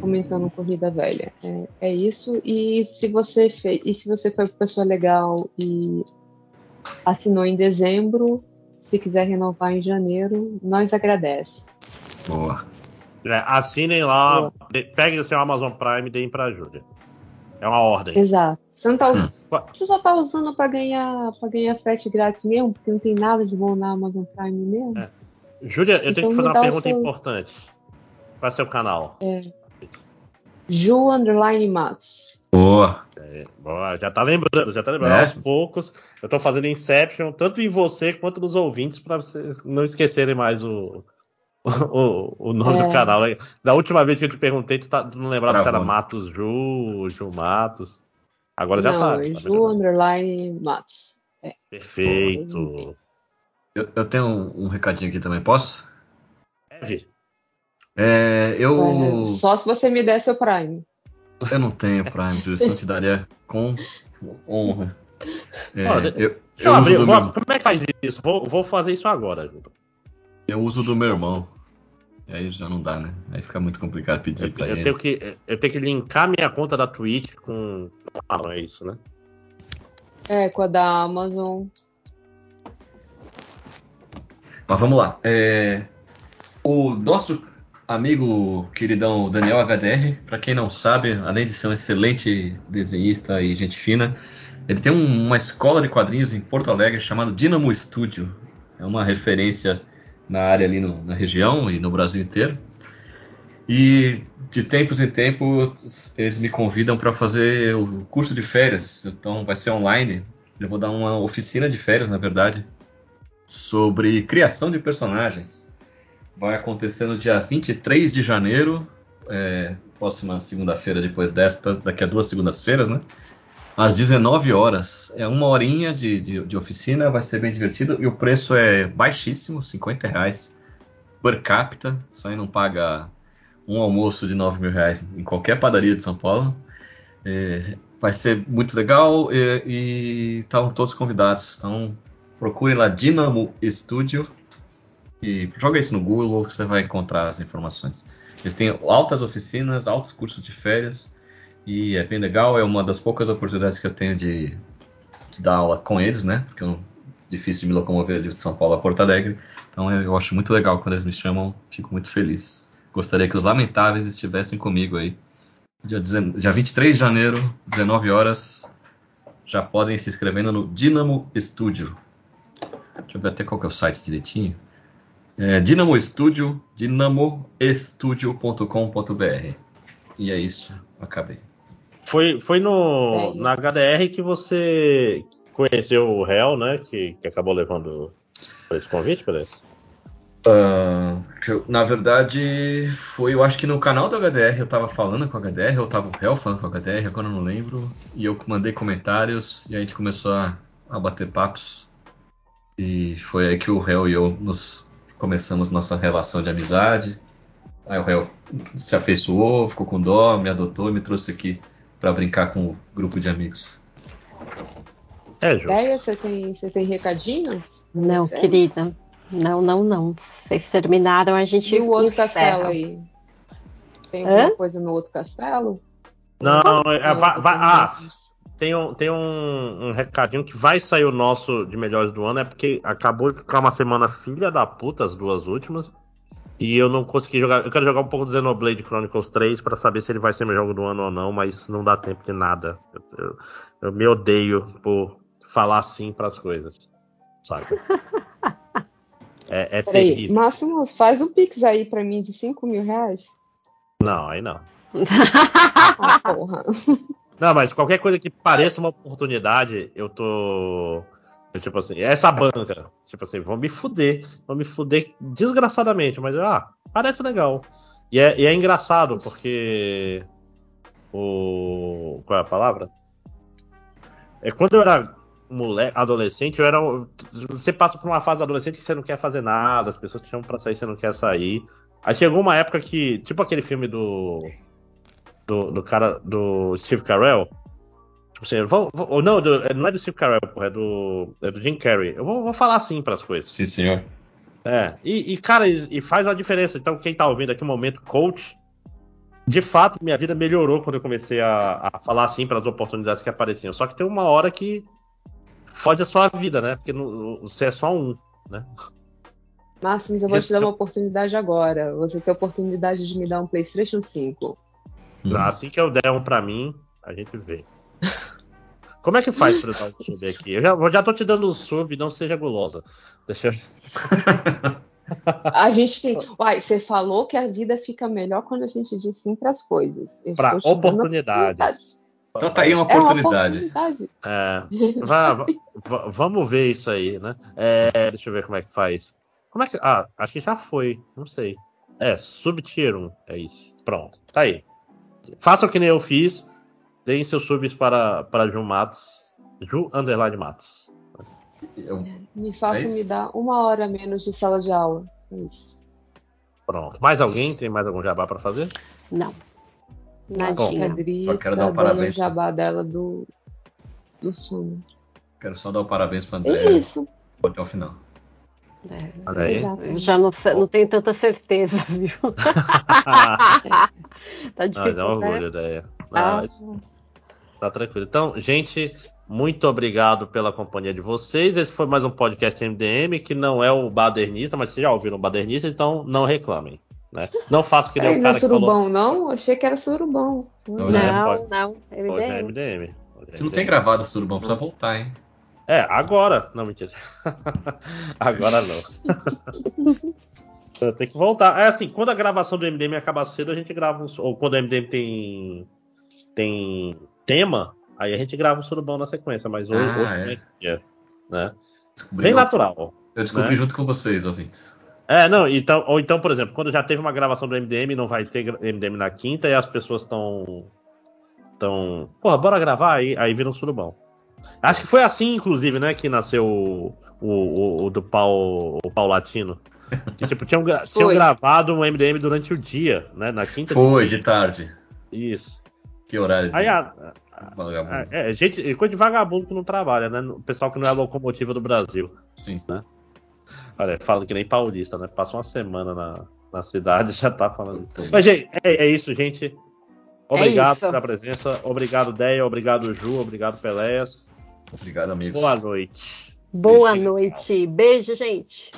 comentando corrida velha. É, é isso. E se você fez, e se você foi pessoa legal e assinou em dezembro, se quiser renovar em janeiro, nós agradece. Boa. É, assinem lá, de- peguem o seu Amazon Prime e deem pra Júlia. É uma ordem. Exato. Você, não tá, você só tá usando para ganhar para ganhar frete grátis mesmo, porque não tem nada de bom na Amazon Prime mesmo. É. Júlia, eu tenho Então que fazer me uma pergunta seu- importante. Qual é o seu canal? Ju Underline Matos. Boa. Boa, já tá lembrando, já tá lembrando. É. Aos poucos, eu tô fazendo Inception, tanto em você quanto nos ouvintes, pra vocês não esquecerem mais o, o, o nome É. do canal. Da última vez que eu te perguntei, tu, tá, tu não lembrava se era? Matos Ju, Ju Matos. Agora já não, sabe. é tá Ju vendo? Underline Matos. Perfeito. Eu, eu tenho um, um recadinho aqui também, posso? Deve. É, eu, É, só se você me der seu Prime. eu não tenho Prime, Júlio, senão eu te daria com honra. É, Ó, eu, Deixa eu abrir, vou- meu, como é que faz isso? Vou, vou fazer isso agora, Ju. eu uso do meu irmão. E aí já não dá, né? Aí fica muito complicado pedir Eu, pra eu ele. tenho que, eu tenho que linkar minha conta da Twitch com. Ah, é isso, né? É, com a da Amazon. Mas vamos lá. É, O nosso amigo queridão Daniel HDR, para quem não sabe, além de ser um excelente desenhista e gente fina, ele tem um- uma escola de quadrinhos em Porto Alegre chamada Dynamo Studio. É uma referência na área ali no- na região e no Brasil inteiro. E de tempos em tempos eles me convidam para fazer o curso de férias. Então vai ser online. Eu vou dar uma oficina de férias, na verdade, sobre criação de personagens. Vai acontecer no dia 23 de janeiro, é, próxima segunda-feira depois desta, daqui a duas segundas-feiras, né? Às 19 horas. É uma horinha de, de, de oficina, vai ser bem divertido. E o preço é baixíssimo, 50 reais per capita. Só aí não paga um almoço de 9 mil reais em qualquer padaria de São Paulo. É, vai ser muito legal e e estavam todos convidados. Então procure lá Dynamo Studio e joga isso no Google que você vai encontrar as informações. Eles têm altas oficinas, altos cursos de férias e é bem legal. É uma das poucas oportunidades que eu tenho de, de dar aula com eles, né? Porque é difícil de me locomover de São Paulo a Porto Alegre. Então eu acho muito legal quando eles me chamam, fico muito feliz. Gostaria que os lamentáveis estivessem comigo aí. Dia, 19 dia 23 de janeiro, 19 horas, já podem se inscrevendo no Dynamo Studio. Deixa eu ver até qual que é o site direitinho. É Dynamo Studio, dinamoestudio.com.br. E é isso, acabei. Foi, foi no, É, na HDR que você conheceu o réu, né? Que, que acabou levando por esse convite, parece. Ah, que eu- na verdade, foi, eu acho que no canal do HDR eu tava falando com o HDR, eu tava o réu falando com o HDR, agora eu não lembro. E eu mandei comentários e a gente começou a, a bater papos. E foi aí que o réu e eu nos começamos nossa relação de amizade. Aí o réu se afeiçoou, ficou com dó, me adotou e me trouxe aqui pra brincar com o grupo de amigos. É, Ju. Ideia, você tem, você tem recadinhos? Não, Sério? querida. Não, não, não. Vocês terminaram, a gente. E o outro encerra. castelo aí? Tem Hã? alguma coisa no outro castelo? Não, é, Não, vai- ah. Tem, um, tem um, um recadinho que vai sair o nosso de melhores do ano, é porque acabou de ficar uma semana filha da puta, as duas últimas. E eu não consegui jogar. Eu quero jogar um pouco do Xenoblade Chronicles 3 pra saber se ele vai ser meu jogo do ano ou não, mas não dá tempo de nada. Eu, eu- eu me odeio por falar assim pras coisas. Sabe? É, é Peraí, terrível. Máximos, faz um pix aí pra mim de 5 mil reais. Não, aí não. Ah, porra. Não, mas qualquer coisa que pareça uma oportunidade, eu tô. eu, tipo assim, essa banca. Tipo assim, vão me fuder. Vão me fuder desgraçadamente, mas ah, parece legal. E é, e é engraçado, porque. O. Qual é a palavra? É quando eu era moleque, adolescente, eu era. Você passa por uma fase adolescente que você não quer fazer nada, as pessoas te chamam pra sair, você não quer sair. Aí chegou uma época que. Tipo aquele filme do do, do cara do Steve Carell. Tipo assim, vou, vou- ou não, do- não é do Steve Carell, porra, é do, é do Jim Carrey. Eu vou, vou falar assim pras coisas. Sim, senhor. É, e, e, cara, e, e faz uma diferença. Então, quem tá ouvindo aqui o momento coach, de fato, minha vida melhorou quando eu comecei a, a falar assim para as oportunidades que apareciam. Só que tem uma hora que fode a sua vida, né? Porque não- você é só um, né? Máximos, eu vou te dar uma oportunidade agora. Você tem a oportunidade de me dar um PlayStation 5. Hum. Assim que eu der um pra mim, a gente vê. Como é que faz pra eu dar um sub aqui? Eu já, eu já tô te dando o sub, não seja gulosa. Deixa eu. A gente tem. Uai, você falou que a vida fica melhor quando a gente diz sim coisas. Pra estou te dando oportunidades. Então tá aí uma É uma oportunidade. oportunidade. É, vá- vá- vá- vamos ver isso aí, né? É, deixa eu ver como é que faz. Como é que. Ah, acho que já foi. Não sei. É, sub-tier 1. É isso. Pronto. Tá aí. Façam que nem eu fiz. Deem seus subs para, para Ju Matos. Ju Underline Matos. Eu- Me faça É me dar uma hora menos de sala de aula. É isso. Pronto. Mais alguém? Tem mais algum jabá para fazer? Não. Nadinha. a Adri Só quero tá dar um parabéns. jabá dela do, do sono. Quero só dar o parabéns para É André isso. até o final. É, já não, sei- não tenho tanta certeza, viu? tá difícil, Mas é um né? orgulho, ideia. Ah, Tá tranquilo. Então, gente, muito obrigado pela companhia de vocês. Esse foi mais um podcast MDM, que não é o badernista, mas vocês já ouviram o badernista, então não reclamem. Né? Não faça que nem É, o não é cara que falou. surubão, não? Achei que era surubão. Não, né? não, não. Hoje é MDM. MDM. Hoje é Tu não tem MDM. gravado esse turbão, precisa voltar, hein? É, agora. Não, mentira. agora não. tem que voltar. É assim, quando a gravação do MDM acaba cedo, a gente grava um. Ou quando o MDM tem. tem tema, aí a gente grava um surubão na sequência, mas hoje, Ah, hoje é. é esse dia, né? Descobri- Bem natural. Eu descobri né? junto com vocês, ouvintes. É, não, então, ou então, por exemplo, quando já teve uma gravação do MDM, não vai ter MDM na quinta e as pessoas estão. Tão. Porra, bora gravar aí, aí vira um surubão. Acho que foi assim, inclusive, né, que nasceu o, o, o- do pau, o pau latino. Que, tipo, tinham, tinham gravado um MDM durante o dia, né? Na quinta Foi, de tarde. Isso. Que horário? Aí a, Vagabundo. a- é, gente, coisa de vagabundo que não trabalha, né? O pessoal que não é a locomotiva do Brasil. Sim. Olha, falando que nem paulista, né? Passa uma semana na, na cidade já tá falando. Bom. Mas, gente, é, é isso, gente. Obrigado isso. pela presença. Obrigado, Deia. Obrigado, Ju. Obrigado, Peléas. Obrigado, amigo. Boa noite. Boa Beijinho. noite. Beijo, gente.